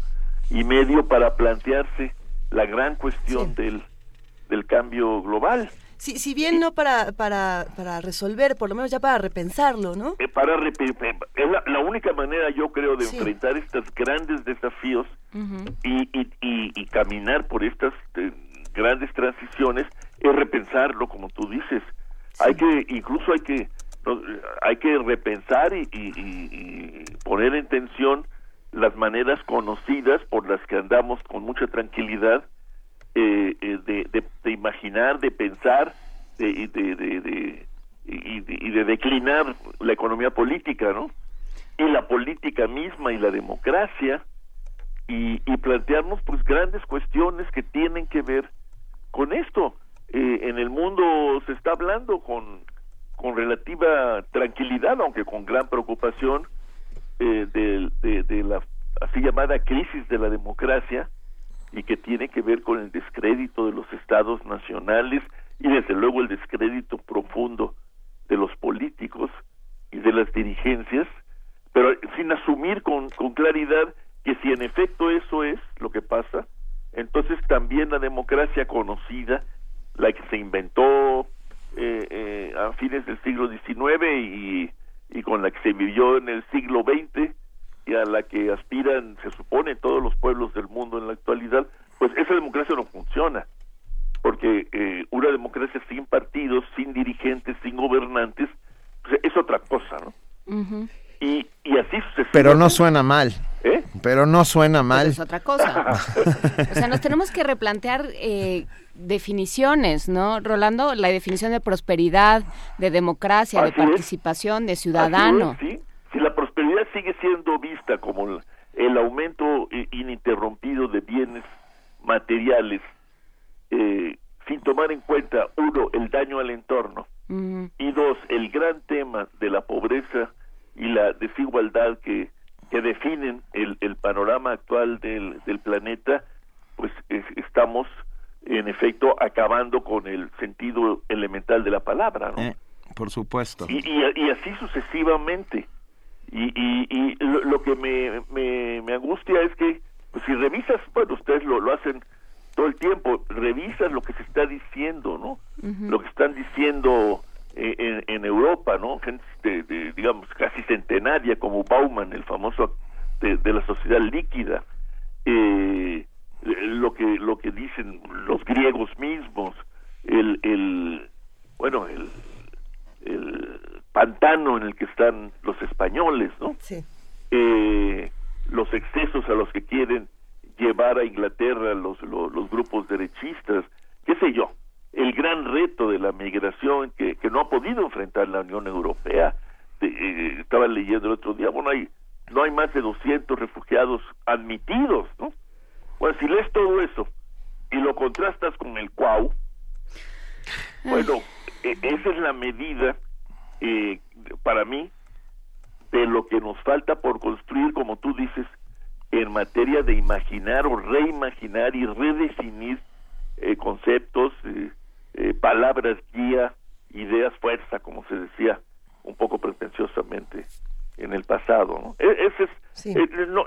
y medio para plantearse la gran cuestión del, del cambio global. Sí, si bien no para, para, para resolver, por lo menos ya para repensarlo, ¿no? Eh, para es la, única manera, yo creo, de enfrentar estos grandes desafíos y, y, y, caminar por estas eh, grandes transiciones es repensarlo, como tú dices. Hay que, incluso hay que hay que repensar y, poner en tensión las maneras conocidas por las que andamos con mucha tranquilidad eh, eh, de, de, imaginar, de pensar de, de, y, de declinar la economía política, ¿no? Y la política misma y la democracia y, plantearnos pues grandes cuestiones que tienen que ver con esto. Eh, en el mundo se está hablando con con relativa tranquilidad, aunque con gran preocupación, eh, de, de, la así llamada crisis de la democracia y que tiene que ver con el descrédito de los estados nacionales y desde luego el descrédito profundo de los políticos y de las dirigencias, pero sin asumir con, con claridad que si en efecto eso es lo que pasa, entonces también la democracia conocida, la que se inventó eh, eh, a fines del siglo XIX y, y con la que se vivió en el siglo XX a la que aspiran, se supone, todos los pueblos del mundo en la actualidad, pues esa democracia no funciona, porque eh, una democracia sin partidos, sin dirigentes, sin gobernantes, pues es otra cosa, ¿no? y, y así Pero no suena mal. ¿Eh? Pero no suena mal. es otra cosa. o sea, nos tenemos que replantear eh, definiciones, ¿no? Rolando, la definición de prosperidad, de democracia, de participación, de ciudadano. ¿sí? Sigue siendo vista como el, aumento ininterrumpido de bienes materiales, eh, sin tomar en cuenta, uno, el daño al entorno, y dos, el gran tema de la pobreza y la desigualdad que, que definen el, el panorama actual del, del planeta, pues estamos en efecto acabando con el sentido elemental de la palabra, ¿no? Eh, por supuesto. Y, y, así sucesivamente. Y, y, y lo, que me, me, me, angustia es que, pues si revisas, bueno, ustedes lo, lo hacen todo el tiempo, revisas lo que se está diciendo, ¿no? Lo que están diciendo eh, en, en, Europa, ¿no? Gente, de, digamos, casi centenaria, como Bauman, el famoso de, de la sociedad líquida. Eh, lo que lo que dicen los griegos mismos el, el bueno el, el pantano en el que están los españoles no sí. eh, los excesos a los que quieren llevar a Inglaterra los, los, grupos derechistas qué sé yo el gran reto de la migración que, que no ha podido enfrentar la Unión Europea. Eh, estaba leyendo el otro día bueno hay no hay más de 200 refugiados admitidos no bueno, si lees todo eso y lo contrastas con el cuau, bueno, e, esa es la medida eh, para mí de lo que nos falta por construir, como tú dices, en materia de imaginar o reimaginar y redefinir eh, conceptos, eh, palabras guía, ideas fuerza, como se decía un poco pretenciosamente en el pasado. ¿no? E, ese es, no,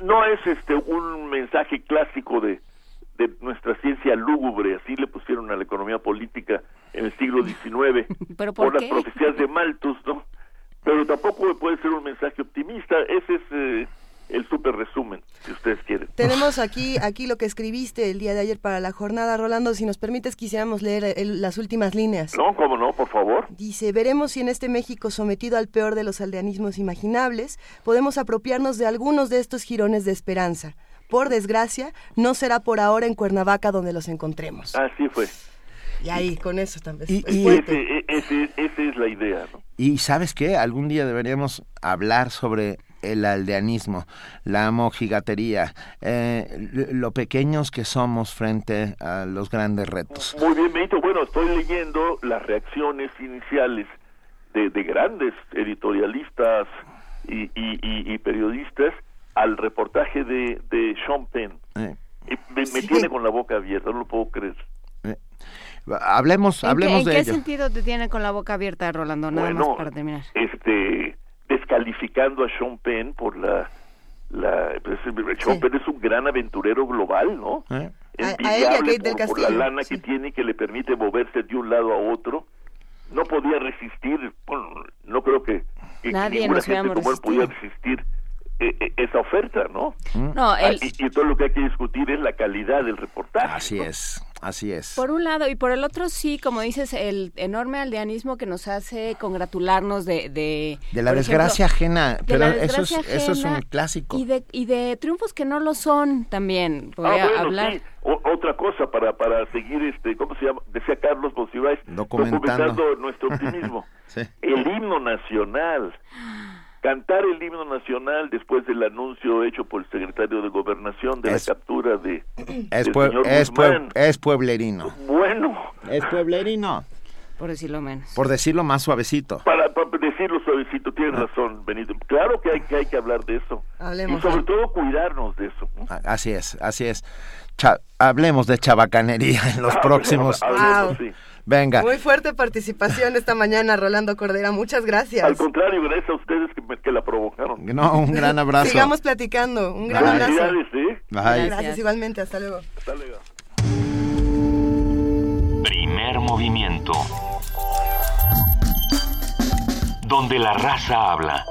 no es este un mensaje clásico de, de nuestra ciencia lúgubre, así le pusieron a la economía política en el siglo XIX, ¿Pero por, las profecías de Malthus, ¿no? Pero tampoco puede ser un mensaje optimista, ese es eh, el super resumen, si ustedes quieren. Tenemos aquí, aquí lo que escribiste el día de ayer para la jornada, Rolando, si nos permites quisiéramos leer las últimas líneas. No, cómo no, por favor. Dice, veremos si en este México sometido al peor de los aldeanismos imaginables, podemos apropiarnos de algunos de estos jirones de esperanza. Por desgracia, no será por ahora en Cuernavaca donde los encontremos. Así fue. Y ahí, con eso también. Y, e, ese, esa es la idea, ¿no? Y ¿sabes qué? Algún día deberíamos hablar sobre el aldeanismo, la mojigatería, eh, lo pequeños que somos frente a los grandes retos. Muy bien, Benito. Bueno, estoy leyendo las reacciones iniciales de, grandes editorialistas y, y, periodistas al reportaje de, de Sean Penn. Eh. Me, tiene con la boca abierta, no lo puedo creer. Hablemos, hablemos de ¿En qué sentido te tiene con la boca abierta, Rolando? Nada más para terminar. Este, descalificando a Sean Penn por la... la pues, Sean Penn es un gran aventurero global, ¿no? ¿Eh? Envidiable por, la lana que tiene y que le permite moverse de un lado a otro. No podía resistir, bueno, no creo que, Nadie ninguna nos gente como él podía resistir eh, eh, esa oferta, ¿no? No, ah, y, todo lo que hay que discutir es la calidad del reportaje. Así es. Así es. Por un lado, y por el otro sí, como dices, el enorme aldeanismo que nos hace congratularnos de... De, de la desgracia ajena, pero eso, es, eso es un clásico. Y de, y de triunfos que no lo son también. Podría ah, hablar... otra cosa para, para seguir, este ¿cómo se llama? Decía Carlos Monsiváis, documentando, nuestro optimismo. El himno nacional cantar el himno nacional después del anuncio hecho por el secretario de Gobernación de la captura de es, señor es, es pueblerino. Bueno. Es pueblerino. Por decirlo menos. Por decirlo más suavecito. Para, decirlo suavecito, tienes ah. razón, Benito. Claro que hay, que hay que hablar de eso. Hablemos, y sobre todo cuidarnos de eso. Así es, así es. hablemos de chabacanería en los próximos. Venga. Muy fuerte participación esta mañana, Rolando Cordera. Muchas gracias. Al contrario, gracias a ustedes que, la provocaron. No, un gran abrazo. Sigamos platicando. Un gran abrazo. ¿eh? Gracias igualmente. Hasta luego. Hasta luego. Primer movimiento. Donde la raza habla.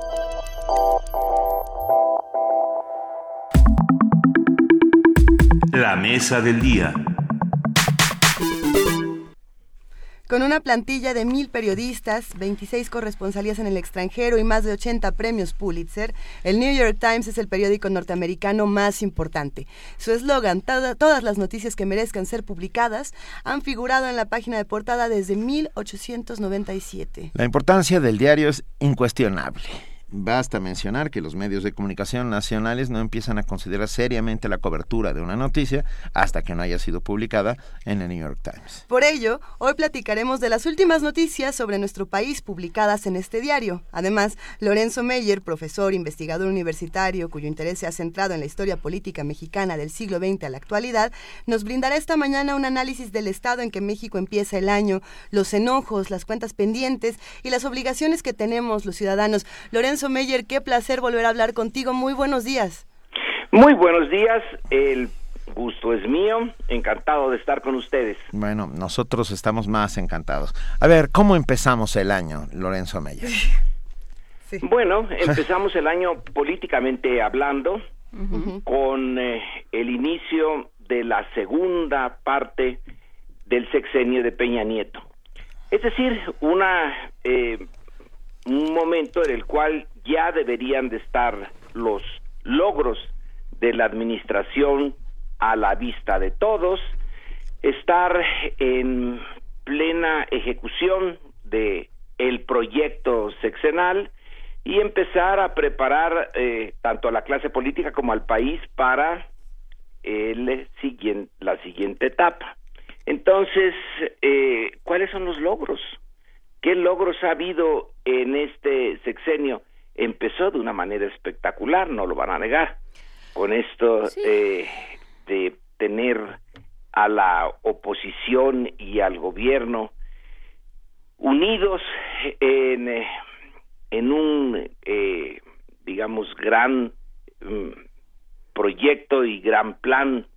La mesa del día. Con una plantilla de mil periodistas, 26 corresponsalías en el extranjero y más de 80 premios Pulitzer, el New York Times es el periódico norteamericano más importante. Su eslogan, todas las noticias que merezcan ser publicadas, han figurado en la página de portada desde 1897. La importancia del diario es incuestionable Basta mencionar que los medios de comunicación nacionales no empiezan a considerar seriamente la cobertura de una noticia hasta que no haya sido publicada en el New York Times. Por ello, hoy platicaremos de las últimas noticias sobre nuestro país publicadas en este diario. Además, Lorenzo Meyer, profesor, investigador universitario cuyo interés se ha centrado en la historia política mexicana del siglo XX a la actualidad, nos brindará esta mañana un análisis del estado en que México empieza el año, los enojos, las cuentas pendientes y las obligaciones que tenemos los ciudadanos. Lorenzo Lorenzo Meyer, qué placer volver a hablar contigo. Muy buenos días. Muy buenos días. El gusto es mío. Encantado de estar con ustedes. Bueno, nosotros estamos más encantados. A ver, ¿cómo empezamos el año, Lorenzo Meyer? Bueno, empezamos el año políticamente hablando con eh, el inicio de la segunda parte del sexenio de Peña Nieto. Es decir, una eh, un momento en el cual ya deberían de estar los logros de la administración a la vista de todos, estar en plena ejecución de el proyecto sexenal y empezar a preparar eh, tanto a la clase política como al país para el siguiente, la siguiente etapa. Entonces, eh, ¿cuáles son los logros? ¿Qué logros ha habido en este sexenio? Empezó de una manera espectacular, no lo van a negar, con esto eh, de tener a la oposición y al gobierno unidos en, en un, eh, digamos, gran mm, proyecto y gran plan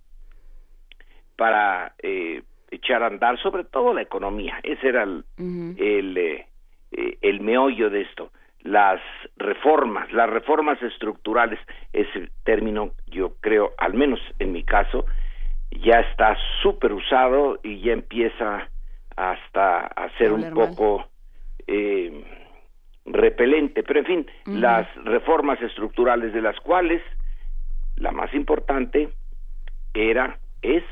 para eh, echar a andar, sobre todo la economía. Ese era el, el, eh, eh, el meollo de esto. Las reformas, las reformas estructurales, ese término yo creo, al menos en mi caso, ya está súper usado y ya empieza hasta a ser un poco eh, repelente. Pero en fin, las reformas estructurales de las cuales la más importante era, es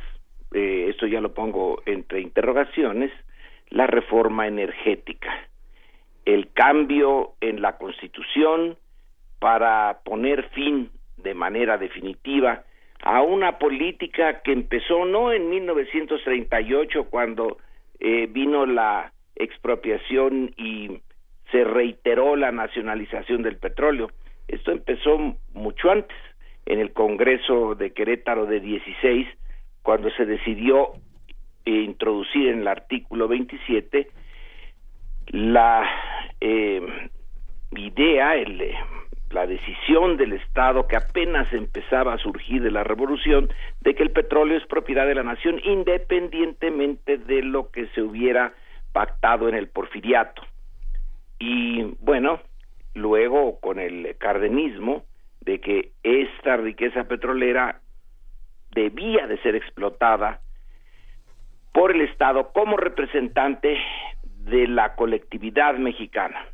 eh, esto ya lo pongo entre interrogaciones, la reforma energética, el cambio en la Constitución para poner fin de manera definitiva a una política que empezó no en 1938 cuando eh, vino la expropiación y se reiteró la nacionalización del petróleo. Esto empezó mucho antes, en el Congreso de Querétaro de 16, cuando se decidió introducir en el artículo 27 la eh, idea, el, la decisión del Estado que apenas empezaba a surgir de la revolución de que el petróleo es propiedad de la nación independientemente de lo que se hubiera pactado en el porfiriato. Y bueno, luego con el cardenismo de que esta riqueza petrolera debía de ser explotada por el Estado como representante de la colectividad mexicana.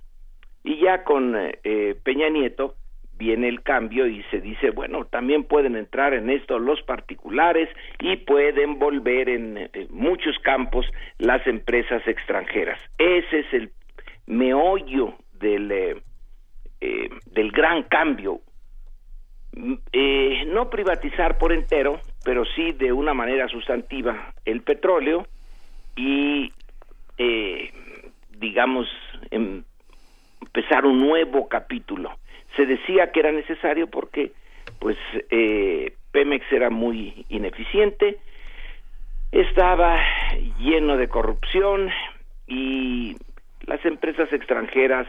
Y ya con eh, Peña Nieto viene el cambio y se dice, bueno, también pueden entrar en esto los particulares y pueden volver en, eh, muchos campos las empresas extranjeras. Ese es el meollo del, eh, del gran cambio eh, no privatizar por entero, pero sí de una manera sustantiva el petróleo y, eh, digamos, em, empezar un nuevo capítulo. Se decía que era necesario porque, pues, eh, Pemex era muy ineficiente, estaba lleno de corrupción y las empresas extranjeras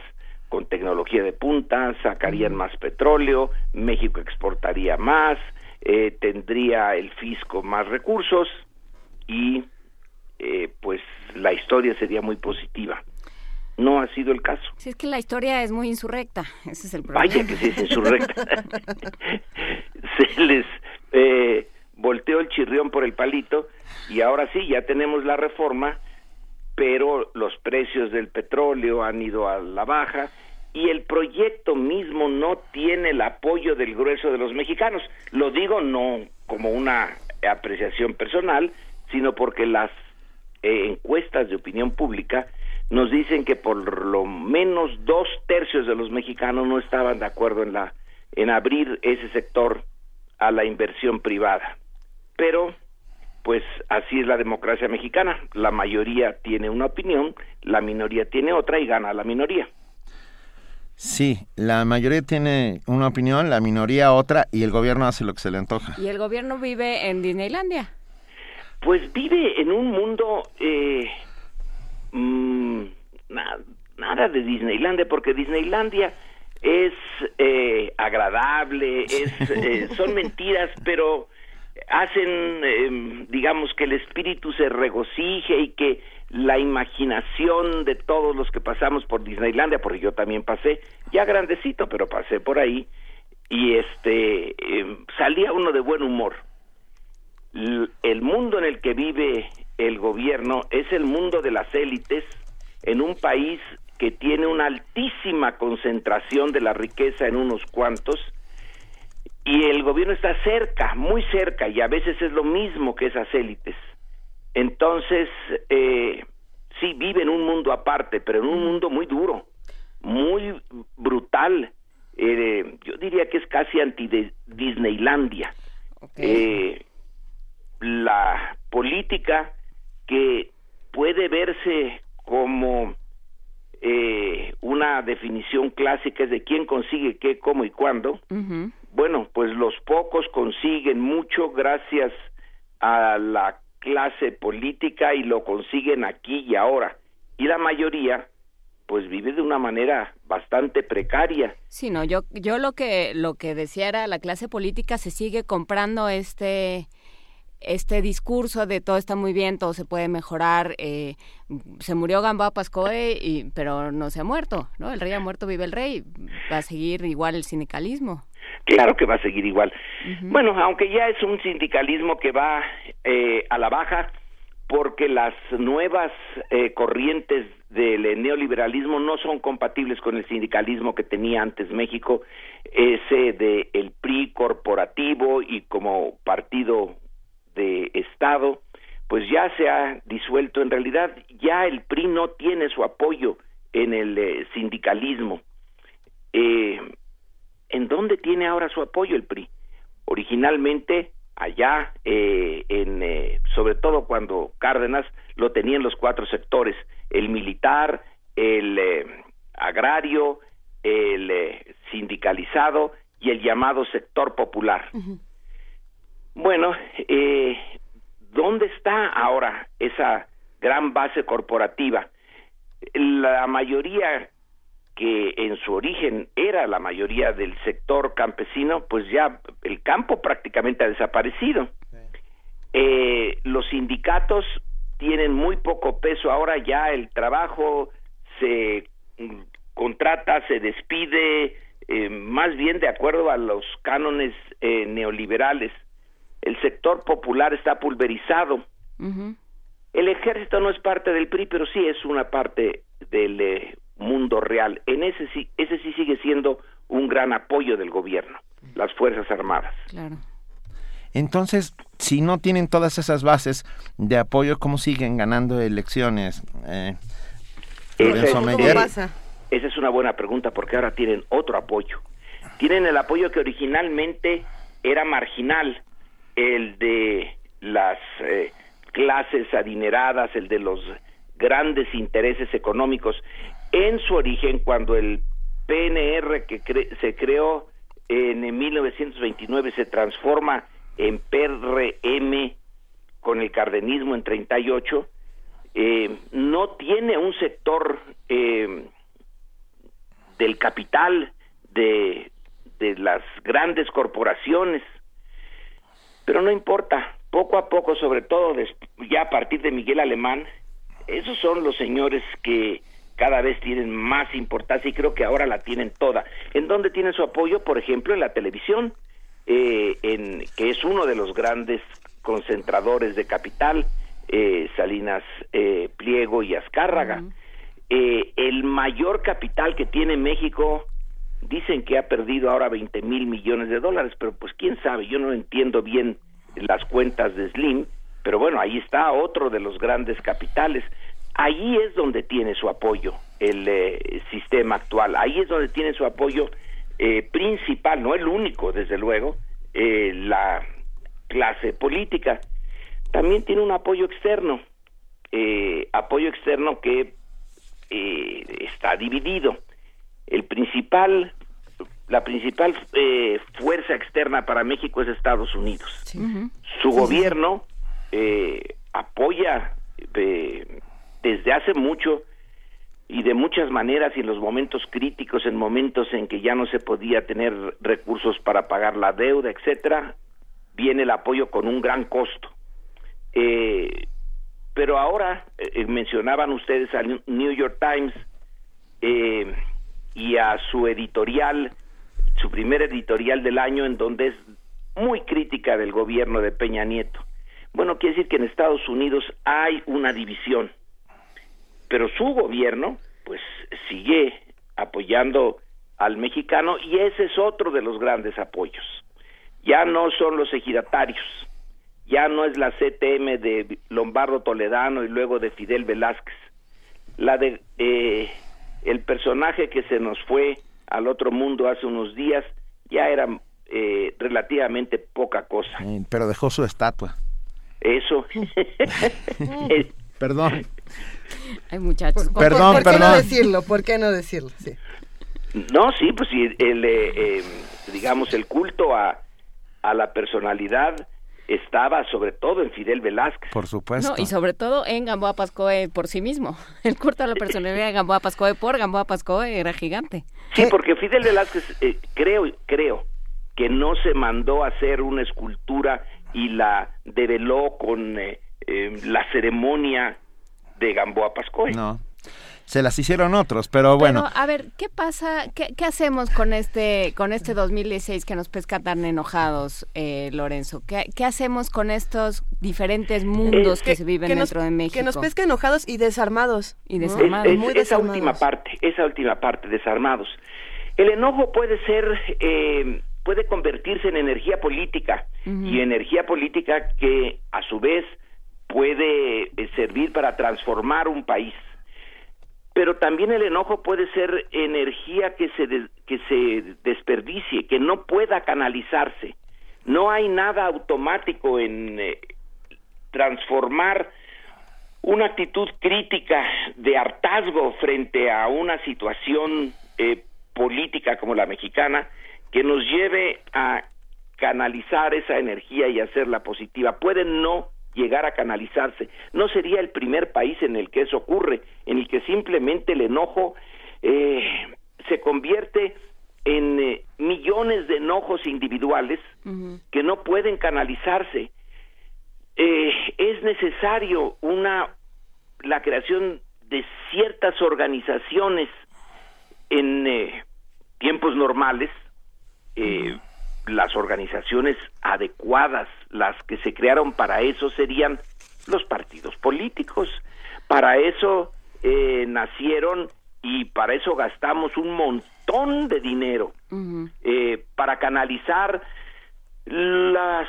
con tecnología de punta, sacarían más petróleo, México exportaría más, eh, tendría el fisco más recursos y eh, pues la historia sería muy positiva. No ha sido el caso. Si es que la historia es muy insurrecta, ese es el problema. Vaya que sí es insurrecta. Se les eh, volteó el chirrión por el palito y ahora sí, ya tenemos la reforma pero los precios del petróleo han ido a la baja y el proyecto mismo no tiene el apoyo del grueso de los mexicanos. Lo digo no como una apreciación personal, sino porque las eh, encuestas de opinión pública nos dicen que por lo menos dos tercios de los mexicanos no estaban de acuerdo en la en abrir ese sector a la inversión privada. Pero pues así es la democracia mexicana, la mayoría tiene una opinión, la minoría tiene otra y gana la minoría. Sí, la mayoría tiene una opinión, la minoría otra y el gobierno hace lo que se le antoja. ¿Y el gobierno vive en Disneylandia? Pues vive en un mundo eh, mm, nada de Disneylandia, porque Disneylandia es eh, agradable, es, eh, son mentiras, pero hacen, em, digamos, que el espíritu se regocije y que la imaginación de todos los que pasamos por Disneylandia, porque yo también pasé, ya grandecito, pero pasé por ahí, y este, em, salía uno de buen humor. el mundo en el que vive el gobierno es el mundo de las élites en un país que tiene una altísima concentración de la riqueza en unos cuantos, y el gobierno está cerca, muy cerca, y a veces es lo mismo que esas élites. Entonces, eh, sí, vive en un mundo aparte, pero en un mundo muy duro, muy brutal. Eh, yo diría que es casi anti-Disneylandia. Eh, la política que puede verse como eh, una definición clásica es de quién consigue qué, cómo y cuándo. Bueno, pues los pocos consiguen mucho gracias a la clase política y lo consiguen aquí y ahora. Y la mayoría pues vive de una manera bastante precaria. Sí, no, yo yo lo que lo que decía era la clase política se sigue comprando este este discurso de todo está muy bien, todo se puede mejorar, eh, se murió Gamboa Pascoe, y, pero no se ha muerto, ¿no? El rey ha muerto, vive el rey, va a seguir igual el sindicalismo. Claro que va a seguir igual. Bueno, aunque ya es un sindicalismo que va eh, a la baja, porque las nuevas eh, corrientes del neoliberalismo no son compatibles con el sindicalismo que tenía antes México, ese de el PRI corporativo y como partido de Estado, pues ya se ha disuelto. En realidad, ya el PRI no tiene su apoyo en el eh, sindicalismo. Eh, ¿En dónde tiene ahora su apoyo el PRI? Originalmente, allá, eh, en, sobre todo cuando Cárdenas lo tenía en los cuatro sectores, el militar, el agrario, el sindicalizado y el llamado sector popular. Bueno, eh, ¿dónde está ahora esa gran base corporativa? La mayoría que en su origen era la mayoría del sector campesino, pues ya el campo prácticamente ha desaparecido. Eh, los sindicatos tienen muy poco peso ahora, ya el trabajo se mm, contrata, se despide, eh, más bien de acuerdo a los cánones eh, neoliberales el sector popular está pulverizado. El ejército no es parte del PRI, pero sí es una parte del eh, mundo real. En ese sí, ese sí sigue siendo un gran apoyo del gobierno, las Fuerzas Armadas. Claro. Entonces, si no tienen todas esas bases de apoyo, ¿cómo siguen ganando elecciones? Eh, esa es una buena pregunta porque ahora tienen otro apoyo. Tienen el apoyo que originalmente era marginal, el de las eh, clases adineradas, el de los grandes intereses económicos. En su origen, cuando el PNR que se creó en 1929 se transforma en PRM con el cardenismo en 38, eh, no tiene un sector eh, del capital de, de las grandes corporaciones pero no importa, poco a poco, sobre todo ya a partir de Miguel Alemán, esos son los señores que cada vez tienen más importancia y creo que ahora la tienen toda. ¿En dónde tienen su apoyo? Por ejemplo, en la televisión, eh, en, que es uno de los grandes concentradores de capital, eh, Salinas eh, Pliego y Azcárraga. el mayor capital que tiene México Dicen que ha perdido ahora 20 mil millones de dólares, pero pues quién sabe, yo no entiendo bien las cuentas de Slim, pero bueno, ahí está otro de los grandes capitales. ahí es donde tiene su apoyo el eh, sistema actual, ahí es donde tiene su apoyo eh, principal, no el único, desde luego, eh, la clase política. También tiene un apoyo externo, apoyo externo que está dividido. El principal, la principal fuerza externa para México es Estados Unidos. Su gobierno apoya desde hace mucho y de muchas maneras y en los momentos críticos, en momentos en que ya no se podía tener recursos para pagar la deuda, etcétera, viene el apoyo con un gran costo. Eh, pero ahora eh, mencionaban ustedes al New York Times eh, y a su editorial, su primer editorial del año, en donde es muy crítica del gobierno de Peña Nieto. Bueno, quiere decir que en Estados Unidos hay una división pero su gobierno pues sigue apoyando al mexicano y ese es otro de los grandes apoyos. Ya no son los ejidatarios, ya no es la CTM de Lombardo Toledano y luego de Fidel Velázquez, la de eh, el personaje que se nos fue al otro mundo hace unos días ya era eh, relativamente poca cosa. pero dejó su estatua. Eso. Perdón. Hay muchachos. perdón, ¿por, ¿por qué no decirlo? ¿Por qué no decirlo? Sí. No, sí, pues sí, el, eh, eh, digamos, el culto a, a la personalidad estaba sobre todo en Fidel Velázquez. Por supuesto. y sobre todo en Gamboa Pascoe por sí mismo. El culto a la personalidad de Gamboa Pascoe por Gamboa Pascoe era gigante. Sí, porque Fidel Velázquez, eh, creo, creo que no se mandó a hacer una escultura y la develó con la ceremonia de Gamboa Pascoe. No. Se las hicieron otros, pero bueno. a ver, ¿qué pasa? ¿Qué, hacemos con este con este 2016 que nos pesca tan enojados, eh, Lorenzo? ¿Qué, ¿Qué, hacemos con estos diferentes mundos que, se viven dentro de México? Que nos pesca enojados y desarmados. Y desarmados. Esa última parte, esa última parte, desarmados. El enojo puede ser, eh, puede convertirse en energía política y energía política que a su vez puede eh, servir para transformar un país. Pero también el enojo puede ser energía que se, que se desperdicie, que no pueda canalizarse. No hay nada automático en eh, transformar una actitud crítica de hartazgo frente a una situación eh, política como la mexicana que nos lleve a canalizar esa energía y hacerla positiva. Puede no llegar a canalizarse. No sería el primer país en el que eso ocurre, en el que simplemente el enojo eh, se convierte en eh, millones de enojos individuales que no pueden canalizarse. Eh, es necesario una la creación de ciertas organizaciones en tiempos normales las organizaciones adecuadas, las que se crearon para eso serían los partidos políticos. Para eso eh, nacieron y para eso gastamos un montón de dinero eh, para canalizar las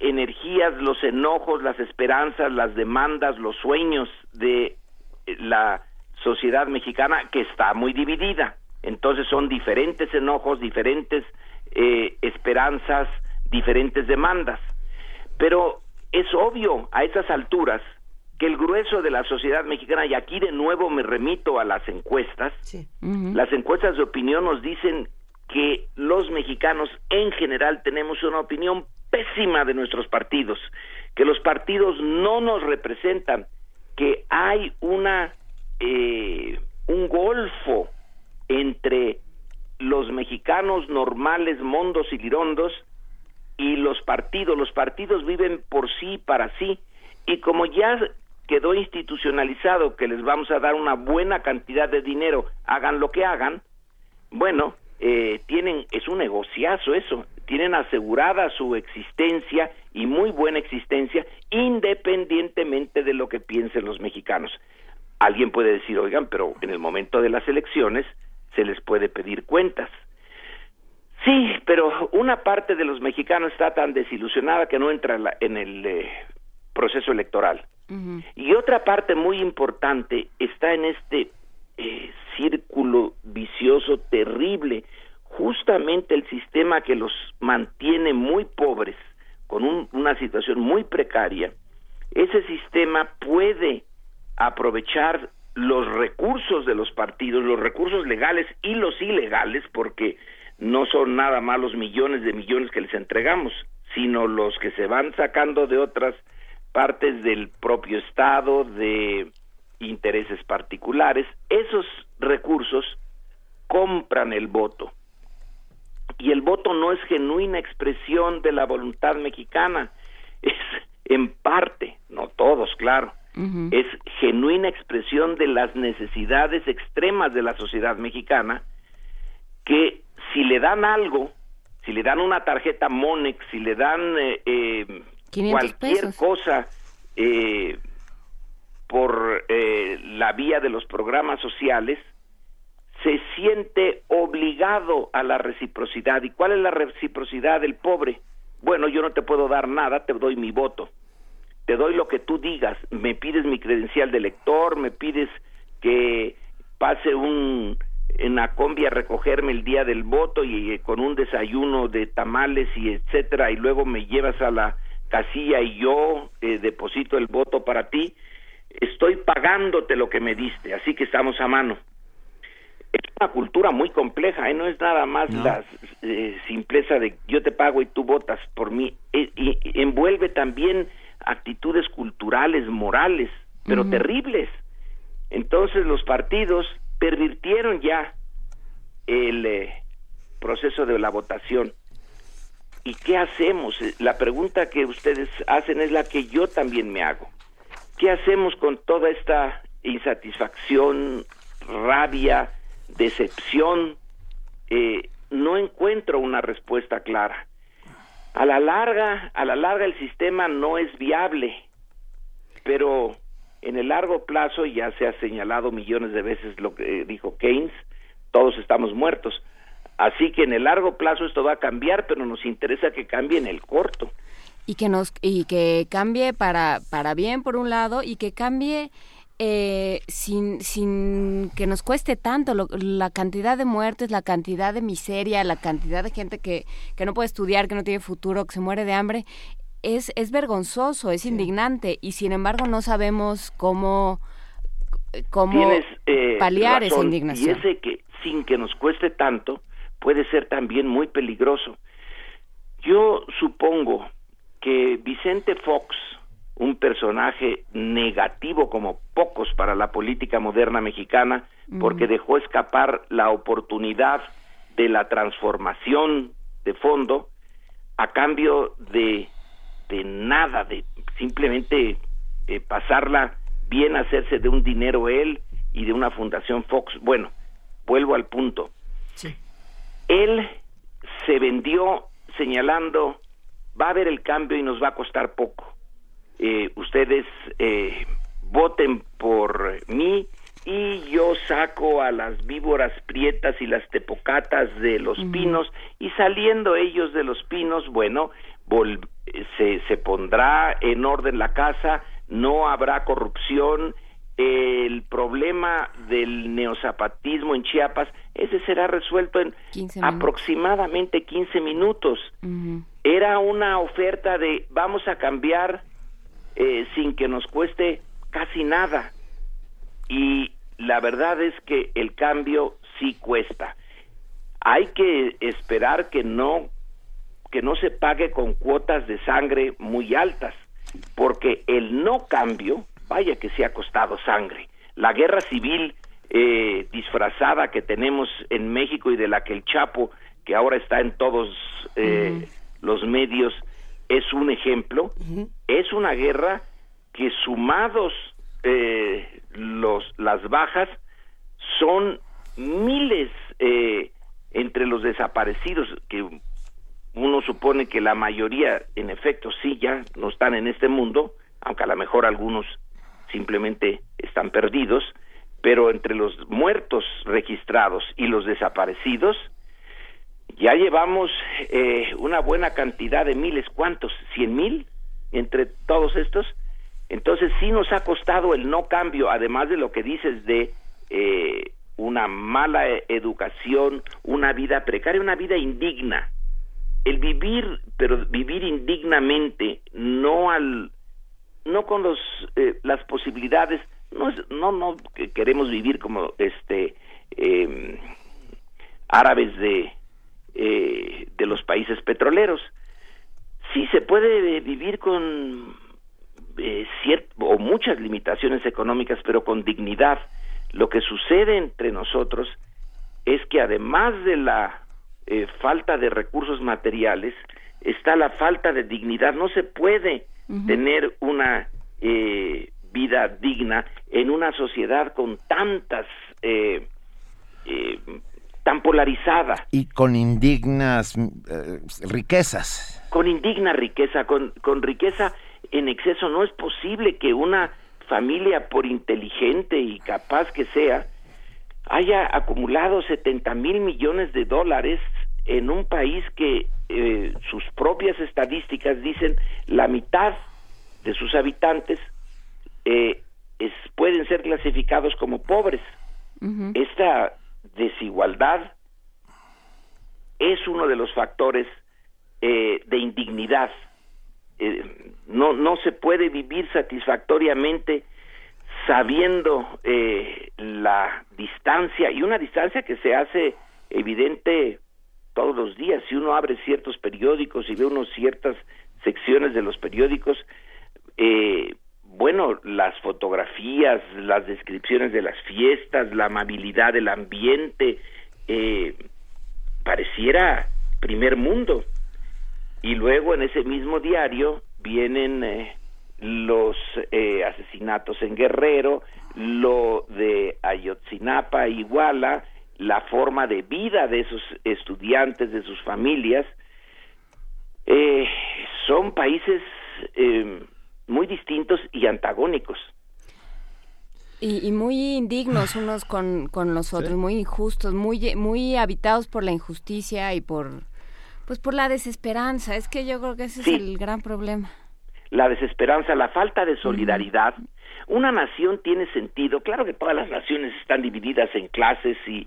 energías, los enojos, las esperanzas, las demandas, los sueños de la sociedad mexicana que está muy dividida. Entonces son diferentes enojos, diferentes eh, esperanzas, diferentes demandas. Pero es obvio a esas alturas que el grueso de la sociedad mexicana, y aquí de nuevo me remito a las encuestas, las encuestas de opinión nos dicen que los mexicanos en general tenemos una opinión pésima de nuestros partidos, que los partidos no nos representan, que hay una eh, un golfo entre los mexicanos normales, mondos y lirondos, y los partidos. Los partidos viven por sí, para sí, y como ya quedó institucionalizado que les vamos a dar una buena cantidad de dinero, hagan lo que hagan, bueno, eh, tienen, es un negociazo eso, tienen asegurada su existencia y muy buena existencia, independientemente de lo que piensen los mexicanos. Alguien puede decir, oigan, pero en el momento de las elecciones, se les puede pedir cuentas. Sí, pero una parte de los mexicanos está tan desilusionada que no entra en el eh, proceso electoral. Y otra parte muy importante está en este eh, círculo vicioso terrible, justamente el sistema que los mantiene muy pobres, con una situación muy precaria, ese sistema puede aprovechar los recursos de los partidos, los recursos legales y los ilegales, porque no son nada más los millones de millones que les entregamos, sino los que se van sacando de otras partes del propio Estado, de intereses particulares, esos recursos compran el voto. Y el voto no es genuina expresión de la voluntad mexicana, es en parte, no todos, claro, es genuina expresión de las necesidades extremas de la sociedad mexicana que si le dan algo, si le dan una tarjeta Monex, si le dan eh, eh, cualquier cosa eh, por la vía de los programas sociales, se siente obligado a la reciprocidad. ¿Y cuál es la reciprocidad del pobre? Bueno, yo no te puedo dar nada, te doy mi voto te doy lo que tú digas, me pides mi credencial de lector, me pides que pase un en la combi a recogerme el día del voto y eh, con un desayuno de tamales y etcétera y luego me llevas a la casilla y yo eh, deposito el voto para ti, estoy pagándote lo que me diste, así que estamos a mano. Es una cultura muy compleja, ¿eh? no es nada más la simpleza de yo te pago y tú votas por mí, y envuelve también actitudes culturales, morales, pero terribles. Entonces los partidos pervirtieron ya el eh, proceso de la votación. ¿Y qué hacemos? Eh, la pregunta que ustedes hacen es la que yo también me hago. ¿Qué hacemos con toda esta insatisfacción, rabia, decepción? Eh, no encuentro una respuesta clara a la larga, a la larga el sistema no es viable, pero en el largo plazo ya se ha señalado millones de veces lo que dijo Keynes, todos estamos muertos. Así que en el largo plazo esto va a cambiar, pero nos interesa que cambie en el corto. Y que nos y que cambie para para bien por un lado y que cambie eh, sin, sin que nos cueste tanto la cantidad de muertes, la cantidad de miseria, la cantidad de gente que, que no puede estudiar, que no tiene futuro, que se muere de hambre, es, es vergonzoso, es indignante y sin embargo no sabemos cómo, cómo eh, paliar esa indignación. Y ese que sin que nos cueste tanto puede ser también muy peligroso. Yo supongo que Vicente Fox, un personaje negativo como pocos para la política moderna mexicana, porque dejó escapar la oportunidad de la transformación de fondo a cambio de, de nada, de simplemente eh, pasarla bien, hacerse de un dinero él y de una fundación Fox. Bueno, vuelvo al punto. Él se vendió señalando, va a haber el cambio y nos va a costar poco eh, ustedes eh, voten por mí y yo saco a las víboras prietas y las tepocatas de los pinos y saliendo ellos de los pinos, bueno, se, se pondrá en orden la casa, no habrá corrupción, el problema del neozapatismo en Chiapas, ese será resuelto en aproximadamente 15 minutos. Era una oferta de vamos a cambiar eh, sin que nos cueste casi nada. Y la verdad es que el cambio sí cuesta. Hay que esperar que no que no se pague con cuotas de sangre muy altas, porque el no cambio, vaya que se ha costado sangre. La guerra civil eh, disfrazada que tenemos en México y de la que el Chapo, que ahora está en todos eh, los medios, es un ejemplo. Es una guerra que sumados eh, los, las bajas son miles eh, entre los desaparecidos, que uno supone que la mayoría, en efecto, sí ya no están en este mundo, aunque a lo mejor algunos simplemente están perdidos, pero entre los muertos registrados y los desaparecidos, ya llevamos eh, una buena cantidad de miles, ¿cuántos? ¿Cien mil? Entre todos estos, Entonces sí nos ha costado el no cambio, además de lo que dices de eh, una mala educación, una vida precaria, una vida indigna. El vivir, pero vivir indignamente, no al, no con los, eh, las posibilidades, no, no, no queremos vivir como este em, árabes de, eh, de los países petroleros. Sí se puede vivir con eh, o muchas limitaciones económicas, pero con dignidad. Lo que sucede entre nosotros es que además de la eh, falta de recursos materiales, está la falta de dignidad. No se puede tener una eh, vida digna en una sociedad con tantas eh, tan polarizada y con indignas riquezas con indigna riqueza con, con riqueza en exceso. No es posible que una familia, por inteligente y capaz que sea, haya acumulado 70 mil millones de dólares en un país que eh, sus propias estadísticas dicen la mitad de sus habitantes eh, pueden ser clasificados como pobres. Esta desigualdad es uno de los factores eh, de indignidad eh, no, no se puede vivir satisfactoriamente sabiendo eh, la distancia y una distancia que se hace evidente todos los días. Si uno abre ciertos periódicos y ve unos ciertas secciones de los periódicos, eh, bueno, las fotografías, las descripciones de las fiestas, la amabilidad del ambiente, pareciera primer mundo y luego en ese mismo diario vienen eh, los eh, asesinatos en Guerrero, lo de Ayotzinapa, Iguala, la forma de vida de esos estudiantes, de sus familias. Eh, son países muy distintos y antagónicos. Y, muy indignos unos con, con los otros, muy injustos, muy, muy habitados por la injusticia y por pues por la desesperanza, es que yo creo que ese es el gran problema. La desesperanza, la falta de solidaridad. Una nación tiene sentido, claro que todas las naciones están divididas en clases y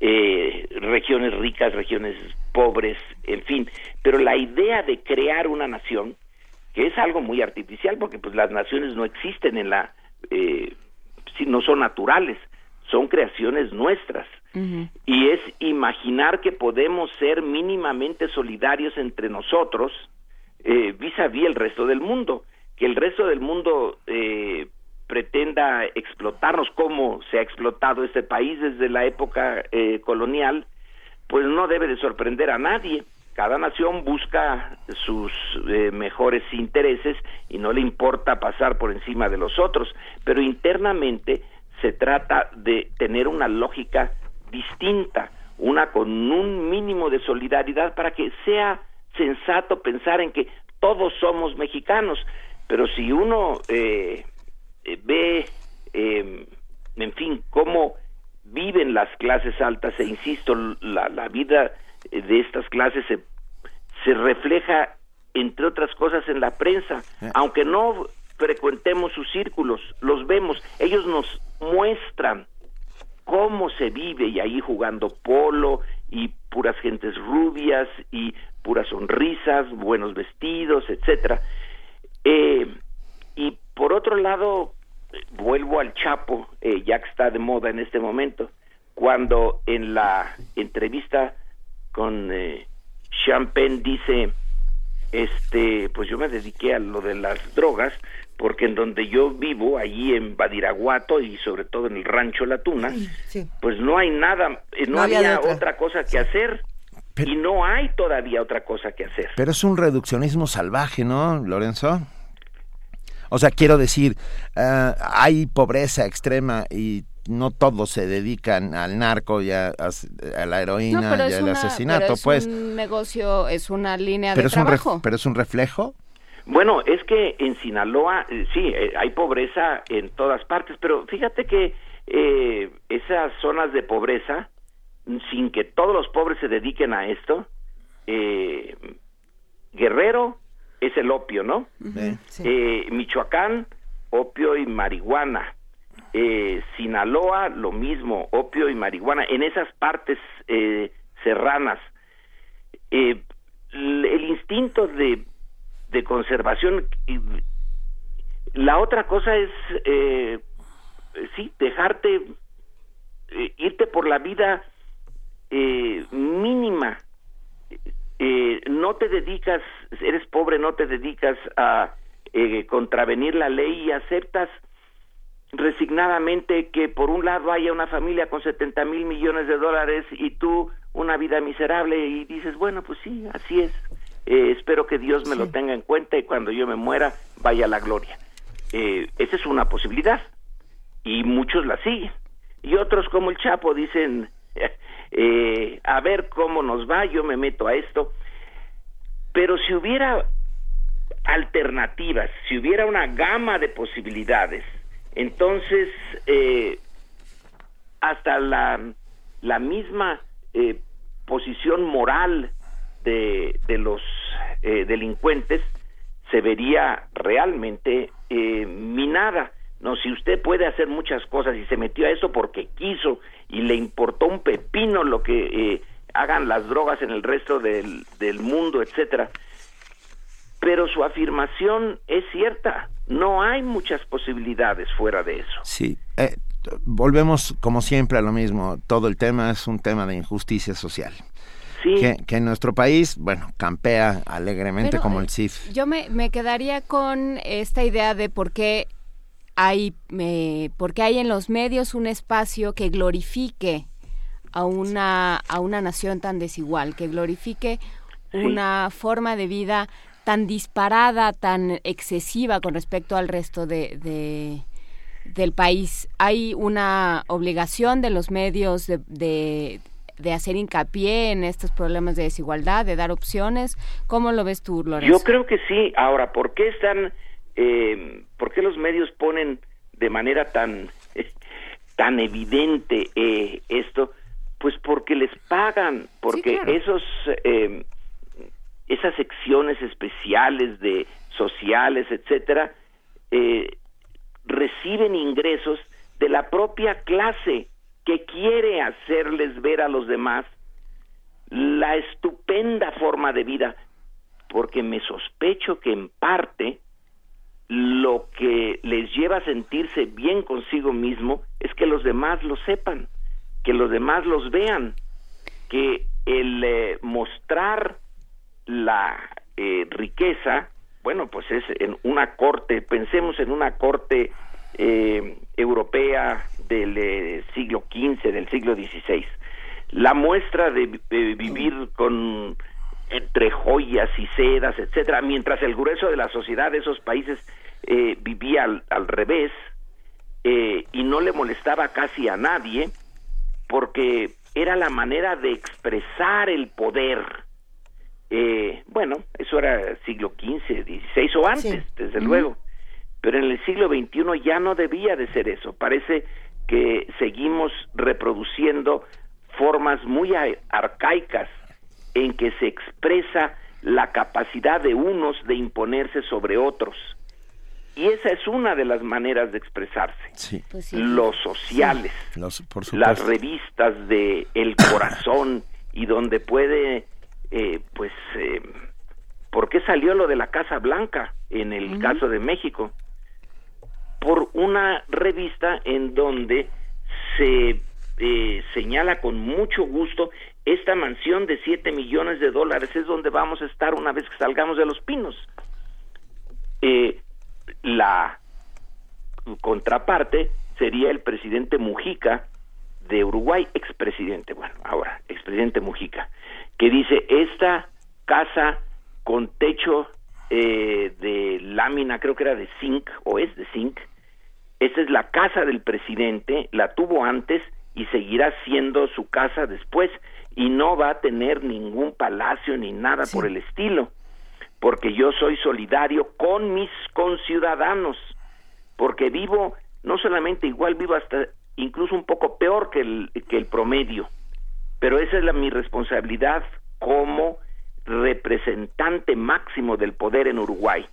eh, regiones ricas, regiones pobres, en fin, pero la idea de crear una nación, que es algo muy artificial, porque pues las naciones no existen en la, eh, no son naturales, son creaciones nuestras. Y es imaginar que podemos ser mínimamente solidarios entre nosotros eh, vis a vis el resto del mundo, que el resto del mundo eh, pretenda explotarnos como se ha explotado este país desde la época eh, colonial, pues no debe de sorprender a nadie. Cada nación busca sus eh, mejores intereses y no le importa pasar por encima de los otros, pero internamente se trata de tener una lógica distinta, una con un mínimo de solidaridad para que sea sensato pensar en que todos somos mexicanos, pero si uno eh, eh, ve, em, en fin, cómo viven las clases altas, e insisto, la, la vida de estas clases se, se refleja, entre otras cosas, en la prensa, eh. aunque no frecuentemos sus círculos, los vemos, ellos nos muestran cómo se vive y ahí jugando polo y puras gentes rubias y puras sonrisas, buenos vestidos, etcétera. Eh, y por otro lado, vuelvo al Chapo, eh, ya que está de moda en este momento, cuando en la entrevista con eh, Champagne dice, este, pues yo me dediqué a lo de las drogas, porque en donde yo vivo, allí en Badiraguato y sobre todo en el rancho La Tuna, pues no hay nada, eh, no, había, otra. cosa que hacer. y no hay todavía otra cosa que hacer. Pero es un reduccionismo salvaje, ¿no, Lorenzo? O sea, quiero decir, eh, hay pobreza extrema y no todos se dedican al narco y a, la heroína y al asesinato, pues. Es un negocio, es una línea de trabajo. pero es un reflejo. Bueno, es que en Sinaloa, eh, sí, eh, hay pobreza en todas partes, pero fíjate que eh, esas zonas de pobreza, sin que todos los pobres se dediquen a esto, Guerrero es el opio, ¿no? Michoacán opio y marihuana. Eh, Sinaloa, lo mismo, opio y marihuana. En esas partes eh, serranas, eh, el instinto de, de conservación. La otra cosa es, eh, sí, dejarte, eh, irte por la vida eh, mínima. No te dedicas, eres pobre, no te dedicas a contravenir la ley y aceptas resignadamente que por un lado haya una familia con 70 mil millones de dólares y tú una vida miserable y dices, bueno, pues sí, así es. Eh, espero que Dios me lo tenga en cuenta y cuando yo me muera vaya la gloria. Eh, esa es una posibilidad y muchos la siguen. Y otros como el Chapo dicen, eh, a ver cómo nos va, yo me meto a esto. Pero si hubiera alternativas, si hubiera una gama de posibilidades, entonces eh, hasta la, la misma eh, posición moral de, de los eh, delincuentes se vería realmente eh, minada. No, si usted puede hacer muchas cosas y se metió a eso porque quiso y le importó un pepino lo que eh, hagan las drogas en el resto del, del mundo, etcétera. Pero su afirmación es cierta. No hay muchas posibilidades fuera de eso. Sí. Eh, volvemos, como siempre, a lo mismo. Todo el tema es un tema de injusticia social. Sí. Que, que en nuestro país, bueno, campea alegremente Pero, como eh, el CIF. Yo me, me quedaría con esta idea de por qué hay, eh, por qué hay en los medios un espacio que glorifique a una, a una nación tan desigual, que glorifique una forma de vida tan disparada, tan excesiva con respecto al resto de, de- del país. Hay una obligación de los medios de, de, de hacer hincapié en estos problemas de desigualdad, de dar opciones. ¿Cómo lo ves tú, Lorenzo? Yo creo que sí. Ahora, ¿por qué están, eh, por qué los medios ponen de manera tan, tan evidente eh, esto? Pues porque les pagan, porque claro. esos, eh, esas secciones especiales de sociales, etcétera, eh, reciben ingresos de la propia clase que quiere hacerles ver a los demás la estupenda forma de vida, porque me sospecho que en parte lo que les lleva a sentirse bien consigo mismo es que los demás lo sepan, que los demás los vean, que el eh, mostrar la eh, riqueza, bueno, pues es en una corte, pensemos en una corte eh, europea del eh, siglo XV, del siglo XVI. La muestra de vivir con entre joyas y sedas, etcétera, mientras el grueso de la sociedad de esos países eh, vivía al, al revés eh, y no le molestaba casi a nadie porque era la manera de expresar el poder. Eh, bueno, eso era siglo XV, XVI o antes, desde luego. Pero en el siglo XXI ya no debía de ser eso. Parece que seguimos reproduciendo formas muy arcaicas en que se expresa la capacidad de unos de imponerse sobre otros. Y esa es una de las maneras de expresarse. Sí. Los sociales, Los, por las revistas de El Corazón y donde puede, eh, pues, eh, ¿por qué salió lo de la Casa Blanca en el caso de México? Por una revista en donde se eh, señala con mucho gusto esta mansión de 7 millones de dólares es donde vamos a estar una vez que salgamos de los pinos. Eh, la contraparte sería el presidente Mujica de Uruguay, expresidente, bueno, ahora, expresidente Mujica, que dice, esta casa con techo eh, de lámina, creo que era de zinc, o es de zinc, esta es la casa del presidente, la tuvo antes y seguirá siendo su casa después, y no va a tener ningún palacio ni nada por el estilo, porque yo soy solidario con mis conciudadanos, porque vivo no solamente igual, vivo hasta incluso un poco peor que el, que el promedio, pero esa es la, mi responsabilidad como representante máximo del poder en Uruguay.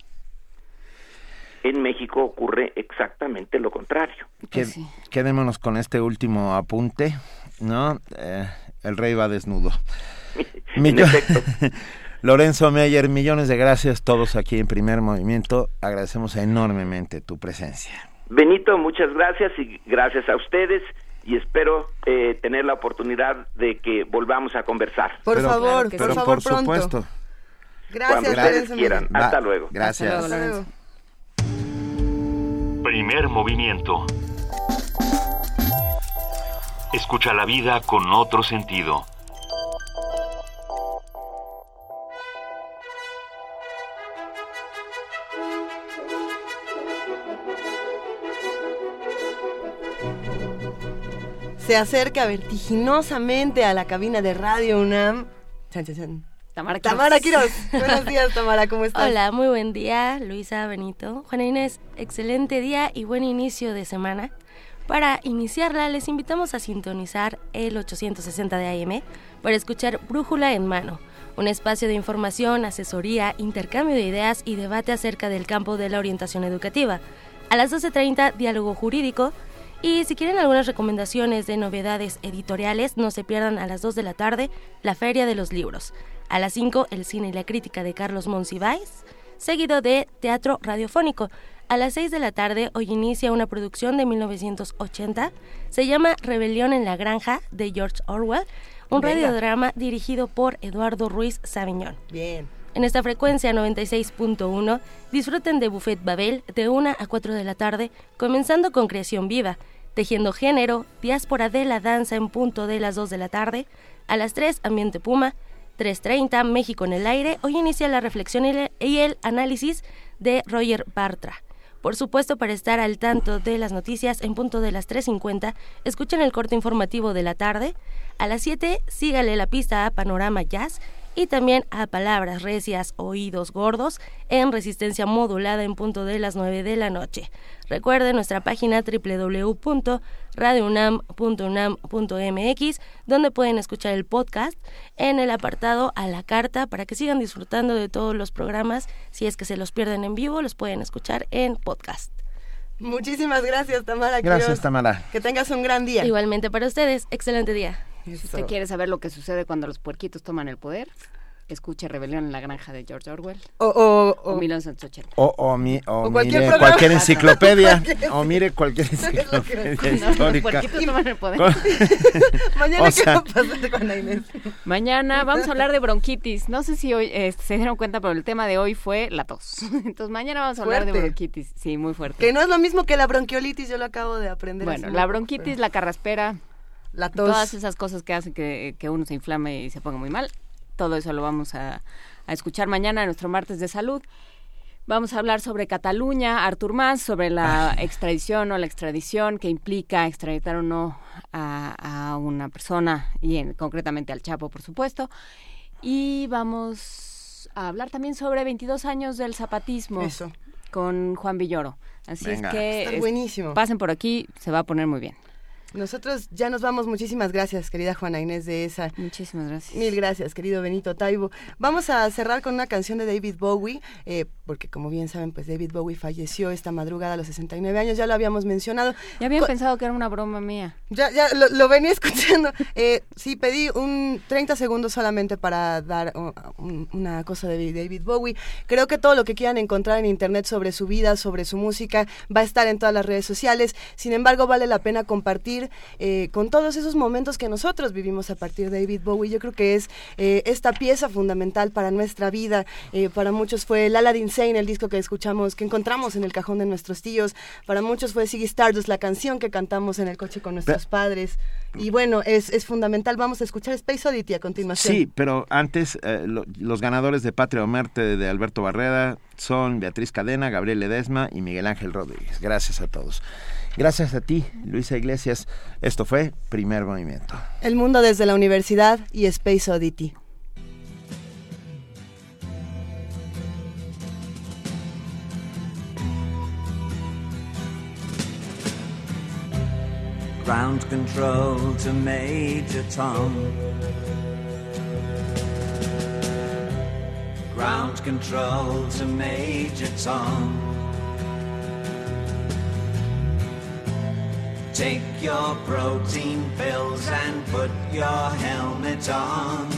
en México ocurre exactamente lo contrario. Pues quedémonos con este último apunte, ¿no? Eh, el rey va desnudo. Lorenzo Meyer, millones de gracias todos aquí en Primer Movimiento. Agradecemos enormemente tu presencia. Benito, muchas gracias y gracias a ustedes y espero eh, tener la oportunidad de que volvamos a conversar. Por favor, por favor, por supuesto. Gracias, ustedes quieran. Hasta luego. Gracias. Primer movimiento. Escucha la vida con otro sentido. Se acerca vertiginosamente a la cabina de Radio UNAM. Tamara, Tamara Quiroz. Buenos días, Tamara, ¿cómo estás? Hola, muy buen día, Luisa Benito. Juana Inés, excelente día y buen inicio de semana. Para iniciarla, les invitamos a sintonizar el 860 de AM para escuchar Brújula en Mano, un espacio de información, asesoría, intercambio de ideas y debate acerca del campo de la orientación educativa. A las 12.30, diálogo jurídico. Y si quieren algunas recomendaciones de novedades editoriales, no se pierdan a las 2 de la tarde la Feria de los Libros. A las 5, el cine y la crítica de Carlos Monsiváis, seguido de teatro radiofónico. A las 6 de la tarde, hoy inicia una producción de 1980. Se llama Rebelión en la Granja de George Orwell, un radiodrama dirigido por Eduardo Ruiz Sabiñón. Bien. En esta frecuencia 96.1, disfruten de Buffet Babel de 1 a 4 de la tarde, comenzando con Creación Viva, Tejiendo Género, Diáspora de la Danza en punto de las 2 de la tarde. A las 3, Ambiente Puma, 3.30, México en el aire. Hoy inicia la reflexión y el análisis de Roger Bartra. Por supuesto, para estar al tanto de las noticias en punto de las 3.50, escuchen el corte informativo de la tarde. A las 7, sígale la pista a Panorama Jazz y también a palabras recias, oídos gordos, en resistencia modulada en punto de las 9 de la noche. Recuerden nuestra página www.radiounam.unam.mx, donde pueden escuchar el podcast en el apartado a la carta para que sigan disfrutando de todos los programas. Si es que se los pierden en vivo, los pueden escuchar en podcast. Muchísimas gracias, Tamara. Gracias, Tamara. Que tengas un gran día. Igualmente para ustedes, excelente día. Si usted quiere saber lo que sucede cuando los puerquitos toman el poder, escuche Rebelión en la Granja de George Orwell. O, o, o, 1980. O, o, mi, o, cualquier, mire cualquier enciclopedia. o mire cualquier enciclopedia histórica. toman el poder. Mañana, ¿qué va a pasar con Inés? Mañana vamos a hablar de bronquitis. No sé si hoy eh, se dieron cuenta, pero el tema de hoy fue la tos. Entonces, mañana vamos a hablar de bronquitis. Sí, muy fuerte. Que no es lo mismo que la bronquiolitis, yo lo acabo de aprender. Bueno, la bronquitis, la carraspera, la tos. Todas esas cosas que hacen que, que, uno se inflame y se ponga muy mal. Todo eso lo vamos a, a, escuchar mañana en nuestro martes de salud. Vamos a hablar sobre Cataluña, Artur Mas, sobre la extradición o la extradición que implica extraditar o no a, a una persona y en, concretamente al Chapo, por supuesto. Y vamos a hablar también sobre 22 años del zapatismo. Eso. Con Juan Villoro. Así Venga. es que pasen por aquí, se va a poner muy bien. Nosotros ya nos vamos. Muchísimas gracias, querida Juana Inés de esa. Muchísimas gracias. Mil gracias, querido Benito Taibo. Vamos a cerrar con una canción de David Bowie, eh, porque como bien saben, pues David Bowie falleció esta madrugada a los 69 años, ya lo habíamos mencionado. Ya habían Co pensado que era una broma mía. Ya, ya lo, lo venía escuchando. Eh, sí, pedí un 30 segundos solamente para dar uh, un, una cosa de David Bowie. Creo que todo lo que quieran encontrar en internet sobre su vida, sobre su música, va a estar en todas las redes sociales. Sin embargo, vale la pena compartir eh, con todos esos momentos que nosotros vivimos a partir de David Bowie. Yo creo que es eh, esta pieza fundamental para nuestra vida. Eh, para muchos fue el Aladdin Sane, el disco que escuchamos, que encontramos en el cajón de nuestros tíos. Para muchos fue Ziggy Stardust, la canción que cantamos en el coche con nuestros padres. Y bueno, es, es, fundamental. Vamos a escuchar Space Oddity a continuación. Sí, pero antes, lo, los ganadores de Patria o Muerte de Alberto Barrera son Beatriz Cadena, Gabriel Ledesma y Miguel Ángel Rodríguez. Gracias a todos. Gracias a ti, Luisa Iglesias. Esto fue Primer Movimiento. El mundo desde la universidad y Space Oddity. Ground control to Major Tom. Ground control to Major Tom. Take your protein pills and put your helmet on.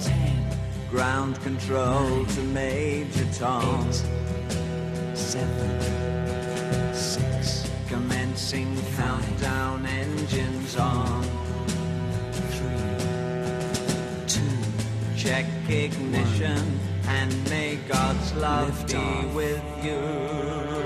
Ten. Ground control nine, to Major Tom. Eight, seven, six. Commencing five, countdown engines on. Three, two. Check ignition one. and may God's love be off. with you.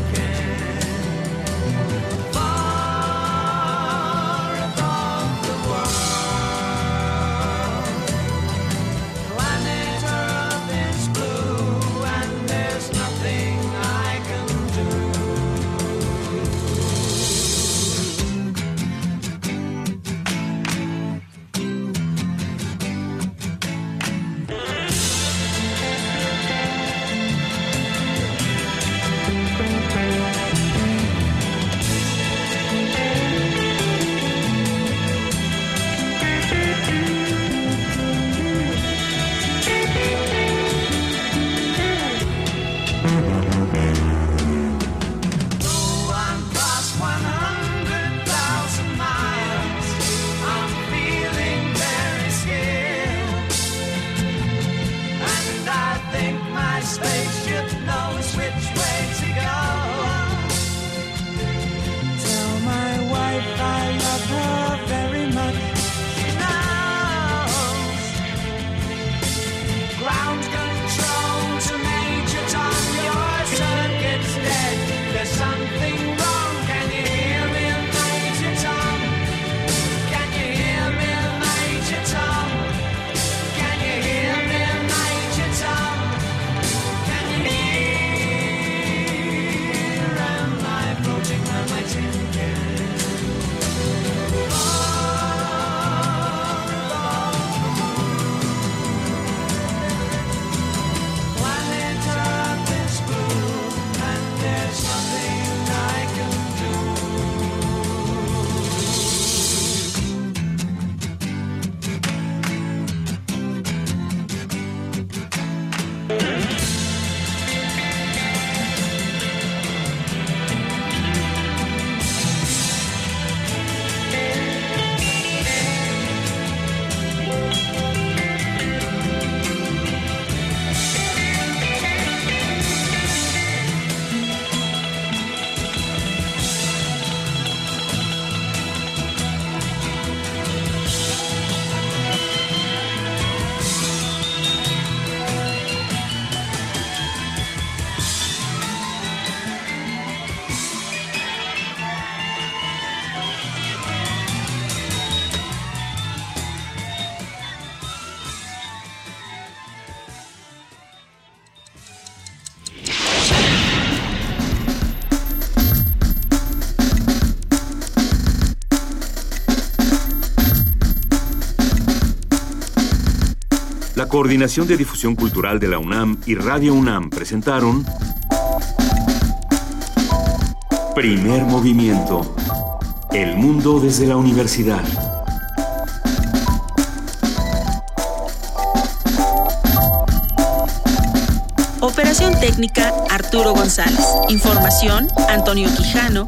Coordinación de Difusión Cultural de la UNAM y Radio UNAM presentaron Primer Movimiento. El mundo desde la universidad. Operación técnica Arturo González. Información Antonio Quijano,